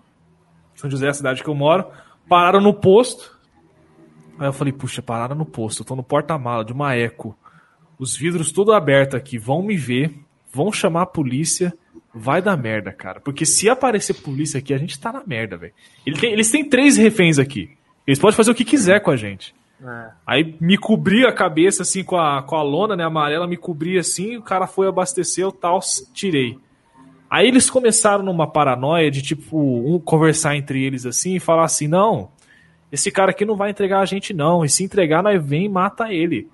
São José é a cidade que eu moro. Pararam no posto. Aí eu falei, puxa, pararam no posto. Eu tô no porta-mala de uma eco. Os vidros tudo aberto aqui. Vão me ver. Vão chamar a polícia. Vai dar merda, cara. Porque se aparecer polícia aqui, a gente tá na merda, velho. Ele Eles têm três reféns aqui. Eles podem fazer o que quiser com a gente. É. Aí me cobri a cabeça assim com a, com a lona, né, amarela, me cobri assim, o cara foi abastecer, eu tal, tirei. Aí eles começaram numa paranoia de tipo, um conversar entre eles assim e falar assim: "Não, esse cara aqui não vai entregar a gente não, e se entregar nós vem e mata ele".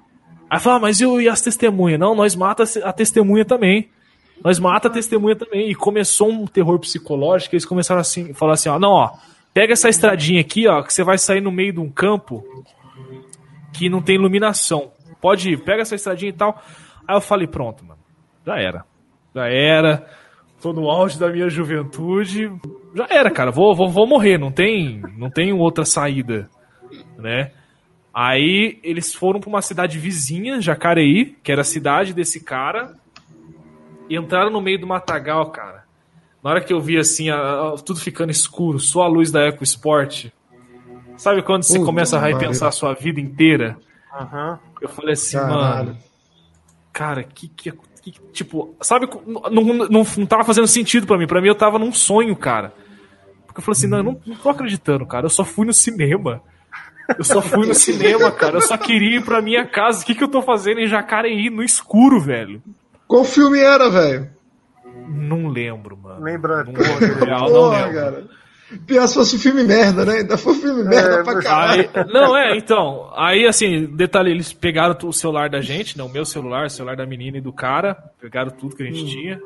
Aí fala: ah, "Mas eu e as testemunhas?". Não, nós mata a testemunha também. Nós mata a testemunha também. E começou um terror psicológico, eles começaram assim, falar assim, ó, não, ó, pega essa estradinha aqui, ó, que você vai sair no meio de um campo que não tem iluminação. Pode ir, pega essa estradinha e tal. Aí eu falei, pronto, mano. Já era. Já era. Tô no auge da minha juventude. Já era, cara. Vou, vou, vou morrer. Não tem, não tem outra saída, né? Aí eles foram pra uma cidade vizinha, Jacareí, que era a cidade desse cara, entraram no meio do matagal, cara. Na hora que eu vi assim, a- a- tudo ficando escuro, só a luz da EcoSport. Sabe quando você Puta começa a repensar a sua vida inteira? Aham. Eu falei assim, Caralho. mano. Cara, que, que, que- Tipo, sabe? Não, não, não, tava fazendo sentido pra mim. Pra mim eu tava num sonho, cara. Porque eu falei assim, não, eu não, não tô acreditando, cara. Eu só fui no cinema. Eu só fui no cinema, cara. Eu só queria ir pra minha casa. O que, que eu tô fazendo em Jacareí, no escuro, velho? Qual filme era, velho? Não lembro, mano. Lembra? Não, real, não Porra, lembro. cara. Pior se fosse um filme merda, né? Ainda foi um filme merda pra mas- caralho. Aí, não, é, então. Aí, assim, detalhe, eles pegaram o celular da gente, não, o meu celular, o celular da menina e do cara. Pegaram tudo que a gente tinha.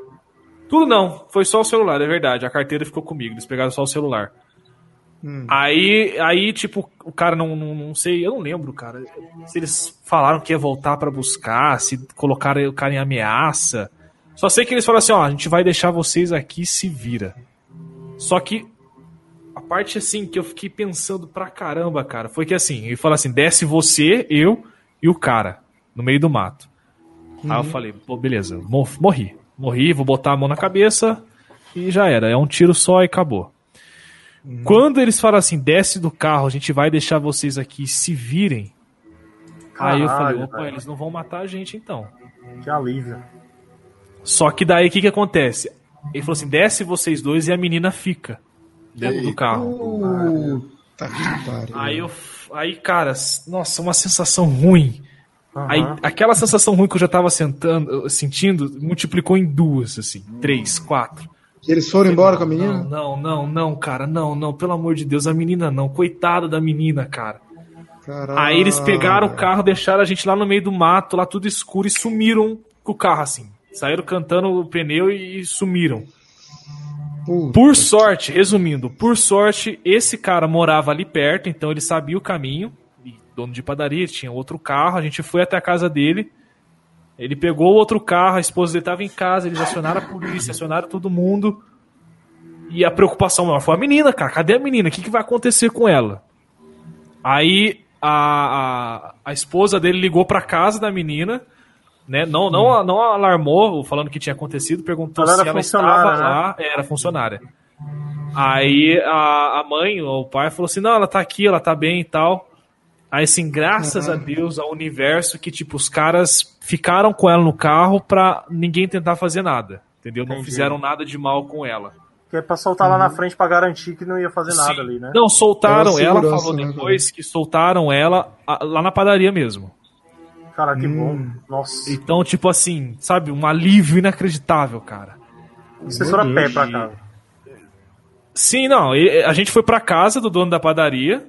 Tudo não, foi só o celular, é verdade. A carteira ficou comigo, eles pegaram só o celular. Aí, aí, tipo, o cara não, não, não sei, eu não lembro, cara. Se eles falaram que ia voltar pra buscar, se colocaram o cara em ameaça. Só sei que eles falaram assim, ó, a gente vai deixar vocês aqui, se vira. Só que a parte assim que eu fiquei pensando pra caramba, cara, foi que assim, ele fala assim: desce você, eu e o cara no meio do mato. Aí eu falei, pô, beleza, mo- morri. Morri, vou botar a mão na cabeça e já era. É um tiro só e acabou. Quando eles falam assim, desce do carro, a gente vai deixar vocês aqui se virem. aí eu falei, Caralho, opa, velho. eles não vão matar a gente então. Que alívio. Só que daí o que, que acontece? Ele falou assim: desce vocês dois e a menina fica dentro do carro. Puta que pariu. Aí eu. Aí, cara, nossa, uma sensação ruim. Aí, aquela sensação ruim que eu já tava sentando, sentindo, multiplicou em duas, assim, três, quatro. Eles foram embora com a Não, menina? não, não, não, cara, não, não, pelo amor de Deus, a menina não, coitada da menina, cara. Caralho. Aí eles pegaram o carro, deixaram a gente lá no meio do mato, lá tudo escuro, e sumiram com o carro, assim. Saíram cantando o pneu e sumiram. Puta. Por sorte, resumindo, por sorte, esse cara morava ali perto, então ele sabia o caminho. Dono de padaria, tinha outro carro, a gente foi até a casa dele. Ele pegou o outro carro, a esposa dele estava em casa, eles acionaram a polícia, acionaram todo mundo. E a preocupação maior foi a menina, cara. Cadê a menina? O que, que vai acontecer com ela? Aí a, a, a esposa dele ligou pra casa da menina, né? Não, não, não alarmou, falando o que tinha acontecido, perguntou Ela se ela estava né? lá. Era funcionária. Aí a, a mãe, ou o pai, falou assim: não, ela tá aqui, ela tá bem e tal. Aí, assim, graças a Deus, ao universo, que, tipo, os caras ficaram com ela no carro pra ninguém tentar fazer nada. Entendeu? Não Entendi. fizeram nada de mal com ela. Que é pra soltar lá na frente pra garantir que não ia fazer nada Sim. ali, né? Não, soltaram ela, falou né, depois que soltaram ela a- lá na padaria mesmo. Cara, que Hum. bom. Nossa. Então, tipo assim, sabe, um alívio inacreditável, cara. Vocês foram a pé pra cá. Sim, não, a gente foi pra casa do dono da padaria.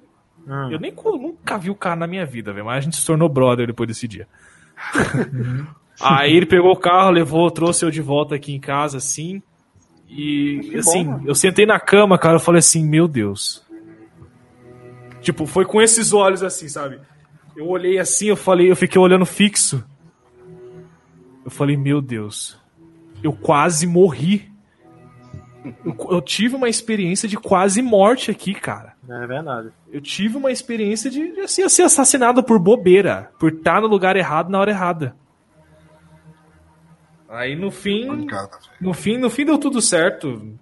Hum. Eu nem nunca vi o cara na minha vida, velho, mas a gente se tornou brother depois desse dia. Aí ele pegou o carro, levou, trouxe eu de volta aqui em casa, assim. E, assim, mano. eu sentei na cama, cara, eu falei assim, meu Deus. Tipo, foi com esses olhos assim, sabe? Eu olhei assim, eu falei, eu fiquei olhando fixo. Eu falei, meu Deus. Eu quase morri. Eu, eu tive uma experiência de quase morte aqui, cara. É verdade. Eu tive uma experiência de, de assim, ser assassinado por bobeira, por estar no lugar errado na hora errada. Aí no fim, no fim, no fim deu tudo certo.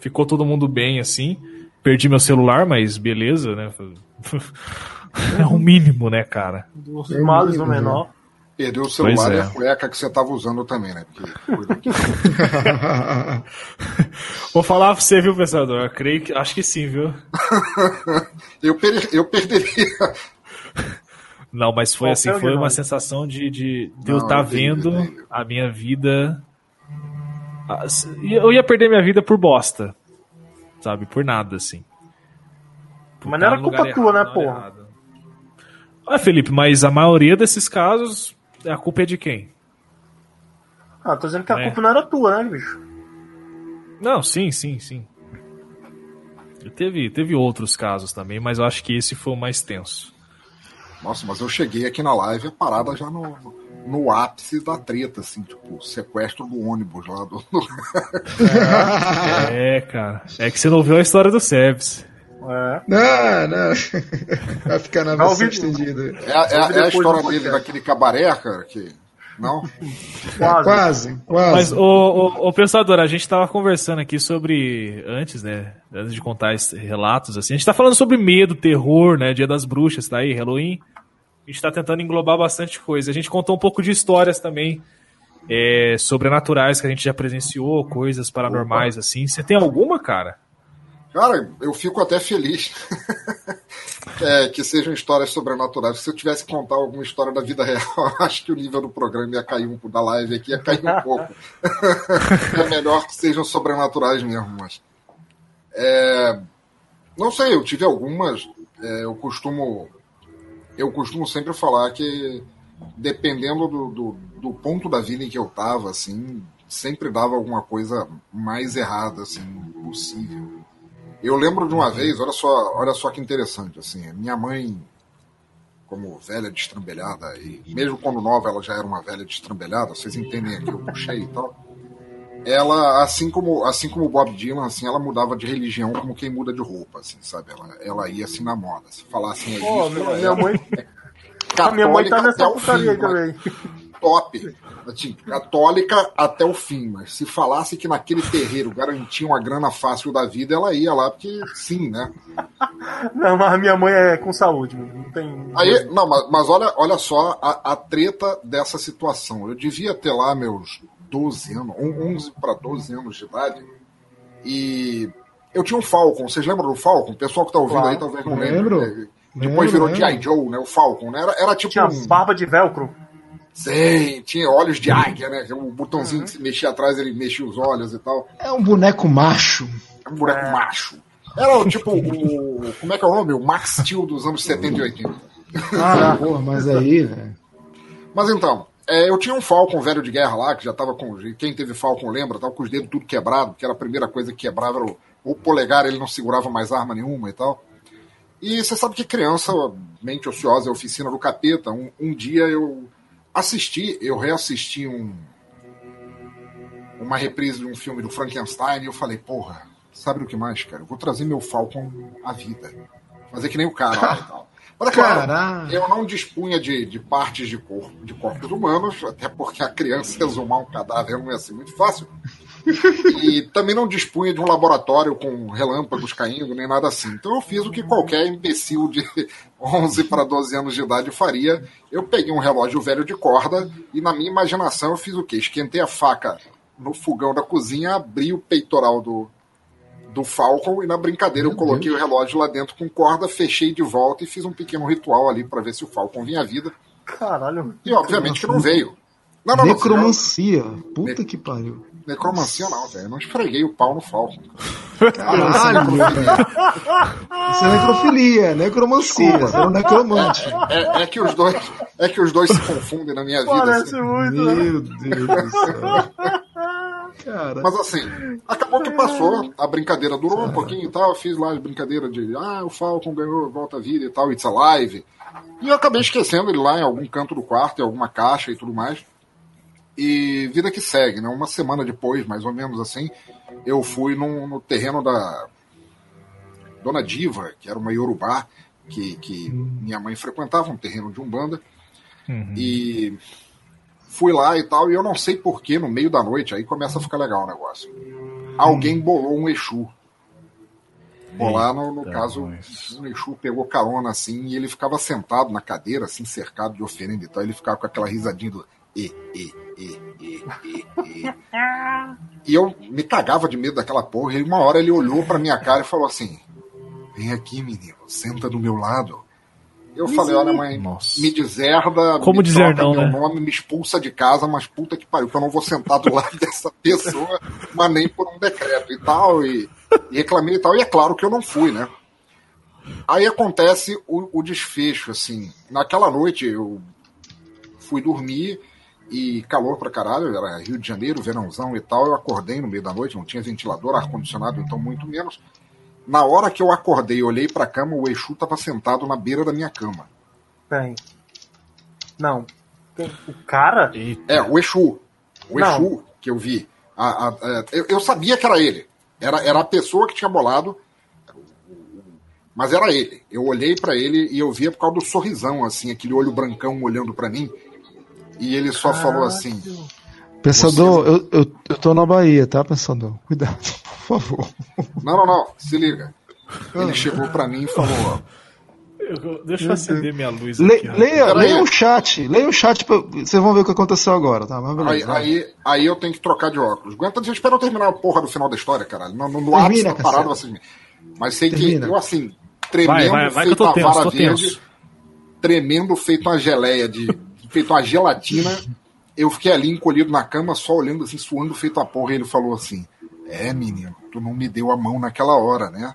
Ficou todo mundo bem assim. Perdi meu celular, mas beleza, né? É o mínimo, né, cara? Dos É males no menor. Perdeu o celular é. e a cueca que você tava usando também, né? Porque. Vou falar pra você, viu, pensador? Eu creio que. Acho que sim, viu? eu, per- eu perderia. Não, mas foi Qualquer assim, foi uma sensação de, de, de eu estar entendi, vendo entendi. a minha vida. Eu ia perder minha vida por bosta. Sabe? Por nada, assim. Por Mas não era lugar culpa tua, né, errado, na hora porra? Ah, Felipe, mas a maioria desses casos, a culpa é de quem? Ah, tô dizendo que a É. culpa não era tua, né, bicho? Não, sim, sim, sim. Teve, teve outros casos também, mas eu acho que esse foi o mais tenso. Nossa, mas eu cheguei aqui na live a parada já no, no ápice da treta, assim, tipo, sequestro do ônibus lá do. É, cara. É que você não ouviu a história do Sebs. É. Não, não. Vai ficar na Vai versão estendida. É, a- é, é a história dele, podcast. daquele cabaré, cara, que. Não? Quase. Quase, quase. Mas, ô, ô, ô, pensador, a gente tava conversando aqui sobre. Antes, né? Antes de contar esses relatos, assim. A gente tá falando sobre medo, terror, né? Dia das bruxas, tá aí, Halloween. A gente tá tentando englobar bastante coisa. A gente contou um pouco de histórias também. é, sobrenaturais que a gente já presenciou, coisas paranormais, assim. Você tem alguma, cara? Cara, eu fico até feliz é, que sejam histórias sobrenaturais. Se eu tivesse que contar alguma história da vida real, acho que o nível do programa ia cair um da live aqui, ia cair um pouco. é melhor que sejam sobrenaturais mesmo, mas. É, não sei, eu tive algumas. é, eu costumo. Eu costumo sempre falar que dependendo do, do, do ponto da vida em que eu tava, assim, sempre dava alguma coisa mais errada, assim, possível. Eu lembro de uma vez, olha só, olha só que interessante, assim, minha mãe, como velha destrambelhada, e mesmo quando nova ela já era uma velha destrambelhada, vocês entendem aqui, eu puxei e tal. Ela, assim como, assim como o Bob Dylan, assim, ela mudava de religião como quem muda de roupa, assim, sabe? Ela, ela ia assim na moda. Se falassem é Pô, isso, minha, minha mãe. A minha mãe tá católica nessa aí fim, também. top. Assim, católica até o fim, mas se falasse que naquele terreiro garantia uma grana fácil da vida, ela ia lá, porque sim, né? Não, mas minha mãe é com saúde. Não tem. Aí, não, mas, mas olha, olha só a, a treta dessa situação. Eu devia ter lá meus 12 anos, um- 11 para 12 anos de idade, e eu tinha um Falcon. Vocês lembram do Falcon? O pessoal que tá ouvindo Claro. aí talvez não Lembro. lembre. É, Depois Lembro, virou lembro. G.I. Joe, né? O Falcon, né? Era, era tipo Tinha um... barba de velcro. Sim, tinha olhos de águia, né? O botãozinho que se mexia atrás, ele mexia os olhos e tal. É um boneco macho. É um boneco macho. Era o tipo o. Como é que é o nome? O Max Steel dos anos 70 e 80. Ah, porra, mas aí, velho. Mas então, é, eu tinha um Falcon velho de guerra lá, que já tava com. Quem teve Falcon lembra, tava com os dedos tudo quebrado, porque era a primeira coisa que quebrava era o, o polegar, ele não segurava mais arma nenhuma e tal. E você sabe que criança, mente ociosa, é oficina do capeta. Um, um dia eu assisti, eu reassisti um. Uma reprise de um filme do Frankenstein e eu falei, porra, sabe do que mais, cara? Eu vou trazer meu Falcon à vida. Fazer que nem o cara lá e tal. Mas, é claro, eu não dispunha de, de partes de, corpo, de corpos humanos, até porque a criança exumar um cadáver não ia ser muito fácil. E também não dispunha de um laboratório com relâmpagos caindo, nem nada assim. Então eu fiz o que qualquer imbecil de 11 para 12 anos de idade faria. Eu peguei um relógio velho de corda e, na minha imaginação, eu fiz o quê? Esquentei a faca no fogão da cozinha, abri o peitoral do, do Falcon e, na brincadeira, eu coloquei o relógio lá dentro com corda, fechei de volta e fiz um pequeno ritual ali para ver se o Falcon vinha à vida. Caralho. E obviamente que não veio. Não, não, não. Necromancia. Puta que pariu. Necromancia não, velho. Eu não esfreguei o pau no Falcon. Caralho, velho. Isso é necrofilia, necromancia. Você é um necromante. É, é que os dois, é que os dois se confundem na minha vida. Parece assim. muito, né? Meu Deus do céu. Cara, Mas assim, acabou que passou, a brincadeira durou um pouquinho e tal, eu fiz lá a brincadeira de ah, o Falcon ganhou volta à vida e tal, it's alive. E eu acabei esquecendo ele lá em algum canto do quarto, em alguma caixa e tudo mais. E vida que segue, né? Uma semana depois, mais ou menos assim, eu fui num- no terreno da Dona Diva, que era uma Yorubá, que, que minha mãe frequentava, um terreno de Umbanda. E fui lá e tal, e eu não sei porquê, no meio da noite, aí começa a ficar legal o negócio. Alguém bolou um Exu. Bolar, no, no caso, nós. o Exu pegou carona assim, e ele ficava sentado na cadeira, assim, cercado de oferenda e tal, ele ficava com aquela risadinha do e, e, e, e, e, e. E eu me cagava de medo daquela porra, e uma hora ele olhou pra minha cara e falou assim: Vem aqui, menino, senta do meu lado. Eu falei, olha, mãe, Nossa. me deserda, Como me dizer não, meu né? nome, me expulsa de casa, mas puta que pariu, que eu não vou sentar do lado dessa pessoa, mas nem por um decreto e tal, e, e reclamei e tal, e é claro que eu não fui, né? Aí acontece o, o desfecho, assim, naquela noite eu fui dormir e calor pra caralho, era Rio de Janeiro, verãozão e tal, eu acordei no meio da noite, não tinha ventilador, ar-condicionado, então muito menos. Na hora que eu acordei e olhei pra cama, o Exu tava sentado na beira da minha cama. Peraí. Não. O cara? É, o Exu. O Não. Exu que eu vi. A- a- a- eu, eu sabia que era ele. Era, era a pessoa que tinha bolado. Mas era ele. Eu olhei pra ele e eu via por causa do sorrisão, assim, aquele olho brancão olhando pra mim. E ele só falou assim: Pensador, eu, eu, eu tô na Bahia, tá, pensador? Cuidado, por favor. Não, não, não, se liga. Ah. Ele chegou pra mim e falou: Eu- deixa eu acender minha luz Le- aqui. leia, aí. leia o chat, leia o chat, pra, vocês vão ver o que aconteceu agora, tá? Mas Aí, beleza. vai. aí, aí eu tenho que trocar de óculos. Aguenta, deixa eu esperar eu terminar a porra do final da história, caralho. No, no, no ápice Termina, da parada, cacete. vocês. Mas sei Termina. que eu, assim, tremendo, Vai, vai, vai que eu feito tenso, vara tô verde, tenso. tremendo, feito uma geleia, de, feito uma gelatina. Eu fiquei ali encolhido na cama, só olhando assim, suando feito a porra. E ele falou assim: É, menino, tu não me deu a mão naquela hora, né?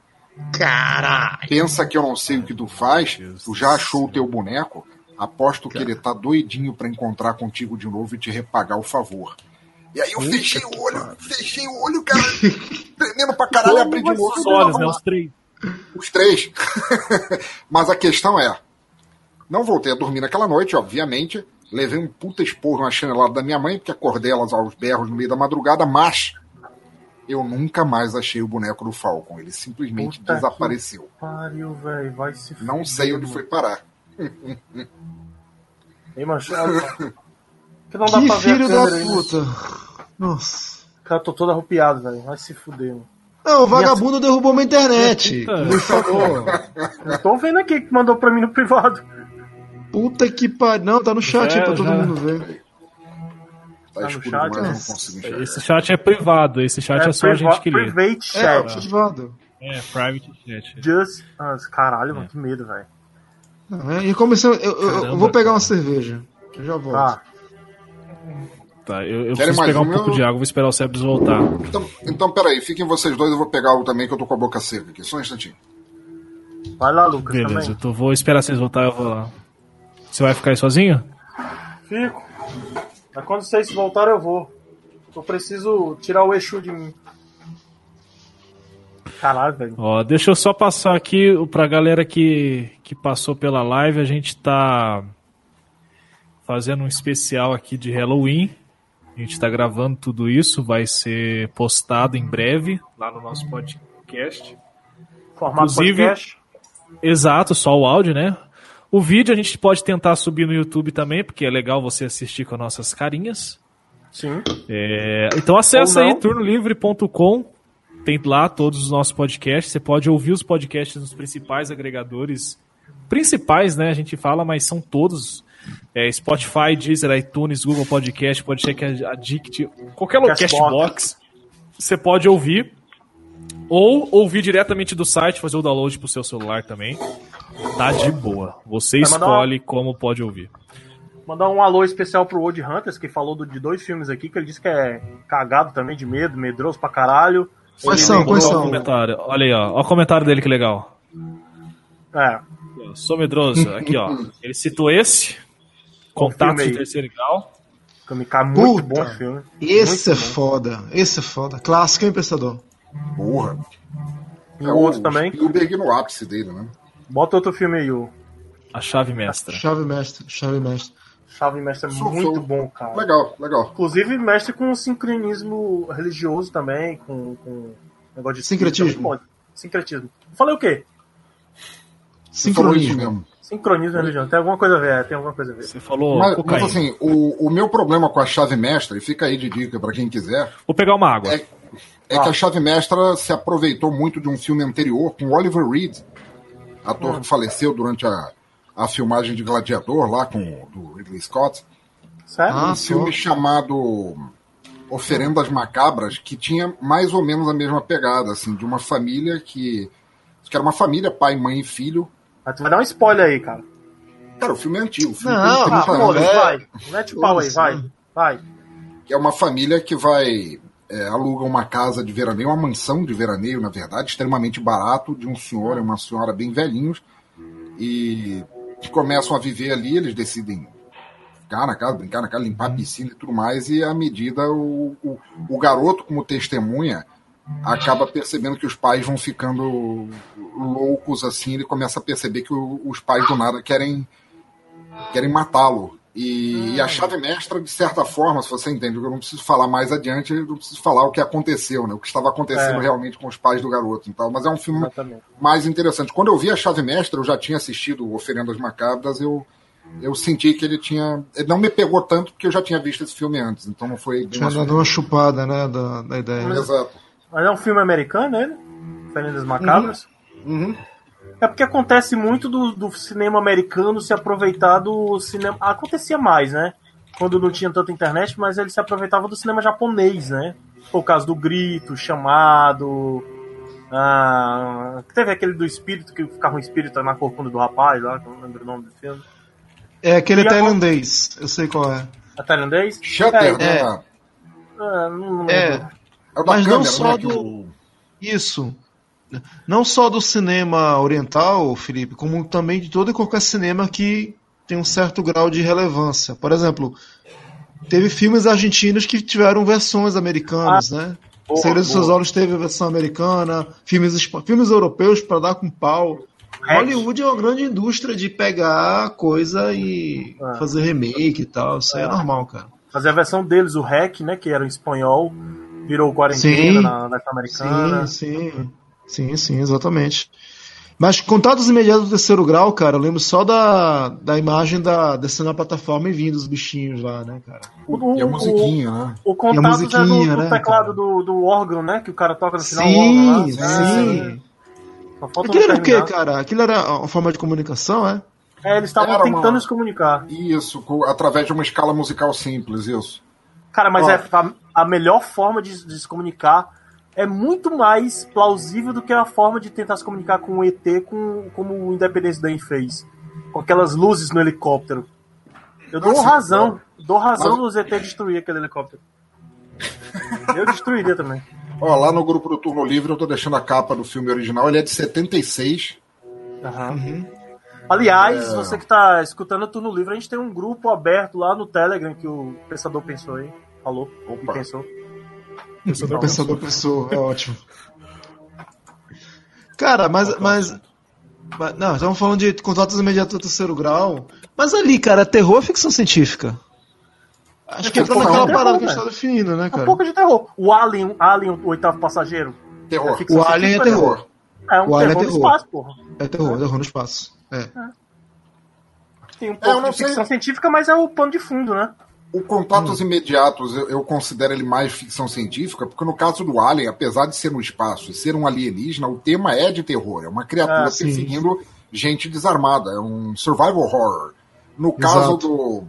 Caralho! Pensa que eu não sei o que tu faz, tu já achou o teu boneco? Aposto que ele tá doidinho pra encontrar contigo de novo e te repagar o favor. E aí eu fechei o olho, fechei o olho, cara, tremendo pra caralho, abri de novo. Os olhos, né? Os três. Os três. Mas a questão é: não voltei a dormir naquela noite, obviamente. Levei um puta esporro na chinelada da minha mãe, porque acordei elas aos berros no meio da madrugada, mas eu nunca mais achei o boneco do Falcon. Ele simplesmente Puta desapareceu. Pariu, velho. Vai se Não fuder, sei onde mano. foi parar. Ei, Machado. Que não dá Que pra ver filho da né? puta. Nossa. Cara, eu tô todo arrupiado, velho. Vai se fuder, mano. Não, o vagabundo derrubou minha internet. Puta. Me falou. Eu tô vendo aqui que mandou pra mim no privado. Puta que pariu. Não, tá no chat aí Já, pra todo já. mundo ver. Tá, Tá escuro chat, demais, né? não consigo enxergar. Esse chat é privado, esse chat é, só a gente que lê. Private É, chat. ativado. É, private chat. Just. Ah, caralho, mano, que medo, velho. É, e comecei, eu, eu- eu vou pegar uma cerveja. Eu já volto. Tá. Tá, eu, eu preciso pegar um um? pouco de água, vou esperar o Sebs voltar. Então, então, peraí, fiquem vocês dois, eu vou pegar o também, que eu tô com a boca seca aqui. Só um instantinho. Vai lá, Lucas, Beleza, também. eu tô, vou esperar vocês voltarem, eu vou lá. Você vai ficar aí sozinho? Fico. Mas quando vocês voltarem, eu vou. Eu preciso tirar o Exu de mim. Caralho, velho. Ó, deixa eu só passar aqui pra galera que, que passou pela live. A gente tá fazendo um especial aqui de Halloween. A gente tá gravando tudo isso, vai ser postado em breve lá no nosso podcast. Formato Inclusive- podcast. Exato, só o áudio, né? O vídeo a gente pode tentar subir no YouTube também, porque é legal você assistir com as nossas carinhas. Sim. É, então acessa aí turnolivre.com. Tem lá todos os nossos podcasts. Você pode ouvir os podcasts nos principais agregadores. Principais, né? A gente fala, mas são todos. É, Spotify, Deezer, iTunes, Google Podcast, Podcast Addict, qualquer lugar, Castbox. Castbox. Você pode ouvir. Ou ouvir diretamente do site, fazer o download pro seu celular também. Tá de boa. Você Vai mandar escolhe como pode ouvir. Mandar um alô especial pro Old Hunters, que falou do- de dois filmes aqui, que ele disse que é cagado também de medo, medroso pra caralho. Quais são? Quais Olha o são? comentário. Olha aí, ó. Olha o comentário dele que legal. É, Sou medroso. Aqui, ó. Ele citou esse. Contato de terceiro grau. Kamikaze, muito Puta. bom filme. Esse é Muito bom. foda. Esse é foda. Clássico, hein, pensador? Porra. E o outro também. Spielberg no ápice dele, né? Bota outro filme aí, o A chave mestra. Chave mestre, chave mestre. Chave Mestre é Sou- muito bom, cara. Legal, legal. Inclusive, mestre com sincretismo religioso também, com, com negócio de Sincretismo. Sincretismo. Falei o quê? Sincronismo. mesmo. Sincronismo religioso. Tem alguma coisa a ver, é, tem alguma coisa a ver. Você falou Mas, mas assim, o, o meu problema com a chave mestra, e fica aí de dica pra quem quiser, Vou pegar uma água. É- é que a chave mestra se aproveitou muito de um filme anterior com Oliver Reed, ator que faleceu durante a, a filmagem de Gladiador, lá com o do Ridley Scott. Sério? Ah, um filme chamado Oferendas Macabras, que tinha mais ou menos a mesma pegada, assim, de uma família que. que era uma família, pai, mãe e filho. Mas tu vai dar um spoiler aí, cara. Cara, o filme é antigo, o filme Não, tem Ah, 30 pô, é- vai. Mete o pau aí, vai. Vai. que é uma família que vai é, aluga uma casa de veraneio, uma mansão de veraneio, na verdade, extremamente barato, de um senhor e uma senhora bem velhinhos, e que começam a viver ali, eles decidem ficar na casa, brincar na casa, limpar a piscina e tudo mais, e à medida o, o, o garoto, como testemunha, acaba percebendo que os pais vão ficando loucos assim, ele começa a perceber que o- os pais do nada querem querem matá-lo. E, e a chave mestra, de certa forma, se você entende, eu não preciso falar mais adiante, eu não preciso falar o que aconteceu, né? O que estava acontecendo É. realmente com os pais do garoto. Então, mas é um filme Exatamente. mais interessante. Quando eu vi a chave mestra, eu já tinha assistido Oferendas Macabras, eu, eu senti que ele tinha. Ele não me pegou tanto porque eu já tinha visto esse filme antes, então não foi bem Tinha uma dado uma chupada, né, da, da ideia. Exato. Mas é um filme americano, ele? Fernandes Macabras? Uhum. É porque acontece muito do, do cinema americano se aproveitar do cinema. Acontecia mais, né? Quando não tinha tanta internet, mas ele se aproveitava do cinema japonês, né? Por causa do grito, chamado. Ah, teve aquele do espírito, que ficava um espírito na corcunda do rapaz lá, que eu não lembro o nome do filme. É aquele E a- tailandês, eu sei qual é. A tailandês? Shutter, É, né? é. Ah, não lembro. É, É o da Mas não câmera, só né? do- isso. Não só do cinema oriental, Felipe, como também de todo e qualquer cinema que tem um certo grau de relevância. Por exemplo, teve filmes argentinos que tiveram versões americanas, né? boa, Segredo dos. Seus Olhos teve a versão americana, filmes, filmes europeus para dar com pau. Hack. Hollywood é uma grande indústria de pegar coisa e É. fazer remake e tal. Isso aí é normal, cara. Fazer a versão deles, o REC, né? Que era em espanhol, virou Sim. quarentena na versão americana. Sim, sim. Sim, sim, exatamente. Mas contatos imediatos do terceiro grau, cara, eu lembro só da, da imagem da descendo na plataforma e vindo os bichinhos lá, né, cara? O, E a o- musiquinha, né? O contato é do, musiquinha, do né, teclado cara? do, do órgão, né? Que o cara toca no final do Sim, órgão lá. sim. Falta Aquilo era o quê, cara? Aquilo era uma forma de comunicação, é? É, eles estavam tentando uma- se comunicar. Isso, através de uma escala musical simples, isso. Cara, mas Ó. é a, a melhor forma de, de se comunicar é muito mais plausível do que a forma de tentar se comunicar com o ET com, como o Independence Day fez. Com aquelas luzes no helicóptero. Eu dou Nossa, razão. Dou razão Mas- nos ET destruir aquele helicóptero. Eu destruiria também. Ó, lá no grupo do Turno Livre eu tô deixando a capa do filme original, ele é de 76. Aham. Uhum. Aliás, É. você que tá escutando o Turno Livre, a gente tem um grupo aberto lá no Telegram que o pensador pensou aí. Falou. Opa. E pensou. O pensador pensou, é ótimo. Cara, mas. mas, mas- não, estamos falando de contatos imediatos do terceiro grau. Mas ali, cara, é terror ou ficção científica? Acho que É entra terror, naquela né? parada que a gente Terror, tá definindo, né, É um cara? pouco de terror. O Alien, Alien, o oitavo passageiro. Terror. ficção O Alien é terror. É um O Alien é terror no terror. espaço, porra. É terror, é terror no espaço. É. Tem um pouco não de ficção sei. científica, mas é o pano de fundo, né? O Contatos Imediatos, eu, eu considero ele mais ficção científica, porque no caso do Alien, apesar de ser no espaço e ser um alienígena, o tema é de terror. É uma criatura Ah, perseguindo gente desarmada. É um survival horror. No caso Exato. do,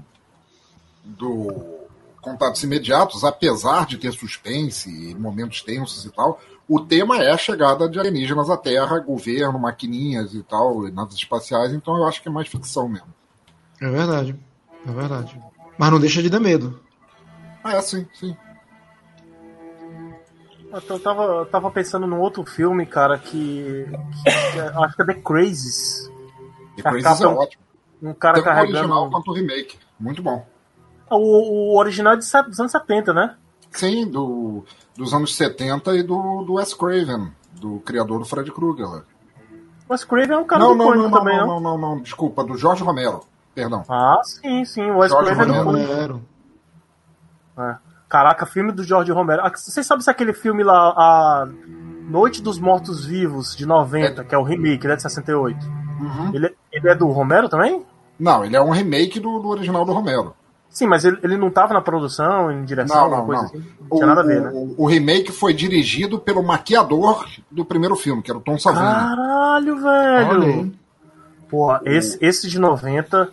do Contatos Imediatos, apesar de ter suspense e momentos tensos e tal, o tema é a chegada de alienígenas à Terra, governo, maquininhas e tal, e naves espaciais, então eu acho que é mais ficção mesmo. É verdade. É verdade. Mas não deixa de dar medo. Ah, é, sim, sim. Então, eu tava, eu tava pensando num outro filme, cara, que. que- que é- acho que é The Crazies. The Crazies é é um- ótimo. Um cara Tanto o original carregando. quanto o remake. Muito bom. O, o original é de dos anos 70, né? Sim, do, dos anos 70 e do, do Wes Craven, do criador do Fred Krueger. O Wes Craven é um cara Não, do não, não, não, também, não, não? não, não, não, desculpa, do Jorge Romero. Perdão. Ah, sim, sim. O Wes Craven é do Romero. É. Caraca, filme do Jorge Romero. Ah, Vocês sabem se aquele filme lá, a Noite dos Mortos Vivos, de 90, que é o remake, né, de 68. Uhum. Ele, ele é do Romero também? Não, ele é um remake do, do original do Romero. Sim, mas ele, ele não tava na produção, em direção, Não, alguma não, coisa não. assim? Não O, tinha nada a ver, né? o- o remake foi dirigido pelo maquiador do primeiro filme, que era o Tom Savini. Caralho, velho! Pô, esse, esse de 90.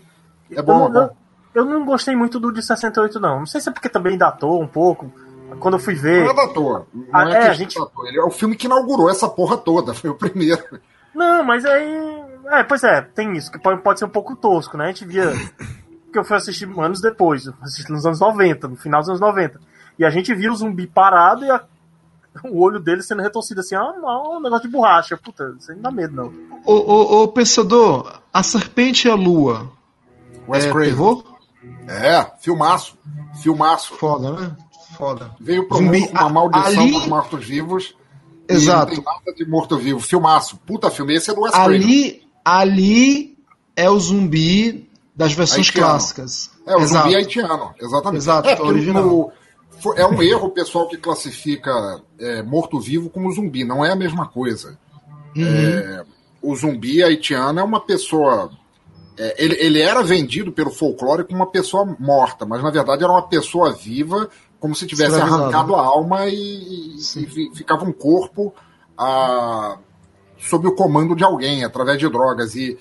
É bom, eu, não- é bom. eu, eu não gostei muito do de 68, não. Não sei se é porque também datou um pouco. Quando eu fui ver. Não é da toa. Não Ah, é, é, a gente- da toa. Ele é o filme que inaugurou essa porra toda. Foi o primeiro. Não, mas aí. É, pois é, tem isso, que pode, pode ser um pouco tosco, né? A gente via. que eu fui assistir anos depois, assisti nos anos 90, no final dos anos 90. E a gente via o zumbi parado e a- o olho dele sendo retorcido assim, ah, não, um negócio de borracha. Puta, isso aí não dá medo, não. Ô, ô, ô, pensador, a serpente e a lua. Wes é Craven. terror? É, filmaço. Filmaço. Foda, né? Foda. Veio pro Zumbi, uma maldição ali- dos mortos-vivos. Exato. Não tem nada de morto-vivo. Filmaço. Puta filme. Esse é do Wes Craven. Ali, ali é o zumbi das versões Haitiano. clássicas. É, o Exato. zumbi haitiano. Exatamente. Exato, é, é original. no- é um erro o pessoal que classifica é, morto-vivo como zumbi. Não é a mesma coisa. Uhum. o zumbi haitiano é uma pessoa. É, ele, ele era vendido pelo folclore como uma pessoa morta, mas na verdade era uma pessoa viva, como se tivesse arrancado a alma e, e- fi- ficava um corpo ah, sob o comando de alguém, através de drogas. E.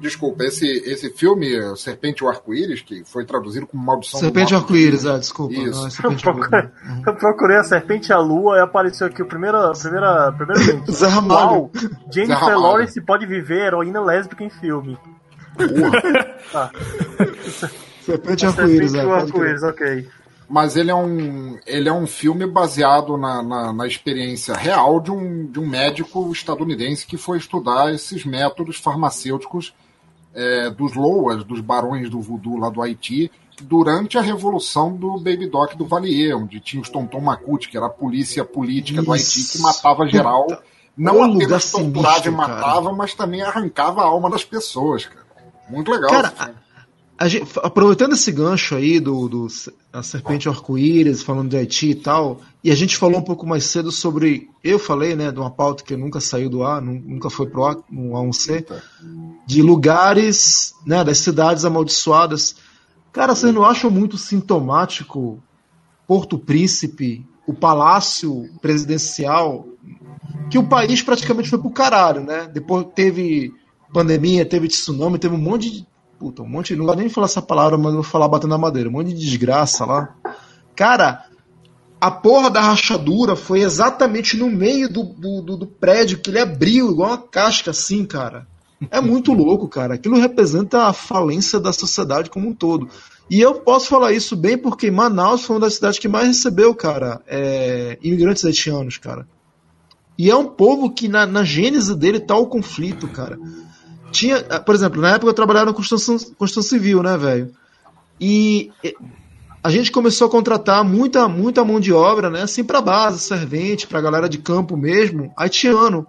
Desculpa, esse, esse filme, Serpente e o Arco-Íris, que foi traduzido como Maldição do Serpente Morto arco-íris, é, desculpa. Isso. Não, é Eu serpente procurei, arco-íris. eu procurei a Serpente e a Lua e apareceu aqui o primeiro, primeira, primeiro link. Zé Ramalho. Uau, Zé Jennifer Ramalho. Lawrence pode viver heroína lésbica em filme. Tá. Serpente arco-íris, Serpente é. arco-íris, ok. Mas ele é um, ele é um filme baseado na, na, na experiência real de um, de um médico estadunidense que foi estudar esses métodos farmacêuticos é, dos Loas, dos barões do voodoo lá do Haiti, durante a revolução do Baby Doc do Valier, onde tinha os Tonton Macuti, que era a polícia política do Haiti que Isso. matava geral. Não Ô, lugar apenas torturava e matava, mas também arrancava a alma das pessoas, cara. Muito legal. Cara, filme. A gente- aproveitando esse gancho aí do, do a serpente arco-íris, falando de Haiti e tal, e a gente falou um pouco mais cedo sobre. Eu falei, né, de uma pauta que nunca saiu do ar, nu- nunca foi pro ar, no A1C, de lugares, né, das cidades amaldiçoadas. Cara, vocês não acham muito sintomático Porto Príncipe, o palácio presidencial, que o país praticamente foi pro caralho, né? Depois teve pandemia, teve tsunami, teve um monte de. Puta, um monte. Não gosto nem falar essa palavra, mas vou falar batendo na madeira. Um monte de desgraça lá. Cara, a porra da rachadura foi exatamente no meio do, do, do- do prédio que ele abriu, igual uma casca assim, cara. É muito louco, cara. Aquilo representa a falência da sociedade como um todo. E eu posso falar isso bem porque Manaus foi uma das cidades que mais recebeu, cara, é, imigrantes haitianos, cara. E é um povo que na, na gênese dele tá o conflito, cara. Tinha, por exemplo, na época eu trabalhava na construção, construção civil, né, velho? E a gente começou a contratar muita, muita mão de obra, né? Assim, pra base, servente, pra galera de campo mesmo, haitiano.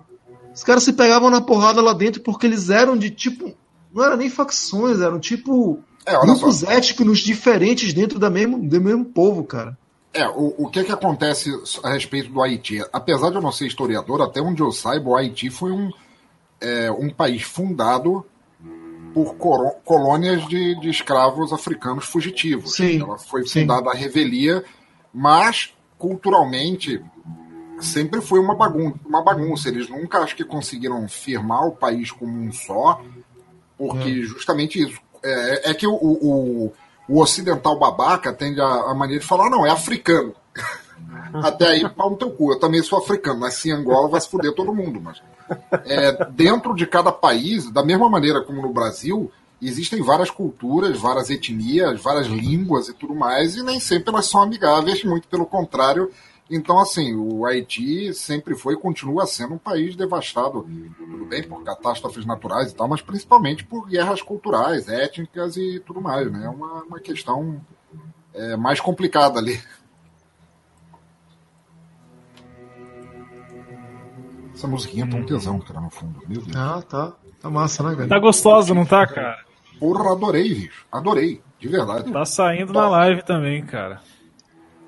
Os caras se pegavam na porrada lá dentro porque eles eram de tipo. Não eram nem facções, eram tipo. É, olha só. grupos étnicos diferentes dentro da mesmo, do mesmo povo, cara. É, o, o que que acontece a respeito do Haiti? Apesar de eu não ser historiador, até onde eu saiba, o Haiti foi um, é, um país fundado por colônias de, de escravos africanos fugitivos. Sim, Ela foi sim. fundada à revelia, mas culturalmente sempre foi uma bagunça, uma bagunça. Eles nunca acho que conseguiram firmar o país como um só, porque justamente isso. É, é que o, o, o ocidental babaca tende a, a maneira de falar, não, é africano. Até aí, pau no teu cu. Eu também sou africano, nasci em Angola, vai se fuder todo mundo. Mas é, dentro de cada país, da mesma maneira como no Brasil, existem várias culturas, várias etnias, várias línguas e tudo mais, e nem sempre elas são amigáveis, muito pelo contrário. Então, assim, o Haiti sempre foi e continua sendo um país devastado, tudo bem, por catástrofes naturais e tal, mas principalmente por guerras culturais, étnicas e tudo mais, né? É uma, uma questão é, mais complicada ali. Essa musiquinha tá um tesão, cara, no fundo. Meu Deus. Ah, tá. Tá massa, né, Tá velho? gostosa, não tá, cara? Porra, adorei, bicho. Adorei, de verdade. Tá saindo na live também, cara.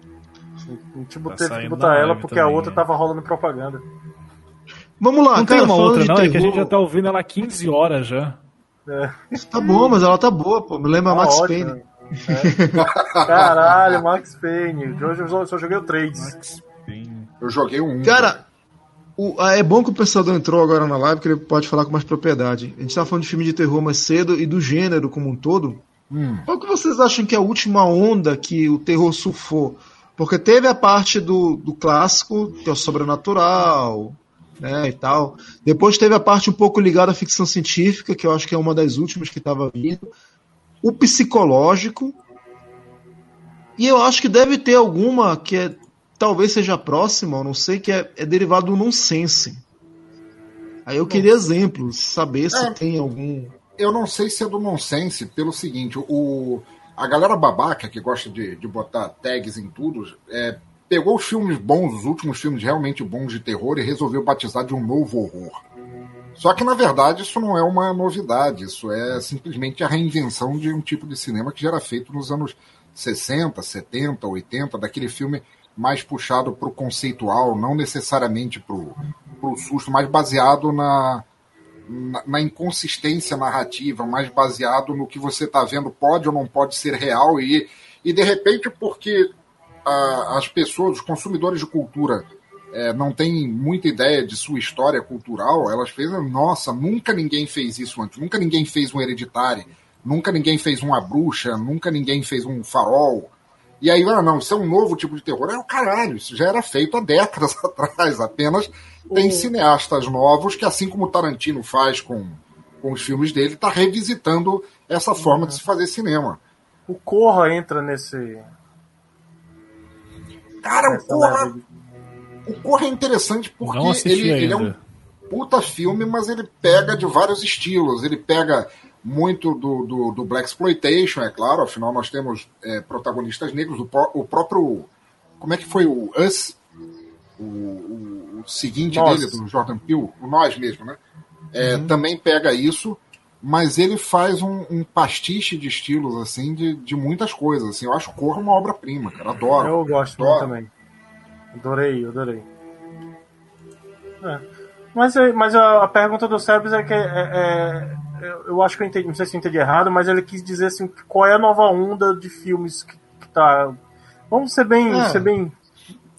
A gente Tá teve que botar na ela porque a também, outra né? tava rolando propaganda. Vamos lá, Não cara, tem uma outra, não? É que a gente já tá ouvindo ela há 15 horas já. Tá bom, mas ela tá boa, pô. Me lembra Tá Max ótimo. Payne. É. Caralho, Max Payne. Hoje eu só- joguei o 3. Eu joguei um. Cara, o- ah, é bom que o pensador entrou agora na live, que ele pode falar com mais propriedade. A gente tava falando de filme de terror mais cedo e do gênero como um todo. Hum. Qual que vocês acham que é a última onda que o terror surfou? Porque teve a parte do, do clássico, que é o sobrenatural, né, e tal. Depois teve a parte um pouco ligada à ficção científica, que eu acho que é uma das últimas que estava vindo. O psicológico. E eu acho que deve ter alguma que é, talvez seja próxima, eu não sei, que é, é derivado do nonsense. Aí eu queria exemplos, saber se É. tem algum. Eu não sei se é do nonsense, pelo seguinte, o, a galera babaca que gosta de, de botar tags em tudo, é, pegou os filmes bons, os últimos filmes realmente bons de terror, e resolveu batizar de um novo horror. Só que, na verdade, isso não é uma novidade, isso é simplesmente a reinvenção de um tipo de cinema que já era feito nos anos 60, 70, 80, daquele filme mais puxado para o conceitual, não necessariamente para o susto, mas baseado na, na, na inconsistência narrativa, mais baseado no que você está vendo pode ou não pode ser real e, e de repente porque ah, as pessoas, os consumidores de cultura eh, não têm muita ideia de sua história cultural, elas pensam, nossa, nunca ninguém fez isso antes, nunca ninguém fez um hereditário, nunca ninguém fez uma bruxa, nunca ninguém fez um farol. E aí, ah, não, isso é um novo tipo de terror. É o caralho, isso já era feito há décadas atrás. Apenas tem cineastas novos que, assim como o Tarantino faz com, com os filmes dele, está revisitando essa forma de se fazer cinema. O Corra entra nesse. Cara, o Corra, de- o Corra é interessante porque ele, ele é um puta filme, mas ele pega de vários estilos. Ele pega muito do, do, do Black Exploitation, é claro, afinal nós temos é, protagonistas negros, o, o próprio. Como é que foi o Us? O, o- o seguinte Nós. dele, do Jordan Peele, o Nós mesmo, né? É, Também pega isso, mas ele faz um, um pastiche de estilos, assim, de, de muitas coisas. Assim, eu acho Corra uma obra-prima, cara. Adoro. Eu gosto adoro. também. Adorei, adorei. É. Mas, mas a, a pergunta do Sebes é que é, é- eu- eu acho que eu entendi, não sei se eu entendi errado, mas ele quis dizer assim, qual é a nova onda de filmes que, que tá. Vamos ser bem. É. Ser bem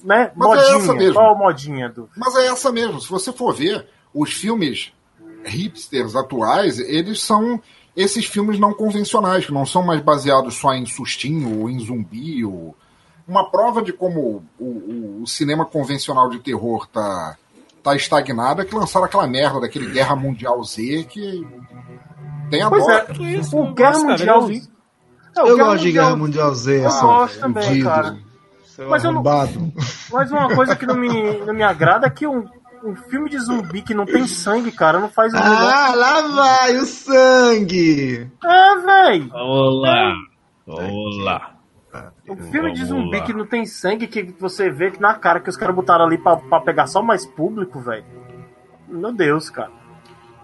né? Mas é essa modinha. mesmo. Qual a modinha do. Mas é essa mesmo. Se você for ver, os filmes hipsters atuais, eles são esses filmes não convencionais, que não são mais baseados só em sustinho ou em zumbi. Ou... Uma prova de como o, o- o cinema convencional de terror tá, tá estagnado é que lançaram aquela merda daquele Guerra Mundial Z que tem a Pois dó. é, isso, o não Guerra cara, Mundial. É, o Eu gosto de Guerra Mundial Z, Eu essa gosto também, cara. Mas eu não-. Mas uma coisa que não me, não me agrada é que um, um filme de zumbi que não tem sangue, cara, não faz menor- Ah, lá vai o sangue! É, véi. Olá. Olá. Um filme de zumbi lá. que não tem sangue, que você vê que na cara que os caras botaram ali pra, pra pegar só mais público, velho. Meu Deus, cara.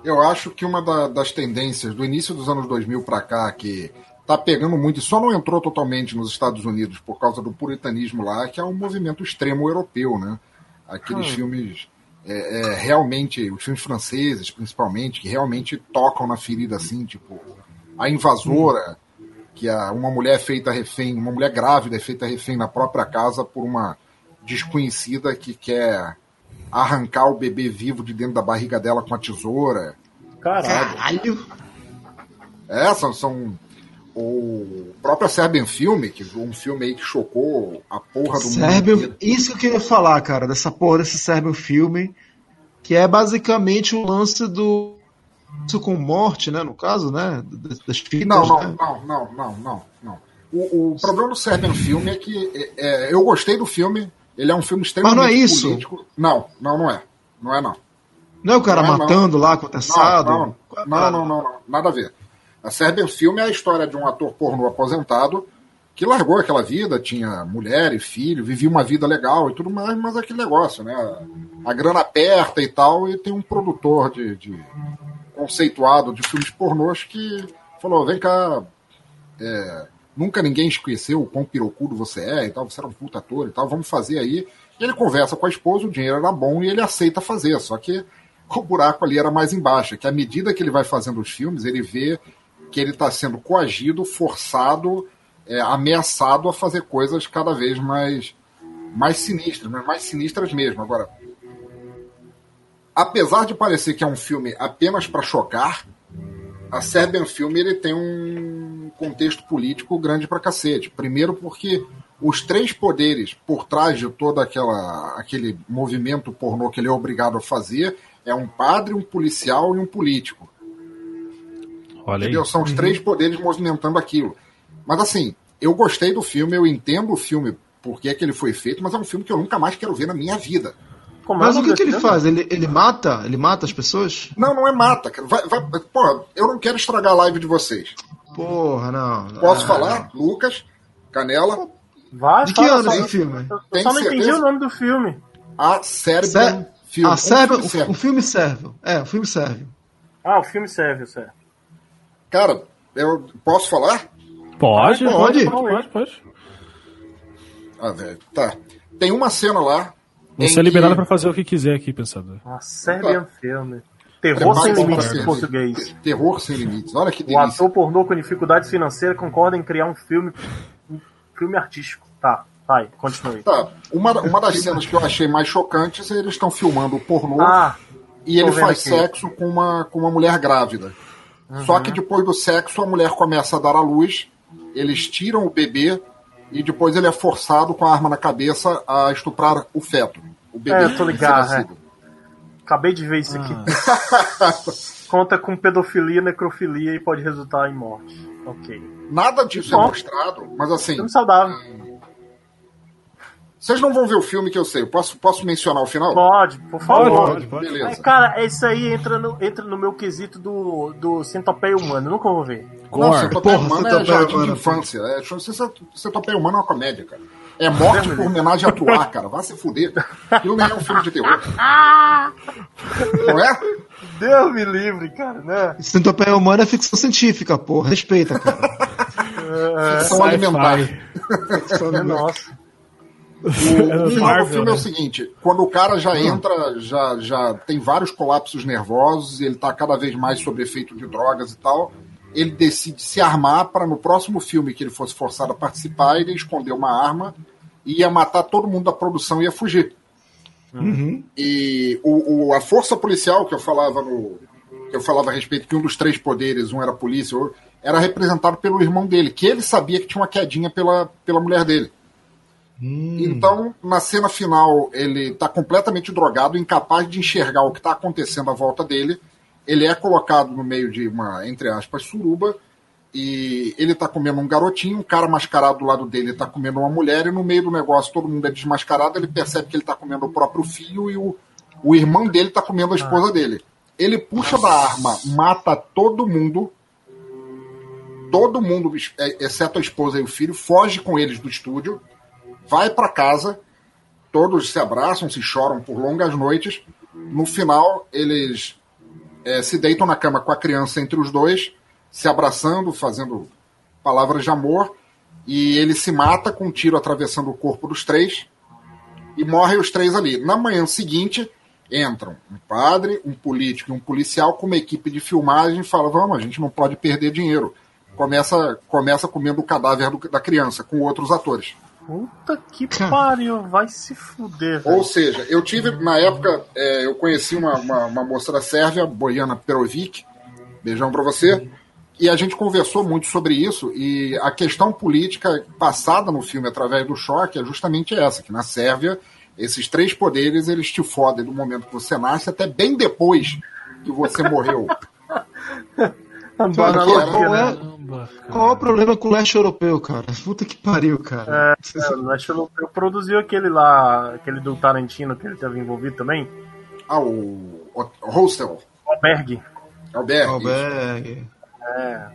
Eu acho que uma da- das tendências do início dos anos 2000 para cá, que tá pegando muito e só não entrou totalmente nos Estados Unidos por causa do puritanismo lá, que é o movimento extremo europeu, né? Aqueles filmes é, é, realmente, os filmes franceses principalmente, que realmente tocam na ferida assim, tipo A Invasora, que é uma mulher feita refém, uma mulher grávida é feita refém na própria casa por uma desconhecida que quer arrancar o bebê vivo de dentro da barriga dela com a tesoura. Caralho. Caralho! É, são, são o próprio Serbian Filme, que um filme aí que chocou a porra do mundo. Serbian, inteiro. isso que eu queria falar, cara, dessa porra desse Serbian filme, que é basicamente o lance do Isso com morte, né? No caso, né? Das, das fitas, Não, não, né? não, não, não, não, não. O, o problema do Serbian Filme é que é, é, eu gostei do filme, ele é um filme extremamente Mas não é isso? político. Não, não, não é. Não é não. Não é o cara Não é, matando lá com o teçado? Não, não, não, não, não, não, nada a ver. A Serbian Filme é a história de um ator pornô aposentado que largou aquela vida, tinha mulher e filho, vivia uma vida legal e tudo mais, mas aquele negócio, né? A, a grana aperta e tal, e tem um produtor de, de conceituado de filmes pornôs que falou: vem cá, é, nunca ninguém esqueceu o quão pirocudo você é e tal, você era um puta ator e tal, vamos fazer aí. E ele conversa com a esposa, o dinheiro era bom e ele aceita fazer, só que o buraco ali era mais embaixo, que à medida que ele vai fazendo os filmes, ele vê que ele está sendo coagido, forçado, é, ameaçado a fazer coisas cada vez mais, mais sinistras, mas mais sinistras mesmo. Agora, apesar de parecer que é um filme apenas para chocar, a Serbian Film ele tem um contexto político grande pra cacete. Primeiro porque os três poderes por trás de todo aquela, aquele movimento pornô que ele é obrigado a fazer é um padre, um policial e um político. Olha aí. Entendeu? São os três poderes movimentando aquilo. Mas assim, eu gostei do filme, eu entendo o filme, porque é que ele foi feito, mas é um filme que eu nunca mais quero ver na minha vida. Como é Mas o nome que, que ele faz? Ele, ele mata? Ele mata as pessoas? Não, não é mata. Vai, vai, pô, eu não quero estragar a live de vocês. Porra, não. Posso Ah, falar? Lucas, Canela, Vai, De que fala, ano esse filme? Eu Tem só não entendi certeza? o nome do filme. a Serbian Sé- Film. Ah, Um serve, filme o, sérvio. o filme serve. É, o filme serve. Ah, o filme serve, serve. Cara, eu posso falar? Pode, Pode. pode, pode, pode. Ah, velho, tá. Tem uma cena lá. Você é liberado que- pra fazer o que quiser aqui, pensador. Ah, Serbian Film. Terror sem limites em português. Terror sem limites. Olha que O delícia. ator pornô com dificuldades financeiras concorda em criar um filme, um filme artístico. Tá, vai, continue. Tá. Uma, uma das cenas que eu achei mais chocantes é eles estão filmando o pornô Ah, e ele faz aqui. sexo com uma, com uma mulher grávida. Uhum. Só que depois do sexo a mulher começa a dar à luz, eles tiram o bebê e depois ele é forçado com a arma na cabeça a estuprar o feto. O bebê. É, eu tô ligado, recém-nascido. Acabei de ver isso aqui. Ah. Conta com pedofilia, necrofilia e pode resultar em morte. Ok. Nada disso Bom. é mostrado, mas assim, Filme saudável. vocês não vão ver o filme que eu sei. Eu posso, posso mencionar o final? Pode, por favor. Pode, pode. É, Beleza. cara, isso aí entra no, entra no meu quesito do, do centopeia humano. Eu nunca vou ver. Não, Gore. Centopeia Porra, Humana é Centopeia jardim de infância. É, Centopeia Humana é uma comédia, cara. É morte por homenagem a Troar, cara. Vai se fuder. Aquilo nem é um filme de terror. Não é? Deus me livre, cara, né? Centopeia humana é ficção científica, porra. Respeita, cara. São alimentar. Nossa. O do Marvel, filme é né? o seguinte: quando o cara já entra, já, já tem vários colapsos nervosos, ele tá cada vez mais sob efeito de drogas e tal. Ele decide se armar para no próximo filme que ele fosse forçado a participar, ele esconder uma arma e ia matar todo mundo da produção e ia fugir. E o, o- a força policial que eu falava no. que eu falava a respeito que um dos três poderes, um era polícia, era representado pelo irmão dele, que ele sabia que tinha uma quedinha pela, pela mulher dele. Então, na cena final, ele está completamente drogado, incapaz de enxergar o que está acontecendo à volta dele. Ele é colocado no meio de uma, entre aspas, suruba, e ele está comendo um garotinho, um cara mascarado do lado dele está comendo uma mulher, e no meio do negócio todo mundo é desmascarado, ele percebe que ele está comendo o próprio filho e o, o irmão dele está comendo a esposa dele. Ele puxa da arma, mata todo mundo, todo mundo, é, exceto a esposa e o filho, foge com eles do estúdio, vai para casa, todos se abraçam, se choram por longas noites. No final, eles é, se deitam na cama com a criança entre os dois, se abraçando, fazendo palavras de amor, e ele se mata com um tiro atravessando o corpo dos três e morrem os três ali. Na manhã seguinte, entram um padre, um político e um policial com uma equipe de filmagem e falam: vamos, a gente não pode perder dinheiro. Começa, começa comendo o cadáver do- da criança com outros atores. Puta que pariu, vai se fuder, Ou velho. seja, eu tive, na época, é, eu conheci uma, uma, uma moça da Sérvia, Boiana Perovic, beijão pra você, e a gente conversou muito sobre isso, e a questão política passada no filme através do choque é justamente essa, que na Sérvia, esses três poderes, eles te fodem do momento que você nasce até bem depois que você morreu. Cara, qual, era- é, cara. qual é o problema com o leste europeu, cara? Puta que pariu, cara. É, o Leste Europeu produziu aquele lá, aquele do Tarantino que ele teve envolvido também. Ah, o, o Hostel. Albergue. Albergue. Albergue. É.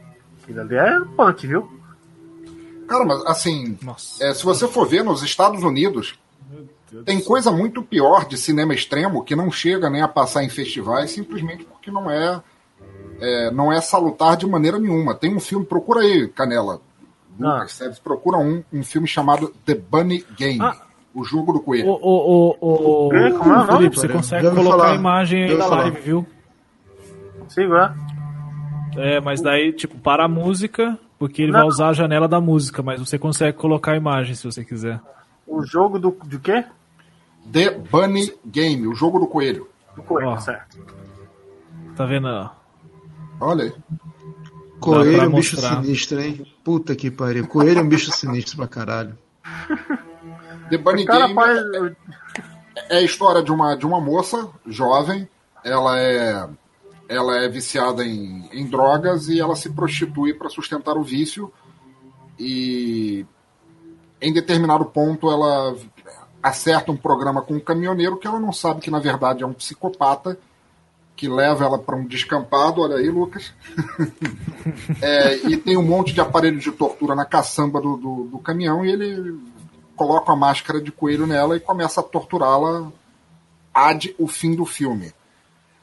Aquilo ali é punk, viu? Cara, mas assim, é, se você for ver nos Estados Unidos, tem coisa muito pior de cinema extremo que não chega nem a passar em festivais simplesmente porque não é, é, não é salutar de maneira nenhuma. Tem um filme, procura aí, Canela. Lucas, Ah. Sérgio, procura um, um filme chamado The Bunny Game. Ah. O jogo do coelho. Ô, ô, ô, Quê? Como é o nome? Felipe, você consegue colocar falar. a imagem na live, viu? Sigo, é? É, mas daí, tipo, para a música, porque ele Não. vai usar a janela da música, mas você consegue colocar a imagem se você quiser. O jogo do, do quê? The Bunny Game, o jogo do coelho. Do coelho, Ó. certo. Tá vendo? Olha aí. Coelho é um bicho mostrar. sinistro, hein? Puta que pariu. Coelho é um bicho sinistro pra caralho. The Bunny Game faz. é a história de uma, de uma moça jovem. Ela é, ela é viciada em, em drogas e ela se prostitui para sustentar o vício. E em determinado ponto ela acerta um programa com um caminhoneiro que ela não sabe que na verdade é um psicopata que leva ela para um descampado. Olha aí, Lucas. É, e tem um monte de aparelhos de tortura na caçamba do, do, do caminhão e ele coloca a máscara de coelho nela e começa a torturá-la ad o fim do filme.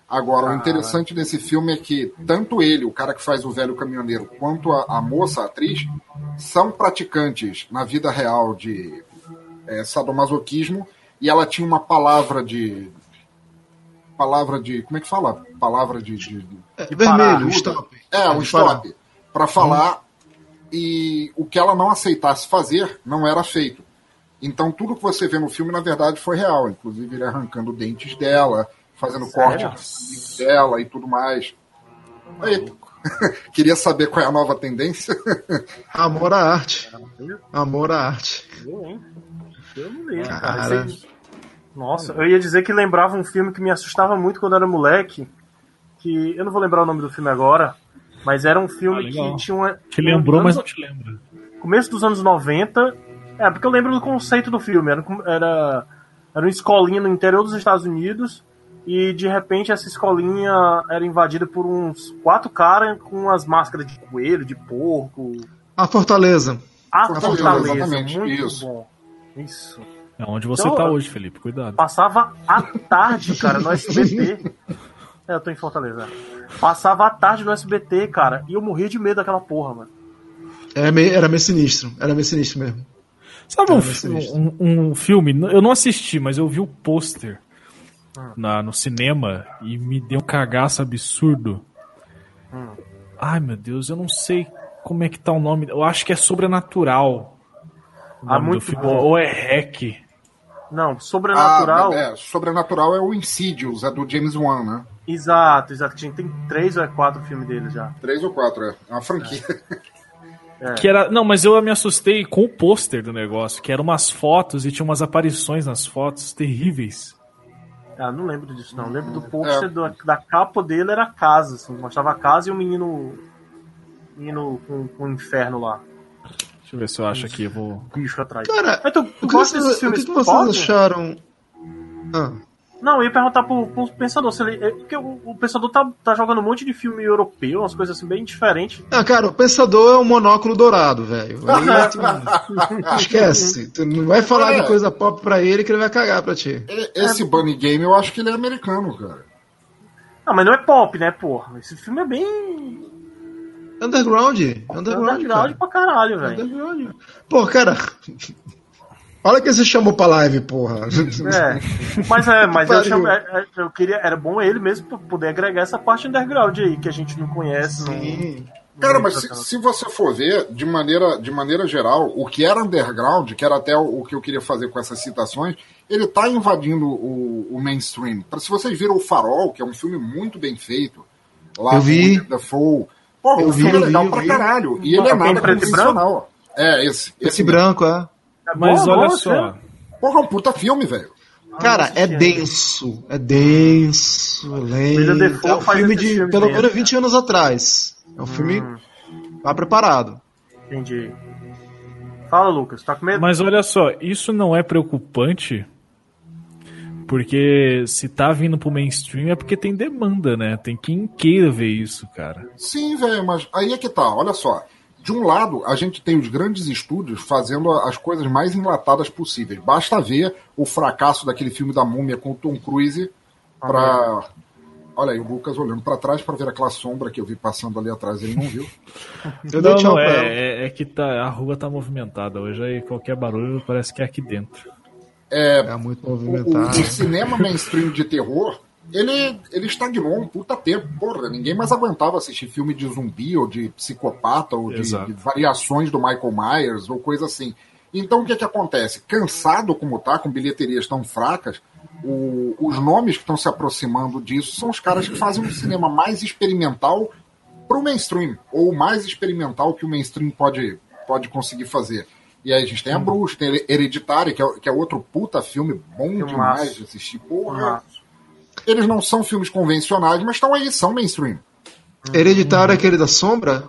Agora, o interessante desse filme é que tanto ele, o cara que faz o velho caminhoneiro, quanto a, a moça, a atriz, são praticantes na vida real de é, sadomasoquismo e ela tinha uma palavra de. Palavra de. Como é que fala? Palavra de- de É, De vermelho, parar. stop. é, um stop. Para falar. E o que ela não aceitasse fazer não era feito. Então tudo que você vê no filme, na verdade, foi real. Inclusive ele arrancando dentes dela, fazendo corte no dela e tudo mais. Aí, queria saber qual é a nova tendência. Amor à arte. Amor à arte. Eu, hein? Eu não lembro, cara. Cara. Nossa, eu ia dizer que lembrava um filme que me assustava muito quando eu era moleque. Que eu não vou lembrar o nome do filme agora. Mas era um Ah, filme legal. que tinha uma. Te lembrou, anos- mas não te lembra. Começo dos anos 90. É, porque eu lembro do conceito do filme. Era, era, era uma escolinha no interior dos Estados Unidos. E de repente essa escolinha era invadida por uns quatro caras com umas máscaras de coelho, de porco. A Fortaleza. A Fortaleza, Fortaleza, exatamente, muito isso. bom. Isso. É onde você Então, tá hoje, Felipe. Cuidado. Passava à tarde, cara, no SBT. É, eu tô em Fortaleza. Passava à tarde no SBT, cara, e eu morria de medo daquela porra, mano. Era meio, era meio sinistro. Era meio sinistro mesmo. Sabe um, um, um filme? Eu não assisti, mas eu vi o pôster na, no cinema e me deu um cagaço absurdo. Ai, meu Deus, eu não sei como é que tá o nome. Eu acho que é Sobrenatural. Ah, muito bom. Ou é Hack. Não, sobrenatural. Ah, é, sobrenatural é o Insidious, é do James Wan, né? Exato, exato. Tem três ou é quatro filmes dele já. Três ou quatro, é. É uma franquia. É. Que era, não, mas eu me assustei com o pôster do negócio, que eram umas fotos e tinha umas aparições nas fotos terríveis. Ah, não lembro disso, não. Lembro do pôster É. da capa dele era a casa, assim. Mostrava a casa e o menino. Menino com, com o inferno lá. Deixa eu ver se eu acho aqui, eu vou. Bicho atrás. Cara, Mas tu, o tu que, gosta o que, que vocês acharam? Ah, Não, eu ia perguntar pro, pro pensador se ele. é, Porque o, o pensador tá, tá jogando um monte de filme europeu, umas coisas assim bem diferentes. Ah, cara, o pensador é um monóculo dourado, velho. Esquece. Tu não vai falar É. de coisa pop pra ele que ele vai cagar pra ti. E- Esse Bunny Game eu acho que ele é americano, cara. Não, mas não é pop, né, porra? Esse filme é bem. Underground. Underground, underground cara. pra caralho, velho. Underground. Pô, cara. Olha que você chamou pra live, porra. É. Mas é, mas eu, chamo, é, é, eu queria. Era bom ele mesmo pra poder agregar essa parte underground aí, que a gente não conhece. não- Sim. Cara, não mas se, se você for ver, de maneira, de maneira geral, o que era underground, que era até o, o que eu queria fazer com essas citações, ele tá invadindo o, o mainstream. Pra- Se vocês viram O Farol, que é um filme muito bem feito, lá Eu vi. o Dafoe, pô, Eu o filme vi, é legal pra vi. caralho. E ele é nada preto e convencional. É, esse. Esse esse branco, é. É Mas olha só. né? Porra, é um puta filme, velho. Cara, é denso. É denso, é lento. É um filme de pelo mesmo, menos cara. 20 anos atrás. É um filme tá preparado. Entendi. Fala, Lucas, tá com medo? Mas olha só, isso não é preocupante porque se tá vindo pro mainstream é porque tem demanda, né? Tem quem queira ver isso, cara. Sim, velho, mas aí é que tá, olha só. De um lado, a gente tem os grandes estúdios fazendo as coisas mais enlatadas possíveis. Basta ver o fracasso daquele filme da múmia com o Tom Cruise pra. Olha aí, o Lucas olhando pra trás pra ver aquela sombra que eu vi passando ali atrás, ele não viu. Eu dei Não, tchau não, é, é, é que tá, a rua tá movimentada hoje, aí qualquer barulho parece que é aqui dentro. É muito O, movimentado. o cinema mainstream de terror, ele, ele estagnou um puta tempo. Porra, ninguém mais aguentava assistir filme de zumbi ou de psicopata ou de, de variações do Michael Myers ou coisa assim. Então o que, que acontece? Cansado como tá, com bilheterias tão fracas, o- os nomes que estão se aproximando disso são os caras que fazem um cinema mais experimental pro mainstream, ou mais experimental que o mainstream pode, pode conseguir fazer. E aí a gente tem a Bruxa, tem Hereditária, que é, que é outro puta filme bom Filmaço. demais de assistir. Porra, eles não são filmes convencionais, mas estão aí, são mainstream. Hereditário é aquele da sombra?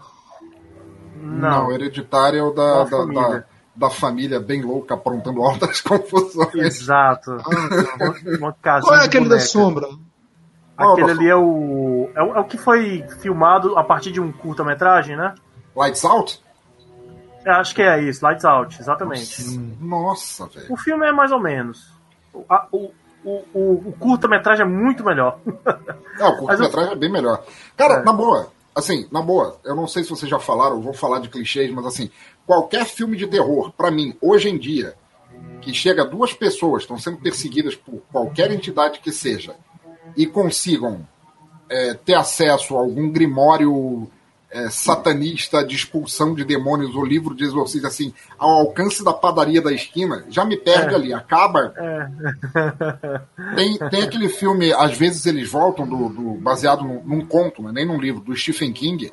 Não. Hereditário é o da, Da da, família. da, da família bem louca aprontando altas confusões. Exato. Uma- Uma casinha Qual é aquele da sombra? Aquele ali é o, é o. é o que foi filmado a partir de um curta-metragem, né? Lights Out? Eu acho que é isso, Lights Out, exatamente. Nossa, velho. O filme é mais ou menos. O, a- o, o, o- curta-metragem é muito melhor. É, o curta-metragem é bem melhor. Cara, É. na boa, assim, na boa, eu não sei se vocês já falaram, eu vou falar de clichês, mas assim, qualquer filme de terror, pra mim, hoje em dia, que chega duas pessoas, estão sendo perseguidas por qualquer entidade que seja, e consigam é, ter acesso a algum grimório é, satanista de expulsão de demônios ou livro de exorcismo, assim, ao alcance da padaria da esquina, já me perde É. ali. Acaba É. tem, tem aquele filme, às vezes eles voltam, do, do- baseado num, num conto, né, nem num livro, do Stephen King.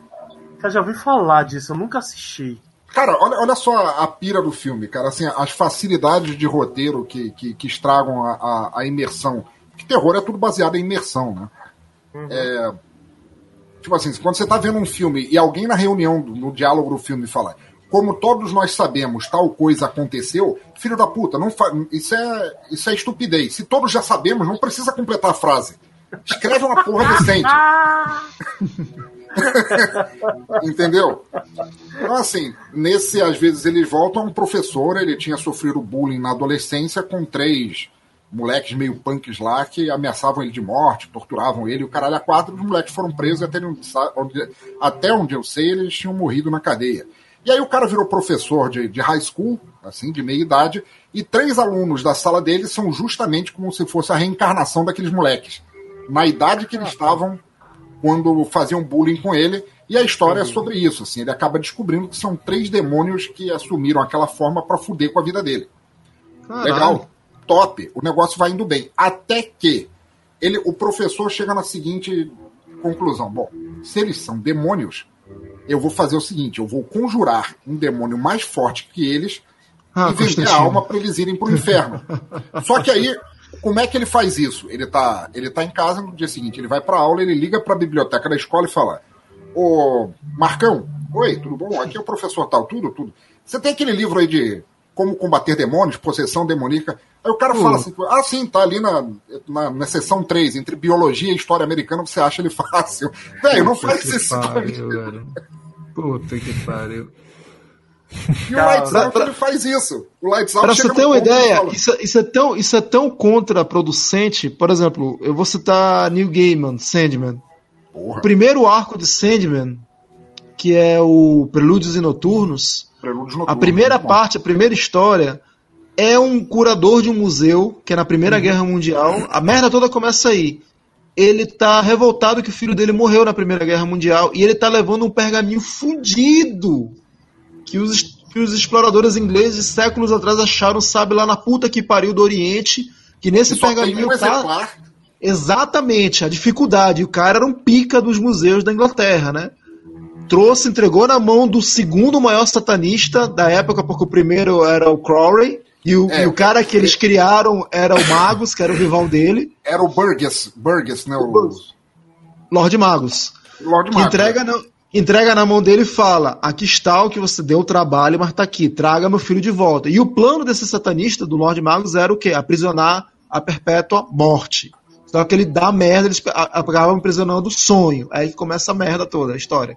Eu já ouvi falar disso, eu nunca assisti. Cara, olha, olha só a, pira do filme, cara. Assim, as facilidades de roteiro que, que, que estragam a, a, a imersão. Porque terror é tudo baseado em imersão, né? É, tipo assim, quando você tá vendo um filme e alguém na reunião, no diálogo do filme fala como todos nós sabemos, tal coisa aconteceu, filho da puta, não fa... isso, é, isso é estupidez. Se todos já sabemos, não precisa completar a frase. Escreve uma porra decente. Entendeu? Então, assim, nesse, às vezes, eles voltam a um professor, ele tinha sofrido bullying na adolescência com três moleques meio punks lá que ameaçavam ele de morte, torturavam ele, e o caralho a quatro, os moleques foram presos até onde- até onde eu sei, eles tinham morrido na cadeia. E aí o cara virou professor de, de high school, assim, de meia idade, e três alunos da sala dele são justamente como se fosse a reencarnação daqueles moleques. Na idade que eles estavam quando faziam bullying com ele. E a história é sobre isso. Assim, ele acaba descobrindo que são três demônios que assumiram aquela forma para fuder com a vida dele. Caralho. Legal, top. O negócio vai indo bem. Até que ele, o professor chega na seguinte conclusão: bom, se eles são demônios, eu vou fazer o seguinte: eu vou conjurar um demônio mais forte que eles Ah, e vender a alma para eles irem pro inferno. Só que aí, como é que ele faz isso? Ele tá, ele tá em casa no dia seguinte, ele vai pra aula, ele liga pra biblioteca da escola e fala: Ô, Marcão, oi, tudo bom? Aqui é o professor tal, tudo, tudo. Você tem aquele livro aí de como combater demônios, possessão demoníaca? Aí o cara fala assim: ah, sim, tá ali na, na, na seção 3, entre biologia e história americana, você acha ele fácil. Velho, não faz isso pariu, velho. Puta que pariu. E o Lights Out ele faz isso. O Lights Out Pra você ter uma ideia, fala, isso, isso é tão, isso é tão contraproducente. Por exemplo, eu vou citar Neil Gaiman, Sandman. Porra. O primeiro arco de Sandman, que é o Prelúdios e Noturnos, Prelúdios a Noturnos, primeira muito bom. parte, a primeira história, é um curador de um museu, que é na Primeira Guerra Mundial. A merda toda começa aí. Ele tá revoltado que o filho dele morreu na Primeira Guerra Mundial e ele tá levando um pergaminho fudido que os, que os exploradores ingleses séculos atrás acharam, sabe, lá na puta que pariu do Oriente, que nesse pergaminho tá exatamente a dificuldade. O cara era um pica dos museus da Inglaterra, né? Trouxe, entregou na mão do segundo maior satanista da época, porque o primeiro era o Crowley, e o, É. e o cara que eles criaram era o Magus, que era o rival dele, Era o Burgess, Burgess, né? O Lord Magus. Lord Que Magnus. entrega, na, entrega na mão dele e fala: Aqui está o que você deu o trabalho, mas tá aqui, traga meu filho de volta. E o plano desse satanista, do Lorde Magus, era o quê? Aprisionar a perpétua morte. Só que ele dá merda, eles acabam aprisionando o sonho. Aí que começa a merda toda, a história.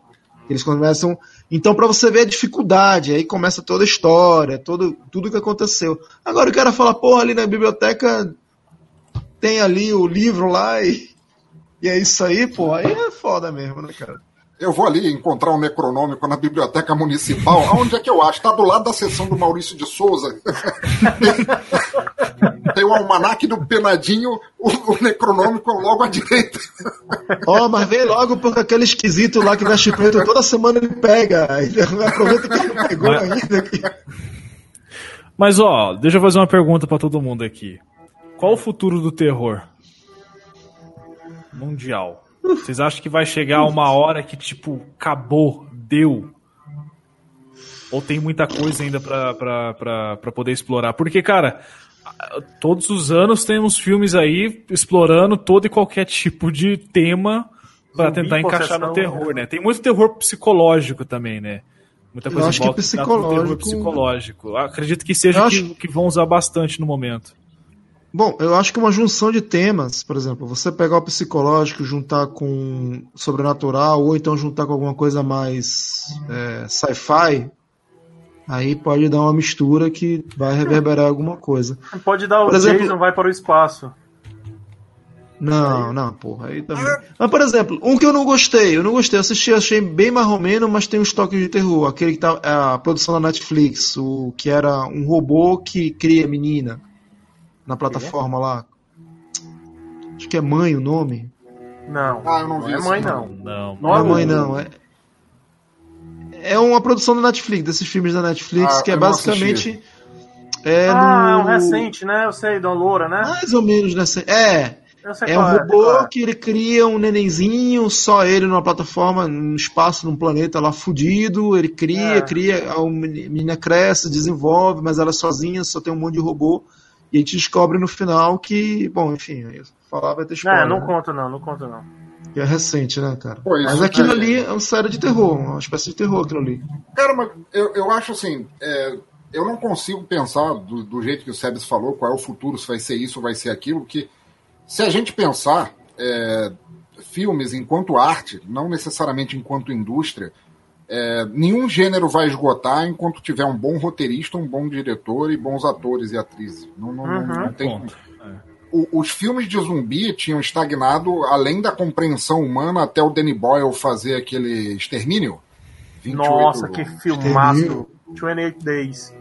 Eles começam. Então, pra você ver a dificuldade, aí começa toda a história, todo, tudo que aconteceu. Agora o cara fala, porra, ali na biblioteca tem ali o livro lá e, e é isso aí, pô. Aí é foda mesmo, né, cara? Eu vou ali encontrar um necronômico na biblioteca municipal. Aonde é que eu acho? Está do lado da seção do Maurício de Souza. Tem, o almanaque do Penadinho, o, o necronômico é logo à direita. Ó, mas vem logo porque aquele esquisito lá que veste preto toda semana ele pega. Aproveita que ele não pegou Mas- ainda. Mas ó, deixa eu fazer uma pergunta pra todo mundo aqui. Qual o futuro do terror? Mundial. Vocês acham que vai chegar uma hora que, tipo, acabou, deu? Ou tem muita coisa ainda pra, pra, pra, pra poder explorar? Porque, cara, todos os anos temos filmes aí explorando todo e qualquer tipo de tema pra Zumbi, tentar encaixar no possessão, terror, né? Tem muito terror psicológico também, né? Muita Eu coisa acho que terror psicológico- psicológico. Acredito que seja Eu o acho- que, que vão usar bastante no momento. Bom, eu acho que uma junção de temas, por exemplo, você pegar o psicológico, juntar com sobrenatural, ou então juntar com alguma coisa mais é, sci-fi, aí pode dar uma mistura que vai reverberar alguma coisa. Pode dar o Por exemplo- Jason vai para o espaço. Não, não, porra, aí também. Mas, por exemplo, um que eu não gostei, eu não gostei, eu assisti, achei bem marromeno, mas tem uns toques de terror. Aquele que tá. é A produção da Netflix, o que era um robô que cria menina na plataforma lá. Acho que é mãe o nome. Não. Ah, eu não vi é isso, mãe, não. não. Não. Não Não é é mãe, não. É, é uma produção da Netflix, desses filmes da Netflix, Ah, que é não basicamente. É ah, é um no- recente, né? Eu sei, da Loura, né? Mais ou menos nessa. É, Eu sei É um qual robô qual que ele cria um nenenzinho, só ele numa plataforma, num espaço, num planeta lá fudido. Ele cria, É. cria, a menina cresce, desenvolve, mas ela é sozinha, só tem um monte de robô. E a gente descobre no final que, bom, enfim, eu falar vai ter é. spoiler. Não, não né? conta não, não conta não. Que é recente, né, cara? Pô, mas aquilo é- ali é uma série de terror, uma espécie de terror aquilo ali. Cara, mas eu, eu acho assim, é, eu não consigo pensar do, do jeito que o Sebes falou, qual é o futuro, se vai ser isso ou vai ser aquilo, que se a gente pensar é, filmes enquanto arte, não necessariamente enquanto indústria, é, nenhum gênero vai esgotar enquanto tiver um bom roteirista, um bom diretor e bons atores e atrizes. Não, não, não- Uhum. não tem o- os filmes de zumbi tinham estagnado além da compreensão humana até o Danny Boyle fazer aquele extermínio. 28 Nossa, que filmaço. 28 Days.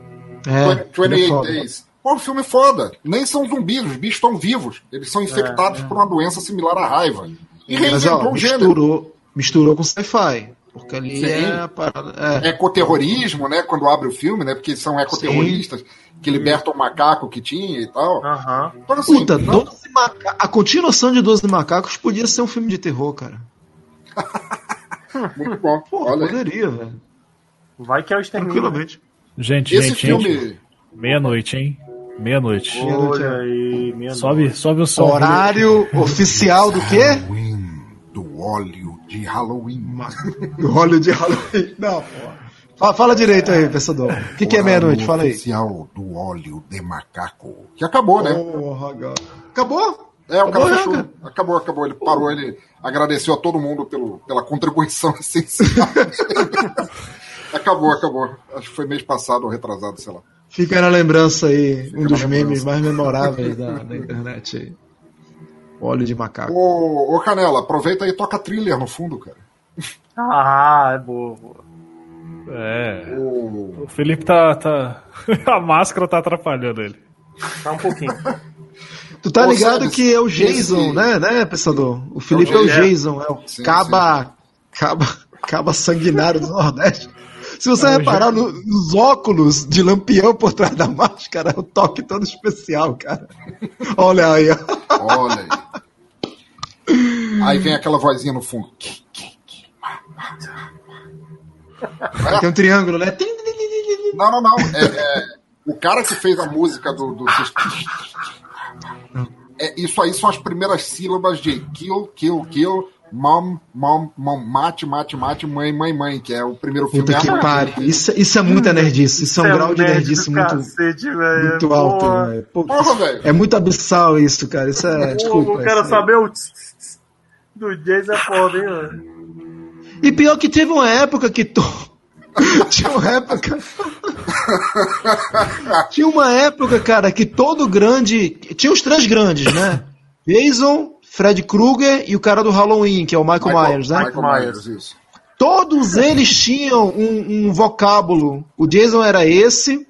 É, 28 ele é. Days. Pô, um filme foda. Nem são zumbis, os bichos estão vivos. Eles são infectados por uma doença similar à raiva. E Mas reinventou ó, o gênero. misturou, misturou com sci-fi. Porque ali Sim. é a parada. É. Ecoterrorismo, né? Quando abre o filme, né? Porque são ecoterroristas que libertam o macaco que tinha e tal. Aham. Então, assim, Puta, não- 12 maca... a continuação de 12 Macacos podia ser um filme de terror, cara. muito bom. Pô, Olha aí. poderia, velho. Vai que é o extermínio. Tranquilamente. Gente, Esse gente, filme. gente. Meia-noite, hein? Meia-noite. Olha aí, minha Sobe, sobe o som. Horário oficial do quê? Óleo de Halloween. Óleo de Halloween. Não. Fala, fala direito aí, pensador. O que, que é meia-noite? Fala aí. oficial do óleo de macaco. Que acabou, né? Porra, cara. Acabou? É, o Acabou cara fechou. cara. Acabou, acabou. Ele parou, ele agradeceu a todo mundo pelo, pela contribuição essencial. acabou, acabou. Acho que foi mês passado ou retrasado, sei lá. Fica na lembrança aí, um na dos lembrança. memes mais memoráveis da, da internet aí. Óleo de macaco. Ô, ô, Canela, aproveita aí e toca thriller no fundo, cara. Ah, é boa, boa. É. Ô, O Felipe tá. tá... A máscara tá atrapalhando ele. Tá um pouquinho. Tu tá Ô, ligado Sebes, que é o Jason, esse- né, né, pensador? O Felipe é o Jason. Jason, é o Sim, caba, caba, caba sanguinário do Nordeste. Se você reparar no- nos óculos de lampião por trás da máscara, é o toque todo especial, cara. Olha aí, ó. olha aí. Aí vem aquela vozinha no fundo. Tem um triângulo, né? Não, não, não. É, é, o cara que fez a música do. do é, isso aí são as primeiras sílabas de kill, kill, kill. Mom, Mom, Mom, Mate, Mate, Mate, Mãe, Mãe, Mãe, que é o primeiro filme. Puta que é pariu. Isso, isso é muita nerdice. Isso é um grau de nerd nerdice muito, cacete, muito alto. Pô, Porra, velho. É muito abissal isso, cara. Isso é. Desculpa. eu quero isso é- saber o do Jason é foda, hein, mano. E pior que teve uma época que. To... Tinha uma época. Tinha uma época, cara, que todo grande. Tinha os três grandes, né? Jason, Fred Krueger e o cara do Halloween, que é o Michael, Myers, né? Michael Myers, isso. Todos eles tinham um, um vocábulo. O Jason era esse.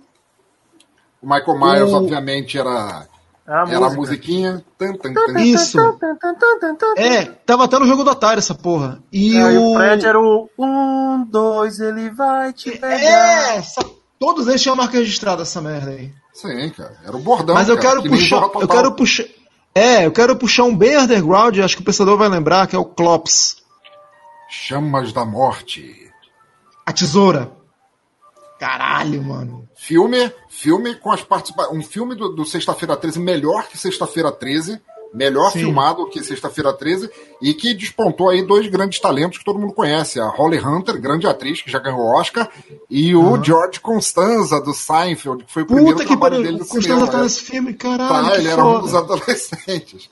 O Michael Myers, O- obviamente, era, Era a era a musiquinha. Isso. É, tava até no jogo do Atari essa porra. E É, e o. o Fred era o um, dois, ele vai te pegar. É, essa- todos eles tinham marca registrada essa merda aí. Sim, cara. Era o bordão. Mas eu cara, quero que puxar. Eu quero puxar. É, eu quero puxar um bem underground, acho que o pensador vai lembrar, que é o Clops. Chamas da Morte. A tesoura. Caralho, mano. Filme, filme com as participações. Um filme do, do Sexta-feira 13 melhor que Sexta-feira 13. Melhor Sim. filmado que Sexta-feira 13. E que despontou aí dois grandes talentos que todo mundo conhece. A Holly Hunter, grande atriz que já ganhou o Oscar. E o George Constanza, do Seinfeld, que foi o primeiro Puta que trabalho pariu. dele O no Constanza cinema. tá é. nesse filme, caralho. Tá, que ele era um foda. dos adolescentes.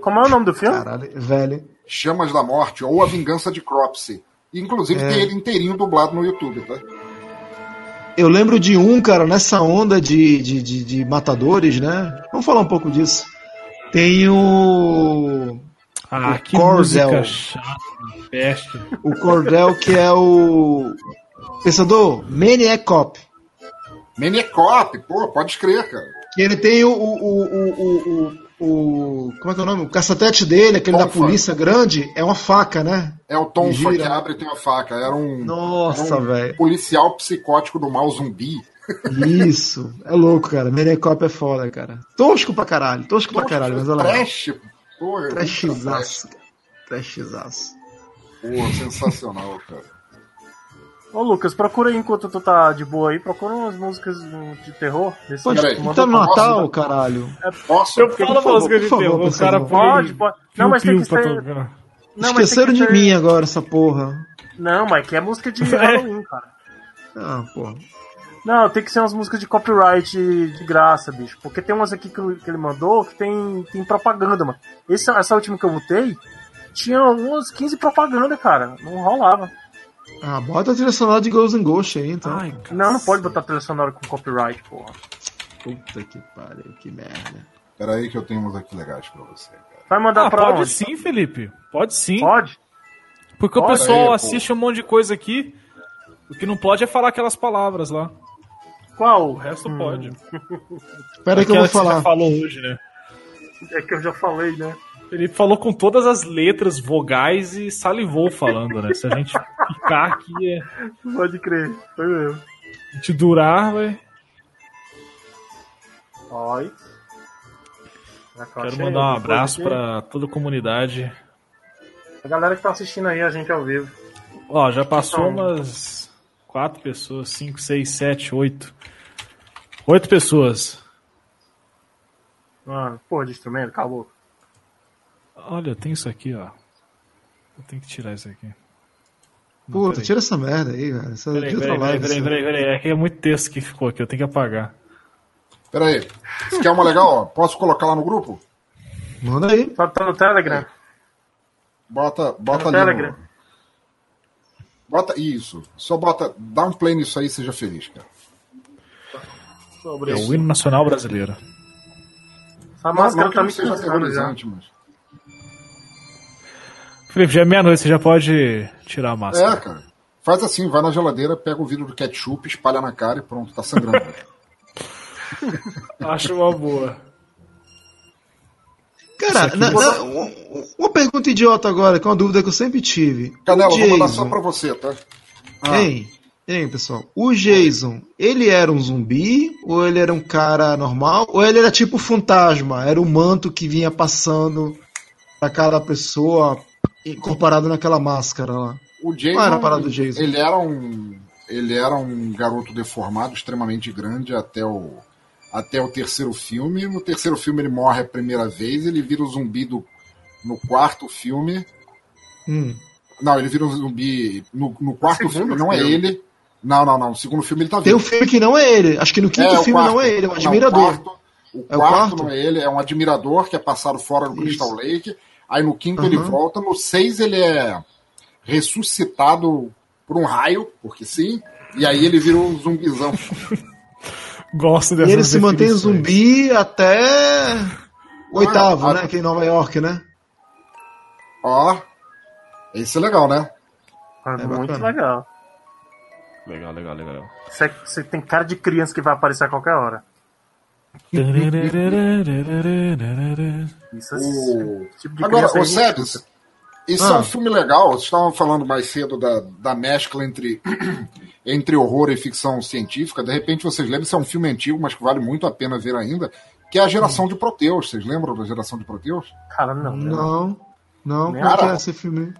Como é o nome do filme? Caralho, velho. Chamas da Morte ou A Vingança de Cropsey. Inclusive É. tem ele inteirinho dublado no YouTube, tá? Eu lembro de um, cara, nessa onda de, de, de, de matadores, né? Vamos falar um pouco disso. Tem o. Ah, O que música chata, peste. O Cordell, que é o. Pensador, Maniac Cop. Maniacop, pô, pode escrever, cara. Que ele tem o. o, o, o, o, o- como é que é o nome? O cacetete dele, aquele da Tonfa. polícia grande, é uma faca, né? É o Tom que abre e tem uma faca. Era um, Nossa, um velho. policial psicótico do mal zumbi. Isso. É louco, cara. Maniac Cop é foda, cara. Tosco pra caralho. Tosco pra caralho, mas olha lá. Trash, porra. Trashzaço. cara. Trashzaço. Pô, sensacional, cara. Ô Lucas, procura aí enquanto tu tá de boa aí, procura umas músicas de terror. Vê se Pode, manda tá no Natal, caralho. Nossa, Eu falo favor, música de terror, o cara Pode, pode. Não, mas tem que ser. Não, mas Esqueceram tem que de ser- mim agora, essa porra. Não, mas que é música de É. Halloween, cara. Ah, porra. Não, tem que ser umas músicas de copyright de graça, bicho. Porque tem umas aqui que ele mandou que tem, tem propaganda, mano. Esse, essa última que eu botei tinha umas 15 propaganda, cara. Não rolava. Ah, bota a trilha sonora de Ghost and Ghost aí, então. Ai, Não, não pode botar trilha sonora com copyright, porra. Puta que pariu, que merda. peraí que eu tenho uns aqui legais pra você, cara. Vai mandar Ah, pra pode onde? sim, Felipe. Pode sim. Pode? Porque o Pode. pessoal Aí, assiste um monte de coisa aqui. O que não pode é falar aquelas palavras lá. O Qual? resto pode. Espera aí que eu vou você já falar. falou hoje, né? É que eu já falei, né? Ele falou com todas as letras, vogais e salivou falando, né? Se a gente ficar aqui, é... Pode crer. Foi mesmo. a gente durar, vai. Oi. Quero mandar um abraço pra toda a comunidade. A galera que tá assistindo aí a gente ao vivo. Ó, já passou Então. umas quatro pessoas, cinco, seis, sete, oito. Oito pessoas. Mano, porra de instrumento, acabou. Olha, tem isso aqui, ó. Eu tenho que tirar isso aqui. Não, Puta, peraí. tira essa merda aí, cara. Essa Peraí, outra peraí, peraí, live, peraí, peraí, peraí. É que é muito texto que ficou aqui, eu tenho que apagar. Peraí. Se quer uma legal, ó, posso colocar lá no grupo? Manda aí. Tá, tá no Telegram? Bota, bota Tá no ali. Telegram. No... Bota isso. Só bota. Dá um play nisso aí e seja feliz, cara. Sobre É isso. o hino nacional brasileiro. Essa Não, máscara não que tá não me seja cansando já. mas. Felipe, já é meia-noite, você já pode tirar a máscara. É, cara. Faz assim, vai na geladeira, pega o vidro do ketchup, espalha na cara e pronto, tá sangrando. Acho uma boa. Cara, na- na- uma, uma pergunta idiota agora, que é uma dúvida que eu sempre tive. Canela, o vou mandar Jason, só pra você, tá? Ah, Hein, hein, pessoal. O Jason, ele era um zumbi? Ou ele era um cara normal? Ou ele era tipo fantasma? Era o manto que vinha passando pra cada pessoa comparado naquela máscara lá. o Jason, era a parada do Jason? Ele era um. Ele era um garoto deformado, extremamente grande até o. Até o terceiro filme. No terceiro filme ele morre a primeira vez, ele vira o zumbi do, no quarto filme. Hum. Não, ele vira um zumbi. No, no quarto filme não é ele. Não, não, não. No segundo filme ele tá Tem vivo. um filme que não é ele. Acho que no quinto É, filme quarto. não é ele, é um Não, admirador. o quarto, o É o quarto quarto? não é ele, é um admirador que é passado fora do Isso. Crystal Lake. Aí no quinto ele Aham. volta. No seis ele é ressuscitado por um raio, porque sim. E aí ele vira um zumbizão. Gosto E dessas ele se mantém zumbi até o oitavo, Ah, né? Aqui em Nova York, né? Ó. Esse é legal, né? É, muito bacana. legal. Legal, legal, legal. Você, você tem cara de criança que vai aparecer a qualquer hora. Isso é O- tipo de Agora, ô Sebes, isso Ah. é um filme legal. Vocês estavam falando mais cedo da, da mescla entre, entre horror e ficção científica. De repente vocês lembram, isso é um filme antigo, mas que vale muito a pena ver ainda, que é a geração de Proteus. Vocês lembram da geração de Proteus? Cara, não. Não. Não, qual que cara. é esse filme?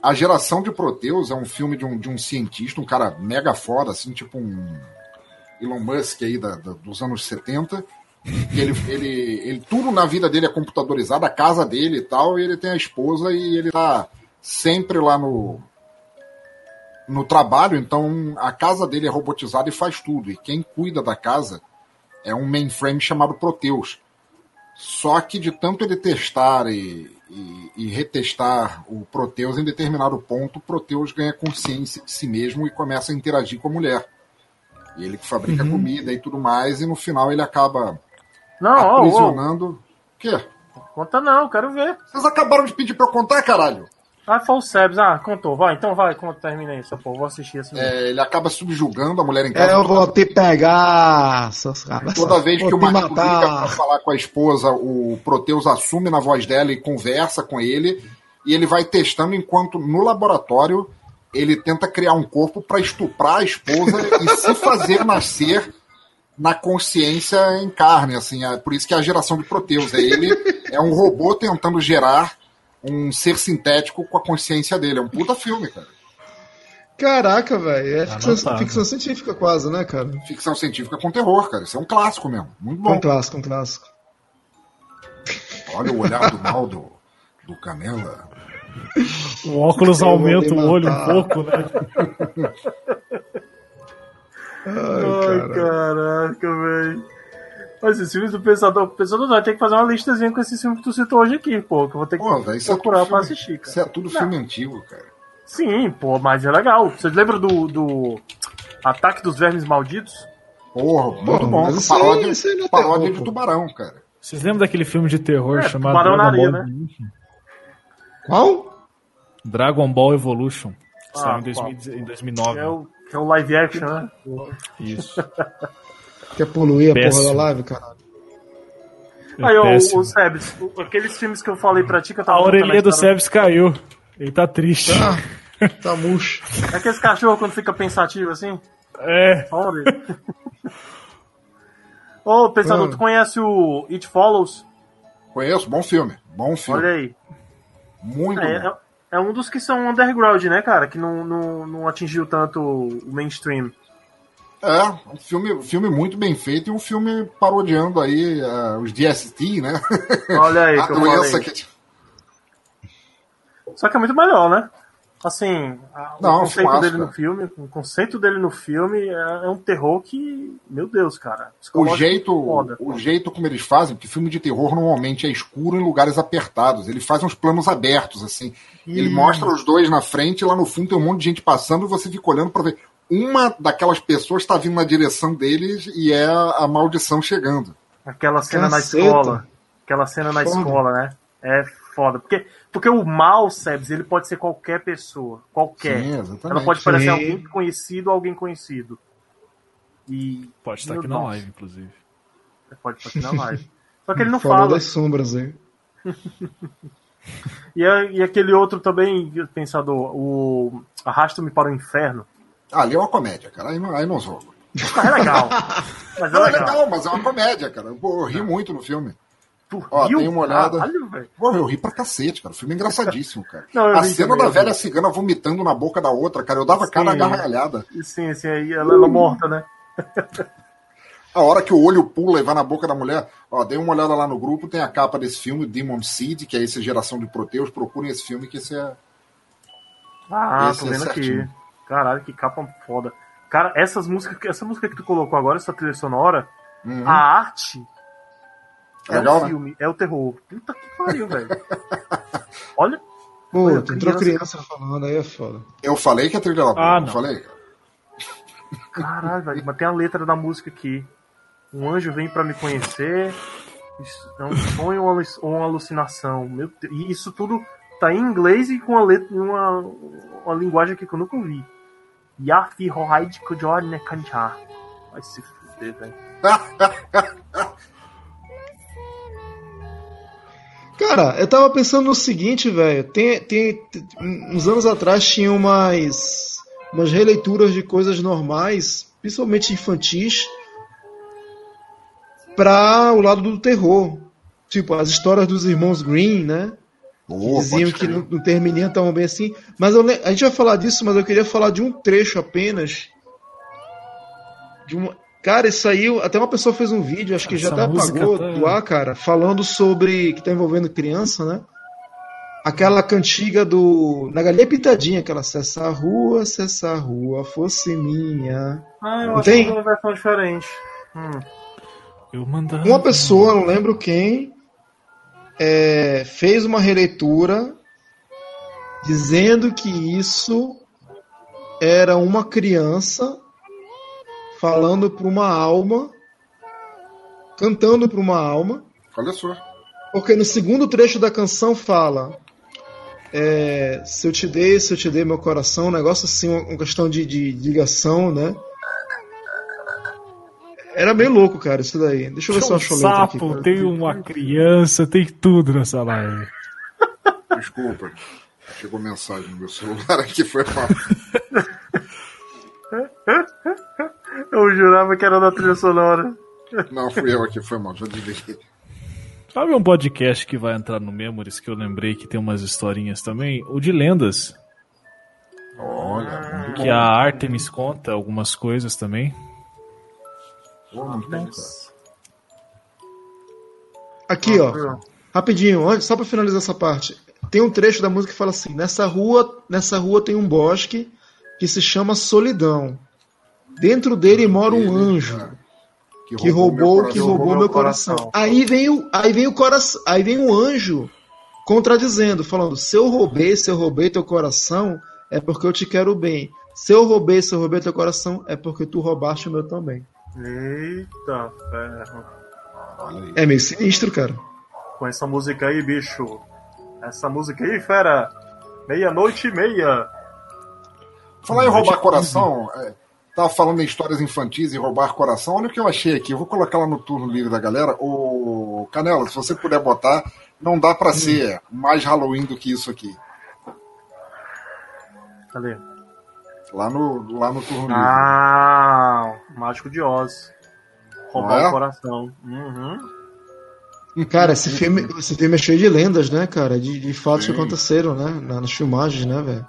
A Geração de Proteus é um filme de um, de um cientista, um cara mega foda, assim, tipo um Elon Musk aí da- da- dos anos 70. E ele, ele, ele, tudo na vida dele é computadorizado, a casa dele e tal, e ele tem a esposa e ele tá sempre lá no, no trabalho, então a casa dele é robotizada e faz tudo. E quem cuida da casa é um mainframe chamado Proteus. Só que de tanto ele testar e, e- e retestar o Proteus, em determinado ponto, o Proteus ganha consciência de si mesmo e começa a interagir com a mulher. E ele que fabrica comida e tudo mais, e no final ele acaba Não, aprisionando. O quê? conta não, quero ver. Vocês acabaram de pedir pra eu contar, caralho! Ah, foi o Sebs. Ah, contou. Vai, então vai, conta, termina aí, essa porra. Vou assistir assim. É, ele acaba subjugando a mulher em casa. É, eu vou te pegar, seus caras. Toda vez que o te marido liga pra falar com a esposa, o Proteus assume na voz dela e conversa com ele. E ele vai testando enquanto no laboratório ele tenta criar um corpo para estuprar a esposa e se fazer nascer na consciência em carne. Assim, é por isso que é a geração de Proteus. É ele é um robô tentando gerar um ser sintético com a consciência dele. É um puta filme, cara. Caraca, velho. É ficção, Anotado. ficção científica quase, né, cara? Ficção científica com terror, cara. Isso é um clássico mesmo. Muito Um bom. clássico, um clássico. Olha o olhar do mal do, do Canela. O óculos Eu aumenta me o olho um pouco, né? Ai, Ai, cara. caraca, velho. Mas esses filmes do Pensador. Pensador vai ter que fazer uma listazinha com esses filmes que tu citou hoje aqui, pô. Que eu vou ter que Pô, isso é procurar tudo pra filme- assistir, cara. Isso é tudo filme antigo, cara. Sim, pô, mas é legal. Vocês lembram do, do Ataque dos Vermes Malditos? Porra, muito bom. mas aí- Paródia, aí não é paródia terror, de tubarão, cara. Vocês lembram daquele filme de terror É, chamado Tubarão na Dragon Ball, areia, né? Evolution? Qual? Dragon Ball Evolution? Que Ah, saiu em, qual? 2000 em 2009. É o, é o live action, né? Isso. Quer poluir a porra da live, caralho? Aí, ô, Péssimo. o Sebs, o- aqueles filmes que eu falei pra ti que eu tava A orelhinha do Sebs caiu. Ele tá triste. Ah, tá murcho. É aqueles cachorros quando fica pensativo assim? É. Só a orelha. Ô, pensador, Ah. tu conhece o It Follows? Conheço, bom filme. Bom filme. Olha aí. Muito É, bom. é, é um dos que são underground, né, cara? Que não, não, não atingiu tanto o mainstream. É, um filme, filme muito bem feito e um filme parodiando aí ah, os DST, né? Olha aí, a que doença que. Só que é muito melhor, né? Assim, a- Não, o conceito dele cara. no filme, o conceito dele no filme é, é um terror que, meu Deus, cara. O jeito, foda. o jeito como eles fazem, porque filme de terror normalmente é escuro em lugares apertados. Ele faz uns planos abertos, assim. Ele mostra os dois na frente e lá no fundo tem um monte de gente passando e você fica olhando pra ver. Uma daquelas pessoas está vindo na direção deles e é a maldição chegando. Aquela cena Caceta. na escola. Aquela cena na Foda. escola, né? É foda. Porque, porque o mal, Sebs, ele pode ser qualquer pessoa. Qualquer. Sim, exatamente. Ela pode parecer Sim. alguém conhecido ou alguém conhecido. E. Pode estar aqui na Deus. live, inclusive. Pode estar aqui na live. Só que ele não Falou fala. das sombras aí. E, e aquele outro também, pensador, o Arrasta-me para o Inferno. Ah, ali é uma comédia, cara. Aí não, aí não jogo. Ah, é legal. Mas é Não, é legal. legal, mas é uma comédia, cara. Pô, eu ri muito no filme. Tu Ó, riu? tem uma olhada. Caralho. Pô, eu ri pra cacete, cara. O filme é engraçadíssimo, cara. Não, a cena da velha cigana vomitando na boca da outra, cara. Eu dava Sim. gargalhada. Sim, sim, aí ela, ela morta, né? A hora que o olho pula e vai na boca da mulher. Ó, dei uma olhada lá no grupo, tem a capa desse filme, Demon Seed, que é essa geração de Proteus. Procurem esse filme, que esse é, Ah, Esse tô é vendo aqui. Caralho, que capa foda. Cara, essas músicas, essa música que tu colocou agora, essa trilha sonora, Uhum. a arte é Legal, o né? filme, é o terror. Puta que pariu, velho. Olha, Pô, Olha, entrou criança. criança falando, aí é foda. Eu falei que a trilha era boa, Ah, não falei? caralho, velho. Mas tem a letra da música aqui. Um anjo vem pra me conhecer. Isso é um sonho ou uma alucinação. Meu Deus. E isso tudo tá em inglês e com a letra, uma, uma linguagem aqui que eu nunca ouvi. Yafi Hohaid Kujor Nekancha. Vai se fuder, velho. Cara, eu tava pensando no seguinte, velho. Tem, tem, uns anos atrás tinha umas, umas releituras de coisas normais, principalmente infantis, pra o lado do terror. Tipo, as histórias dos irmãos Green, né? Diziam que não, não terminiam tão bem assim. Mas eu a gente vai falar disso, mas eu queria falar de um trecho apenas. De uma... Cara, isso aí, até uma pessoa fez um vídeo, acho que já Essa até música apagou tá- do ar, cara, falando sobre. que tá envolvendo criança, né? Aquela cantiga do. Na galinha pintadinha, aquela se essa rua, se essa rua fosse minha. Ah, eu Não acho tem? que é uma versão diferente. Hum. Eu mandava. Uma pessoa, não lembro quem, é, fez uma releitura dizendo que isso era uma criança falando para uma alma, cantando para uma alma, Olha só. porque no segundo trecho da canção fala. é, se eu te dei, se eu te dei meu coração, um negócio assim, uma, questão de, de ligação, né? Era meio louco, cara, isso daí. Deixa eu ver se eu um aqui. sapo, cara. tem uma criança, tem tudo nessa live. Desculpa. Chegou mensagem no meu celular aqui, foi mal. Eu jurava que era da trilha sonora. Não, fui eu aqui, foi mal, já desliguei. Sabe um podcast que vai entrar no Memories que eu lembrei que tem umas historinhas também? O de lendas. Olha, muito Que bom. a Artemis conta algumas coisas também. Pô, muito bom, cara. Aqui, ó. Rapidinho, antes- só pra finalizar essa parte. Tem um trecho da música que fala assim: nessa rua, nessa rua tem um bosque que se chama Solidão. Dentro dele mora um anjo que roubou, meu que coração. roubou meu coração. Aí vem o, aí vem o coração, aí vem o anjo contradizendo, falando: se eu roubei, se eu roubei teu coração, é porque eu te quero bem. Se eu roubei, se eu roubei teu coração, é porque tu roubaste o meu também. Eita ferro. É meio sinistro, cara. Com essa música aí, bicho. Essa música aí, fera. Meia-noite e meia. Falar em roubar coração, é, tava falando em histórias infantis e roubar coração, olha o que eu achei aqui. Eu vou colocar lá no turno livre da galera. O Canela, se você puder botar, não dá pra ser mais Halloween do que isso aqui. Cadê? Lá no, lá no turno livre. Ah, Mágico de Oz. Roubar é? o coração. Uhum. Cara, esse filme, esse filme é cheio de lendas, né, cara? De, de fatos que Sim. aconteceram, né? na- Nas filmagens, né, velho?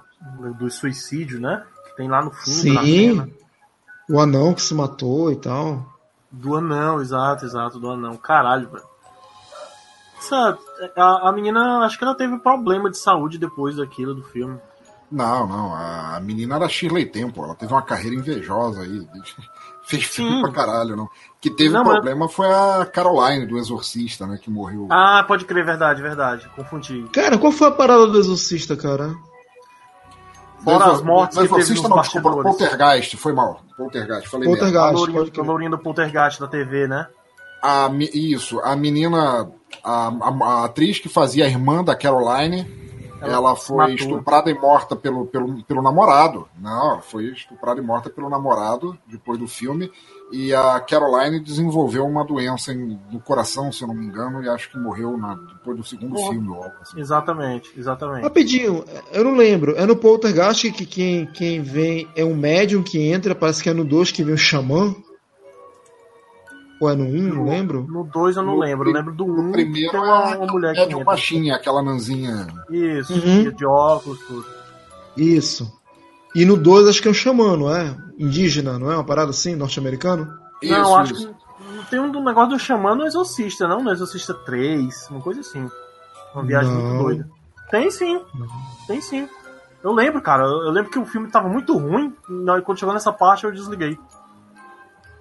Do suicídio, né? Que tem lá no fundo, Sim. na cena. O anão que se matou e tal. Do anão, exato, exato, do anão. Caralho, velho. Essa, a, a menina, acho que ela teve problema de saúde depois daquilo, do filme. Não, não. A menina era Shirley Temple. Ela teve uma carreira invejosa aí. Fez filme pra caralho, não. Que teve Não, mas- problema foi a Caroline, do Exorcista, né? Que morreu. Ah, pode crer, verdade, verdade. Confundi. Cara, qual foi a parada do Exorcista, cara? Fora Do as mortes do que teve Exorcista, nos não, desculpa. bastidores. Poltergeist, foi mal. Poltergeist, falei Poltergeist, a crer. lourinha do Poltergeist da TV, né? A, isso, a menina, a, a- a atriz que fazia a irmã da Caroline, ela, foi matou. estuprada e morta pelo, pelo, pelo namorado. Não, ela foi estuprada e morta pelo namorado depois do filme. E a Caroline desenvolveu uma doença em- no coração, se eu não me engano, e acho que morreu na- depois do segundo Porra. filme. Ou algo assim. Exatamente, exatamente. Rapidinho, eu não lembro. É no Poltergeist que quem, quem vem é um médium que entra, parece que é no 2 que vem o xamã. Ou é no 1, um, não lembro. No 2 eu não No lembro. Eu lembro do no 1 um, que primeiro tem uma, é uma mulher que É de uma machinha, aquela nanzinha. Isso, Uhum. de óculos, tudo. Isso. E no 2 acho que é um xamã, não é? Indígena, não é? Uma parada assim, norte-americano? Isso, não, acho isso. que tem um negócio do xamã no Exorcista, não? No Exorcista 3, uma coisa assim. Uma viagem Não. muito doida. Tem sim, tem sim. Eu lembro, cara. Eu eu lembro que o filme tava muito ruim. e Quando chegou nessa parte, eu desliguei.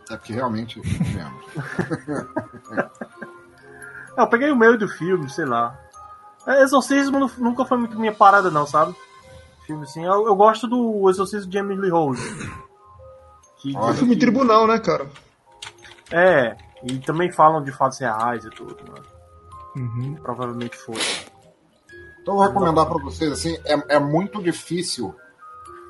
É porque realmente. vemos. É, Eu peguei o meio do filme, sei lá. É, Exorcismo nu- nunca foi muito minha parada, não, sabe? Filme assim. Eu, eu gosto do Exorcismo de Emily Rose. Que. É filme tribunal, né, cara? é, e também falam de fatos reais e tudo, né? Provavelmente foi. Então eu vou recomendar para vocês assim, é, é muito difícil,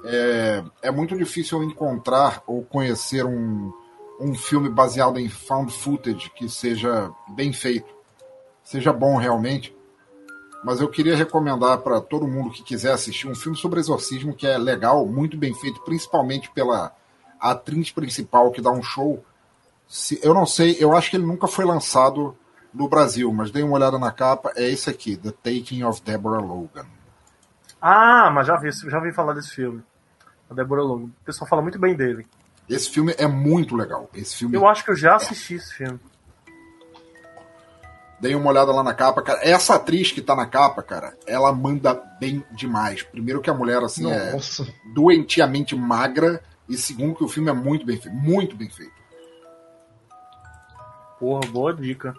é, é muito difícil eu encontrar ou conhecer um, um filme baseado em found footage que seja bem feito, seja bom realmente. Mas eu queria recomendar para todo mundo que quiser assistir um filme sobre exorcismo que é legal, muito bem feito, principalmente pela atriz principal que dá um show. Se, eu não sei, eu acho que ele nunca foi lançado no Brasil, mas dei uma olhada na capa, é esse aqui, The Taking of Deborah Logan. Ah, mas já vi, já vi falar desse filme. A Deborah Logan. O pessoal fala muito bem dele. Esse filme é muito legal. Esse filme, Eu acho que eu já assisti esse filme. dei uma olhada lá na capa, cara. Essa atriz que tá na capa, cara, ela manda bem demais. Primeiro que a mulher, assim, é Nossa. doentiamente magra, e segundo que o filme é muito bem feito, muito bem feito. Porra, boa dica.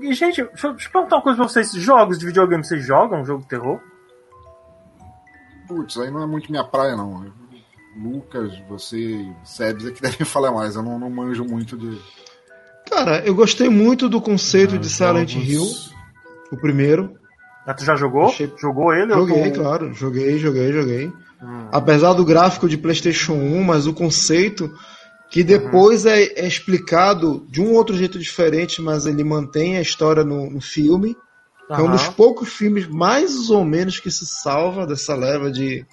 E, gente, deixa eu, deixa eu perguntar uma coisa pra vocês. Jogos de videogame, vocês jogam jogo de terror? Putz, aí não é muito minha praia, não. Lucas, você e Sebs é que devem falar mais. Eu não, não manjo muito de. Cara, eu gostei muito do conceito de Silent Jogos- Hill, o primeiro. Ah, tu já jogou? Achei- Jogou ele? Eu Joguei, tô- claro. Joguei, joguei, joguei. Apesar do gráfico de PlayStation 1, mas o conceito que depois é, é explicado de um outro jeito diferente, mas ele mantém a história no, no filme. É um dos poucos filmes mais ou menos que se salva dessa leva de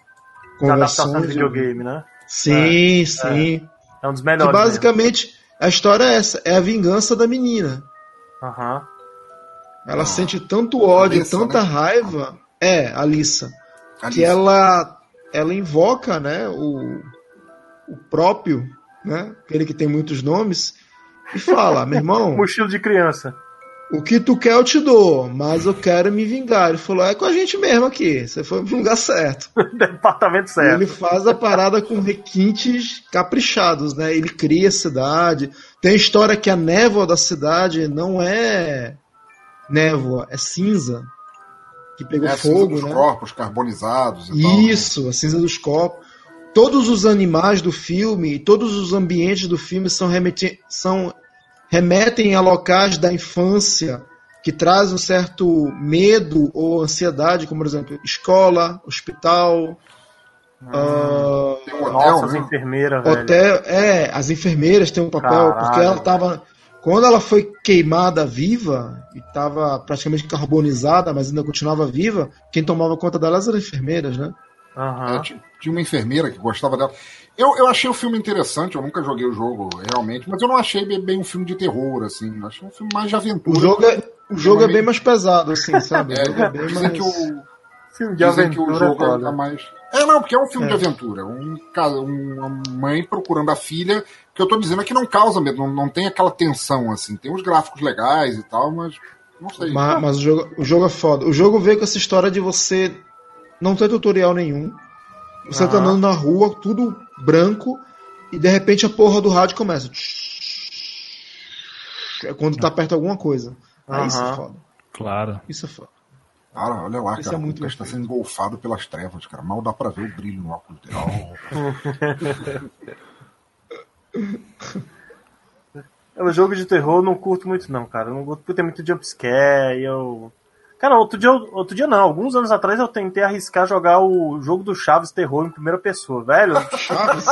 adaptação de videogame, né? Sim, sim. É um dos Que melhores. basicamente a história é essa, é a vingança da menina. mesmo. Aham. Ela sente tanto ódio, Alissa, tanta né? raiva. É, a Alissa. Alice. que ela ela invoca né o, o próprio né aquele que tem muitos nomes e fala meu irmão Mochila de criança. O que tu quer eu te dou mas eu quero me vingar ele falou é com a gente mesmo aqui você foi pro lugar certo Departamento certo. ele faz a parada com requintes caprichados né ele cria a cidade tem a história que a névoa da cidade não é névoa é cinza que pegou É a cinza fogo dos né corpos carbonizados e tal. né? Isso, a cinza dos corpos. Todos os animais do filme, todos os ambientes do filme são, remeti são remetem a locais da infância que traz um certo medo ou ansiedade, como por exemplo, escola, hospital, ah, Tem um hotel, Nossa, as né? enfermeiras, velho. hotel, é, as enfermeiras têm um papel, Caralho. porque ela tava. Quando ela foi queimada viva, e estava praticamente carbonizada, mas ainda continuava viva, quem tomava conta delas eram enfermeiras, né? Aham. É, ti- tinha uma enfermeira que gostava dela. Eu, eu achei o filme interessante, eu nunca joguei o jogo realmente, mas eu não achei bem, um filme de terror, assim. Eu achei um filme mais de aventura. O jogo é, o jogo é bem mais pesado, assim, sabe? O É, jogo é bem dizem mais... que o, Filme de dizem que o aventura, jogo é foda. mais. É, não, porque é um filme É. de aventura. Um, uma mãe procurando a filha. Que eu tô dizendo é que não causa medo, não, não tem aquela tensão, assim. Tem uns gráficos legais e tal, mas. Não sei. Mas, mas o, jogo, o jogo é foda. O jogo veio com essa história de você não ter tutorial nenhum. Você tá Aham. andando na rua, tudo branco, e de repente a porra do rádio começa. É quando tá perto de alguma coisa. Aí isso é foda. Claro. Isso é foda. Cara, olha lá, Isso cara. é muito o Lucas está sendo engolfado pelas trevas, cara. Mal dá pra ver o brilho no óculos dele. Oh. O jogo de terror eu não curto muito, não, cara. Eu não curto porque tem muito jumpscare e eu. Cara, outro dia, outro dia não, alguns anos atrás eu tentei arriscar jogar o jogo do Chaves Terror em primeira pessoa, velho. Chaves.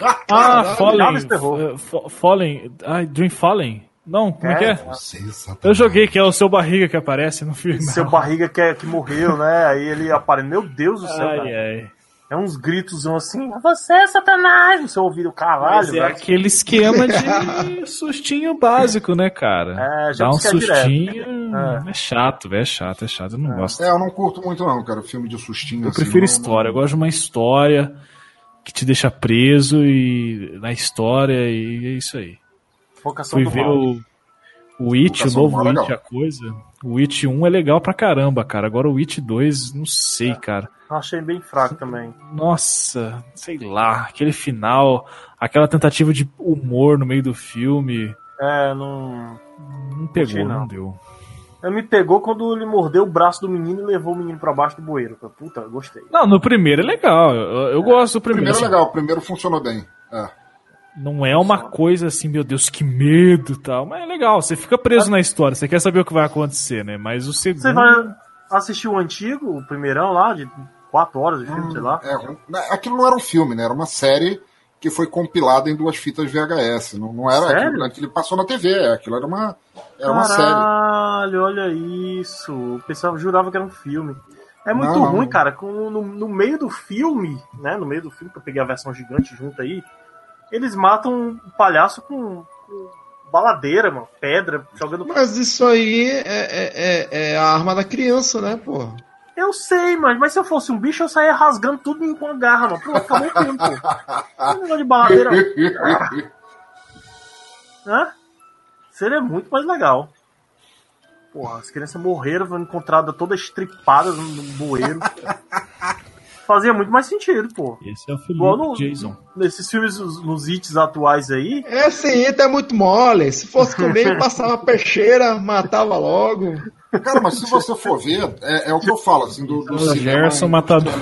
Ah, Fallen. Chaves Terror. Fa- Fallen. Ai, Dream Fallen? Não, como é, que é? Satanás. Eu joguei, que é o seu barriga que aparece no filme. Seu barriga que, é- que morreu, né? Aí ele aparece. Meu Deus do céu, Ai, cara. ai. É uns gritos assim, você, Satanás! No seu ouvido, caralho, Mas é velho. aquele esquema de sustinho básico, né, cara? É, já Dá um sustinho. É. É. chato, velho. É chato, é chato. Eu não gosto. É, eu não curto muito, não, cara. Filme de sustinho Eu assim, prefiro não- história. Eu gosto de uma história que te deixa preso e na história e é isso aí. Focação Fui do ver mal. o O It, o novo moral é It, a coisa. O It 1 é legal pra caramba, cara. Agora o It 2, não sei, cara. Eu achei bem fraco também. Nossa, sei lá, aquele final, aquela tentativa de humor no meio do filme, É, não. não pegou, não. não deu. Ele me pegou quando ele mordeu o braço do menino e levou o menino pra baixo do bueiro. Puta, gostei. Não, no primeiro é legal. Eu, eu gosto do O primeiro. primeiro é assim, legal, o primeiro funcionou bem. É. Não é uma coisa assim, meu Deus, que medo e tal. Mas é legal, você fica preso na história, você quer saber o que vai acontecer, né? Mas o segundo. Você vai assistir o antigo, o primeirão lá, de 4 horas de filme, sei lá. É, ruim. aquilo não era um filme, né? Era uma série que foi compilada em duas fitas VHS. Não, não era Sério? aquilo, aquilo passou na TV, aquilo era uma, era uma série. Caralho, olha isso. O pessoal jurava que era um filme. É muito Não, não. ruim, cara. Com, no, no meio do filme, né? No meio do filme, que eu peguei a versão gigante junto aí, eles matam o palhaço com, com baladeira, mano. Pedra, jogando. Mas isso aí é, é, é- é a arma da criança, né, pô? Eu sei, mas, mas se eu fosse um bicho, eu saía rasgando tudo com a garra, mano. Pronto, acabou o. Não é negócio de baladeira. Hã? Seria muito mais legal. Porra, as crianças morreram, foram encontradas todas estripadas no no bueiro. Fazia muito mais sentido, pô. Esse é o Felipe Igual no- Jason. Nesses filmes, os- nos hits atuais aí, Esse aí é muito mole. Se fosse comer, passava peixeira, matava logo. Cara, mas se você for ver, é, é o que eu falo, assim, do, do Gerson Matador.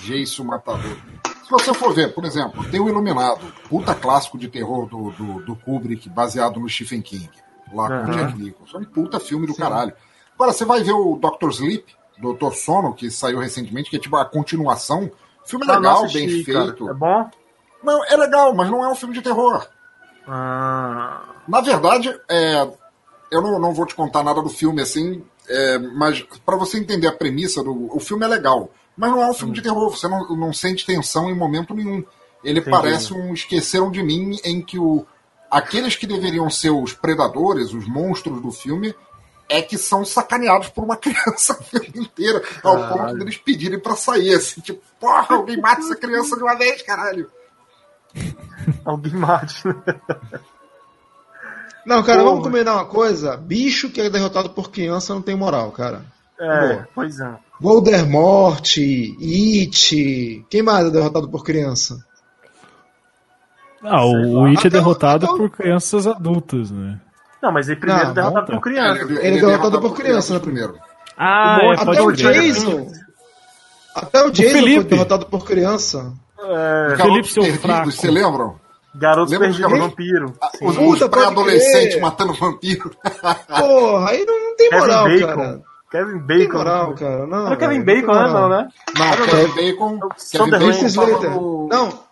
Jason Matador. Se você for ver, por exemplo, tem o Iluminado, puta clássico de terror do, do, do Kubrick, baseado no Stephen King, lá com o. Jack Nicholson. É um puta filme do caralho. Agora, você vai ver o Dr. Sleep, Dr. Sono, que saiu recentemente, que é tipo a continuação. O filme é Ah, legal, assisti, bem cara. feito. É bom? Não, é legal, mas não é um filme de terror. Ah, Na verdade, é, eu não, não vou te contar nada do filme assim, é, mas para você entender a premissa do. O filme é legal, mas não é um filme de terror, você não, não sente tensão em momento nenhum. Ele Entendi. parece um Esqueceram de Mim em que o, aqueles que deveriam ser os predadores, os monstros do filme, é que são sacaneados por uma criança a filme inteira, ao ponto deles pedirem pra sair, assim, tipo, porra, alguém mata essa criança de uma vez, caralho. alguém mate? Não, cara, Porra. vamos combinar uma coisa. Bicho que é derrotado por criança não tem moral, cara. É, Boa. pois é. Voldemort, It. Quem mais é derrotado por criança? Ah, o, o. It é derrotado até o- por crianças adultas, né? Não, mas ele primeiro Não, derrotado volta. por criança. Ele, é derrotado por criança, né? primeiro. Ah, O é, Até o. Jason. Até o Jason foi derrotado por criança. É, Felipe, seu fraco. Você lembram? Garotos Lembra garotos? Vampiro. Ah. Os, Puta, os crer. matando vampiro. Porra, aí não, não tem Kevin moral, Bacon. cara. Kevin Não tem Bacon. moral, cara. Não, Era Kevin não Bacon, né? Não, né? Não, Kevin Bacon. Kevin. Bacon Não.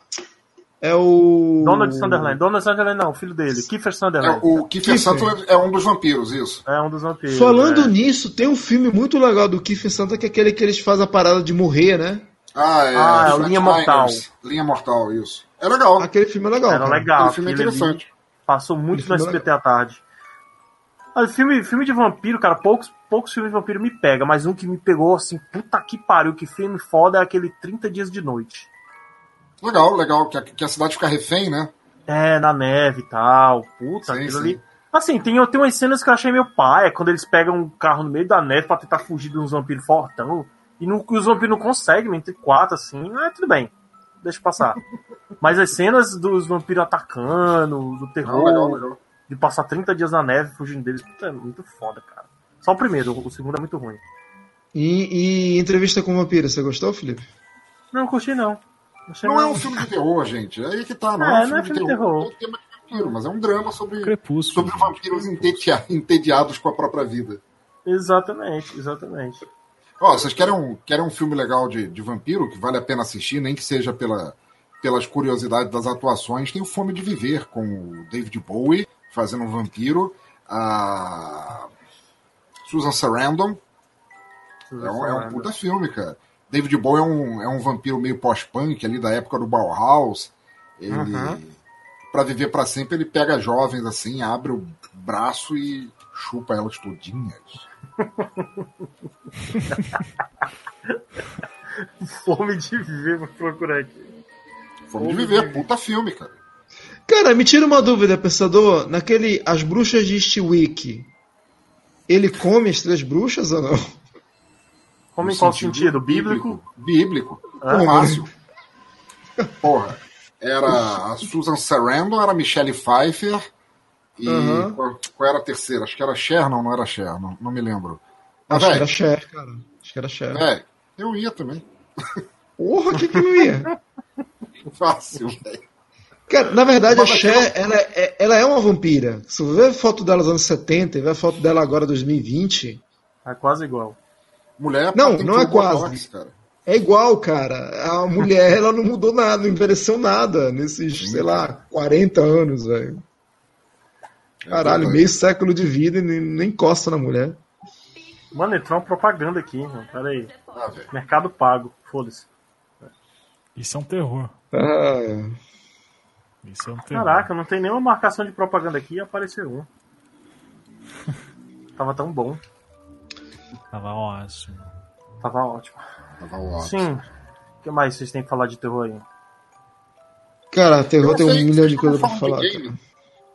É o. Donald Sunderland. Donald Sunderland não, o filho dele. Kiefer É, Sunderland. o Kiefer Kiefer. Sutherland é um dos vampiros, isso. É um dos vampiros. Falando é. nisso, tem um filme muito legal do Kiefer Santa que é aquele que eles fazem a parada de morrer, né? Ah, é. Ah, é. Linha Mortal. Linha Mortal, isso. É legal. Aquele filme é legal. Era cara. legal. Aquele filme é interessante. Passou muito Aquele no é SBT à tarde. Olha, filme, filme de vampiro, cara, poucos, poucos filmes de vampiro me pega, mas um que me pegou assim, puta que pariu, que filme foda é aquele 30 Dias de Noite. Legal, legal. Que a, que a cidade fica refém, né? É, na neve e tal. Puta, Sim, aquilo sim. ali. Assim, tem, tem umas cenas que eu achei meio pai, é quando eles pegam um carro no meio da neve pra tentar fugir de uns vampiros fortão. E não, os vampiros não conseguem, entre quatro, assim, ah, tudo bem. Deixa passar. Mas as cenas dos vampiros atacando, do terror, Não, legal, legal. de passar 30 dias na neve fugindo deles, puta, é muito foda, cara. Só o primeiro, o segundo é muito ruim. E, e entrevista com o vampiro, você gostou, Felipe? Não, curti não. Achei Não é um filme de terror, gente. É aí que tá, não É, é, um não é filme, filme de de terror. terror. É um tema de vampiro, mas é um drama sobre, Crepúsculo. sobre vampiros entedia- entediados com a própria vida. Exatamente, exatamente. Ó, vocês querem um, querem um filme legal de, de vampiro que vale a pena assistir, nem que seja pela, pelas curiosidades das atuações? Tem o Fome de Viver, com o David Bowie fazendo um vampiro, a Susan Sarandon. É um, é um puta filme, cara. David Bowie é um, é um vampiro meio pós-punk ali da época do Bauhaus. Ele, Uhum. Pra viver pra sempre, ele pega jovens assim, abre o braço e chupa elas todinhas. Fome de viver, vou procurar aqui. Fome de Fome de viver, Viver. puta filme, cara. Cara, me tira uma dúvida, pensador. Naquele As Bruxas de Eastwick, ele come as três bruxas ou não? Como em qual sentido? Bíblico? Bíblico. Ah. Fácil. Porra. Era a Susan Sarandon, era a Michelle Pfeiffer. E Aham. qual, qual era a terceira? Acho que era Cher, não, não era Cher, não, não me lembro. Mas, Acho que era Cher, cara. Acho que era Cher. velho, eu ia também. Porra, o que que não ia? Fácil, velho. Cara, na verdade, a Mas Cher, ela é, ela é uma vampira. Se você ver a foto dela nos anos 70 e ver a foto dela agora 2020, É quase igual. Mulher Não, tem não é quase. botox, cara. é igual, cara. A mulher, ela não mudou nada, não envelheceu nada nesses, sei lá, 40 anos, velho. É Caralho, meio século de vida e nem, nem encosta na mulher. Mano, entrou uma propaganda aqui, mano. Pera aí. Ah. Mercado Pago. Foda-se. Isso é um terror. Ah, Isso é um terror. Caraca, não tem nenhuma marcação de propaganda aqui e apareceu um. Tava tão bom. Tava ótimo. Tava ótimo. Tava ótimo. Sim. O que mais vocês têm que falar de terror aí? cara, terror Eu tem um sei, milhão de coisas pra falar.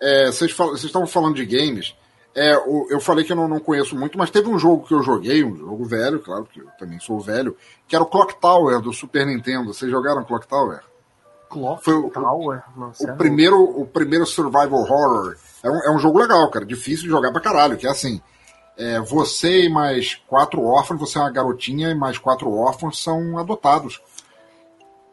É, vocês fal- vocês estavam falando de games. É, o- eu falei que eu não, não conheço muito, mas teve um jogo que eu joguei, um jogo velho, claro que eu também sou velho, que era o Clock Tower do Super Nintendo. Vocês jogaram Clock Tower? Clock Foi o- Tower? Mano, você é O primeiro, o primeiro survival horror é um, é um jogo legal, cara. Difícil de jogar pra caralho. Que é assim: é, você e mais quatro órfãos, você é uma garotinha e mais quatro órfãos são adotados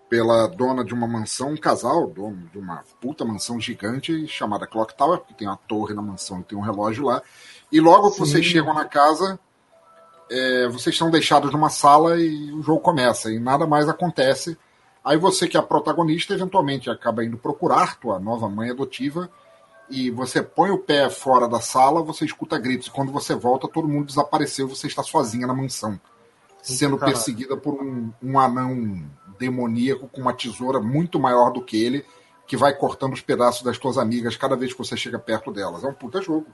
pela dona de uma mansão, um casal, dono de uma puta mansão gigante chamada Clock Tower, porque tem uma torre na mansão e tem um relógio lá. E logo que vocês chegam na casa, é, vocês são deixados numa sala e o jogo começa e nada mais acontece. Aí você que é a protagonista eventualmente acaba indo procurar tua nova mãe adotiva e você põe o pé fora da sala, você escuta gritos. E quando você volta, todo mundo desapareceu, você está sozinha na mansão, sendo caralho. perseguida por um, um anão demoníaco com uma tesoura muito maior do que ele, que vai cortando os pedaços das tuas amigas cada vez que você chega perto delas. É um puta jogo.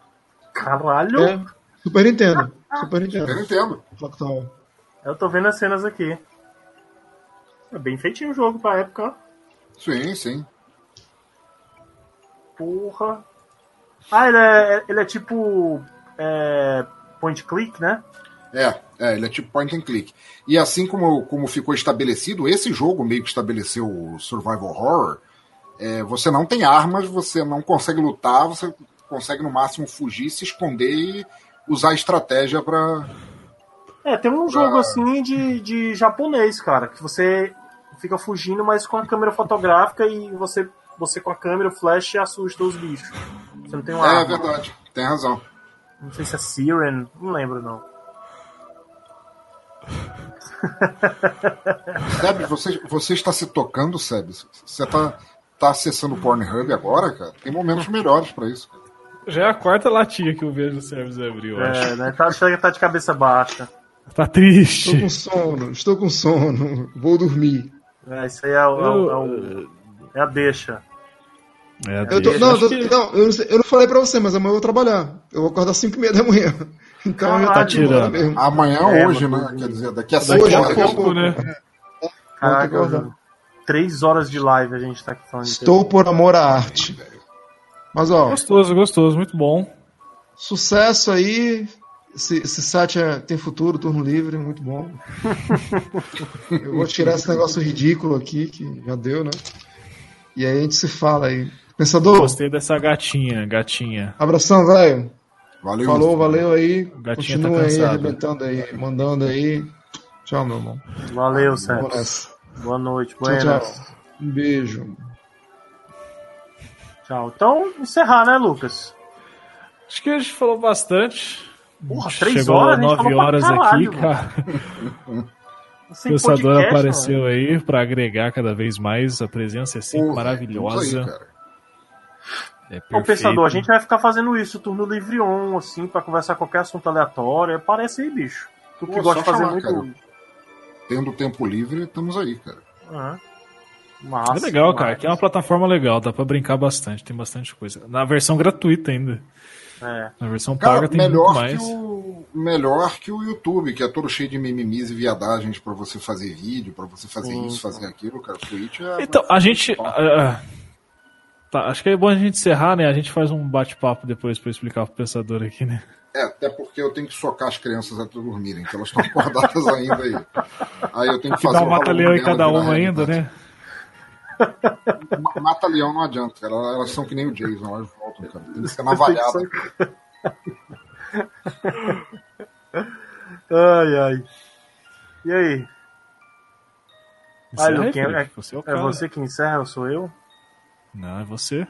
Caralho! É, Super Nintendo. Super Eu Nintendo. entendo. Clock Tower. Eu tô vendo as cenas aqui. É bem feitinho o jogo pra época. ó. Sim, sim. Porra. Ah, ele é, ele é tipo. É, point click, né? É, é, ele é tipo point and click. E assim como, como ficou estabelecido, esse jogo meio que estabeleceu o survival horror, é, você não tem armas, você não consegue lutar, você consegue no máximo fugir, se esconder e usar estratégia pra. É, tem um jogo assim de, de japonês, cara, que você fica fugindo, mas com a câmera fotográfica e você, você com a câmera, o flash assusta os bichos. Você não tem uma É, arma. verdade, tem razão. Não sei se é Siren, não lembro não. Seb, você, você está se tocando, Seb? Você tá, tá acessando o Pornhub agora, cara? Tem momentos melhores pra isso. cara. Já é a quarta latinha que eu vejo o serviço abrir, eu acho. É, né? Tá, tá de cabeça baixa. Tá Estou triste. com sono, estou com sono. Vou dormir. É, isso aí é, o- é, o- é, o- é a deixa. É, Eu tô- deixa. não, eu, tô- que- não, eu eu não falei pra você, mas amanhã eu vou trabalhar. Eu vou acordar às 5 e meia da manhã. Então de embora tirando. mesmo. Amanhã É, hoje, mas- né? Quer dizer, daqui a Hoje, a horas. daqui a pouco, né? Caraca, acordar. três horas de live a gente tá aqui falando. de Estou por amor à arte. Mas ó, Gostoso, gostoso, muito bom. sucesso aí. Esse, esse site é- tem futuro, turno livre, muito bom. Eu vou tirar esse negócio ridículo aqui, que já deu, né? E aí a gente se fala aí. Pensador, Gostei dessa gatinha, gatinha. abração, velho. Valeu. Falou, valeu aí. gatinha Continua tá aí, arrebentando aí, mandando aí. Tchau, meu irmão. Valeu, Sérgio. Boa noite, Tchau, buenas. tchau. Um beijo. Tchau. Então, encerrar, né, Lucas? Acho que a gente falou bastante. Porra, três Chegou horas, a gente 9 falou pra horas caralho, aqui, mano. cara. O Sem pensador podcast, apareceu mano. aí pra agregar cada vez mais. A presença é sempre Pô, maravilhosa. aí, cara. é Ô, perfeito. pensador, a gente vai ficar fazendo isso, turno livre on, assim, pra conversar qualquer assunto aleatório. Parece aí, bicho. Tu que Pô, gosta de fazer chamar, muito. cara. Tendo tempo livre, estamos aí, cara. Aham. Massa, É legal, cara. demais. Aqui é uma plataforma legal, dá pra brincar bastante, tem bastante coisa. Na versão gratuita ainda. É. Na versão Cara, paga tem melhor muito mais. que, o, melhor que o YouTube, que é todo cheio de mimimis e viadagens pra você fazer vídeo, pra você fazer Sim, isso, fazer aquilo, cara. Twitch é. Então, a gente. ah, Tá, acho que é bom a gente encerrar, né? A gente faz um bate-papo depois pra explicar pro pensador aqui, né? É, até porque eu tenho que socar as crianças até dormirem, que elas estão acordadas ainda aí. Aí eu tenho que Que fazer dá um o mata-leão em cada uma ainda, né? Ma- Mata-leão não adianta, cara. Elas são que nem o Jason, elas voltam, cara. Tem que ser navalhada. Ai, ai. E aí? Ai, Encerra Luquinha, Felipe, é, você é é você que encerra ou sou eu? Não, é você.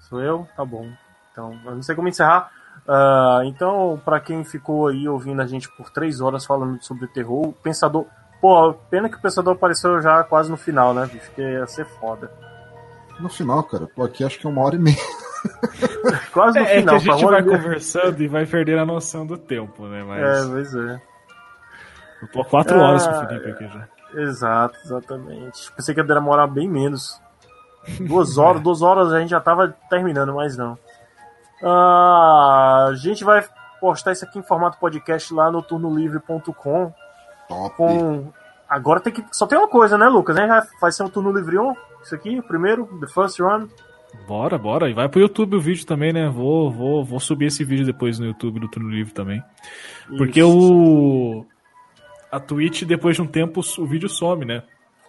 Sou eu? Tá bom. Então, eu não sei como encerrar. Ah, então, pra quem ficou aí ouvindo a gente por três horas falando sobre terror, o Pensador. Pô, pena que o Pensador apareceu já quase no final, né, bicho? Porque ia ser foda. No final, cara, tô aqui acho que é uma hora e meia. Quase no É, é que final, a gente vai olhar- conversando e vai perder a noção do tempo, né? Mas É, pois é. eu tô há quatro Ah, horas com o Felipe aqui já. Exato, exatamente. Pensei que ia demorar bem menos. Duas horas, duas horas a gente já tava terminando, mas não. Ah, a gente vai postar isso aqui em formato podcast lá no turnolivre.com. Top. Com... Agora tem que. Só tem uma coisa, né, Lucas? Né? Vai- Vai ser um turno livre 1, isso aqui, primeiro, the first run. Bora, bora. E vai pro YouTube o vídeo também, né? Vou, vou, vou subir esse vídeo depois no YouTube do Turno Livre também. Porque Isso. o. A Twitch, depois de um tempo, o vídeo some, né?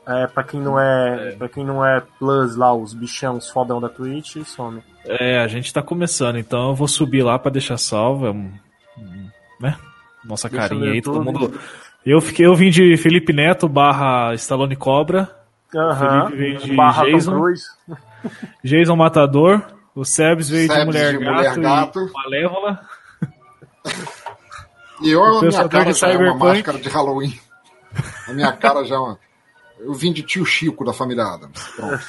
É, pra quem não é. Pra quem não é plus lá, os bichão, os fodão da Twitch, some. É, a gente tá começando, então eu vou subir lá pra deixar salvo. é né? Nossa Deixa carinha aí, todo mundo. Eu, fiquei, eu vim de Felipe Neto barra Stallone Cobra, Aham. Felipe de Barra Tom Jason. Cruise. Jason Matador, o Sebs veio de Sebs Mulher, de Gato, Mulher Gato. e Malévola. E eu, a minha cara de já é uma máscara de Halloween. A minha cara já é uma. Eu vim de tio Chico da família Adams. Pronto.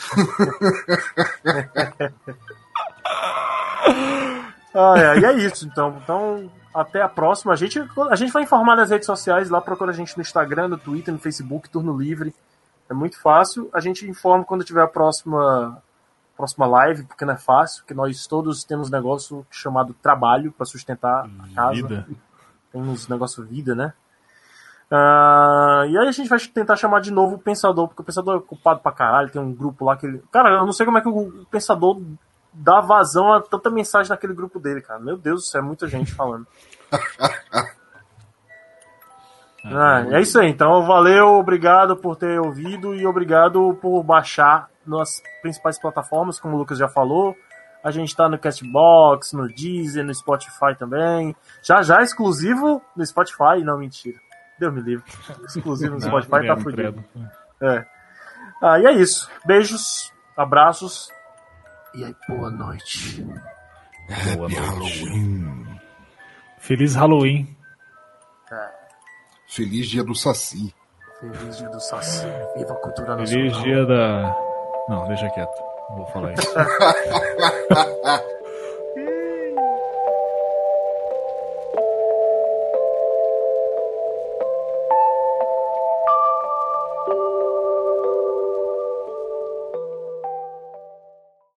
Ah, é, e é isso, então. Então, até a próxima. A gente, a gente vai informar nas redes sociais, lá procura a gente no Instagram, no Twitter, no Facebook, Turno Livre. É muito fácil. A gente informa quando tiver a próxima, próxima live, porque não é fácil, porque nós todos temos negócio chamado trabalho para sustentar a casa. Vida. Tem uns negócio vida, né? Ah, e aí a gente vai tentar chamar de novo o Pensador, porque o Pensador é culpado pra caralho, tem um grupo lá que ele. Cara, eu não sei como é que o Pensador dá vazão a tanta mensagem naquele grupo dele, cara. Meu Deus do céu, é muita gente falando. Ah, é isso aí, então valeu, obrigado por ter ouvido e obrigado por baixar nas principais plataformas, como o Lucas já falou. A gente tá no Castbox, no Deezer, no Spotify também. Já já exclusivo no Spotify, não, mentira. Deus me livre. Exclusivo no Spotify tá credo, fudido. É. Ah, e é isso. Beijos, abraços. E aí, boa noite. Boa noite. Feliz Halloween. Feliz dia do Saci. Feliz dia do Saci. Viva a cultura nacional. Feliz dia da. Não, deixa quieto. Não vou falar isso.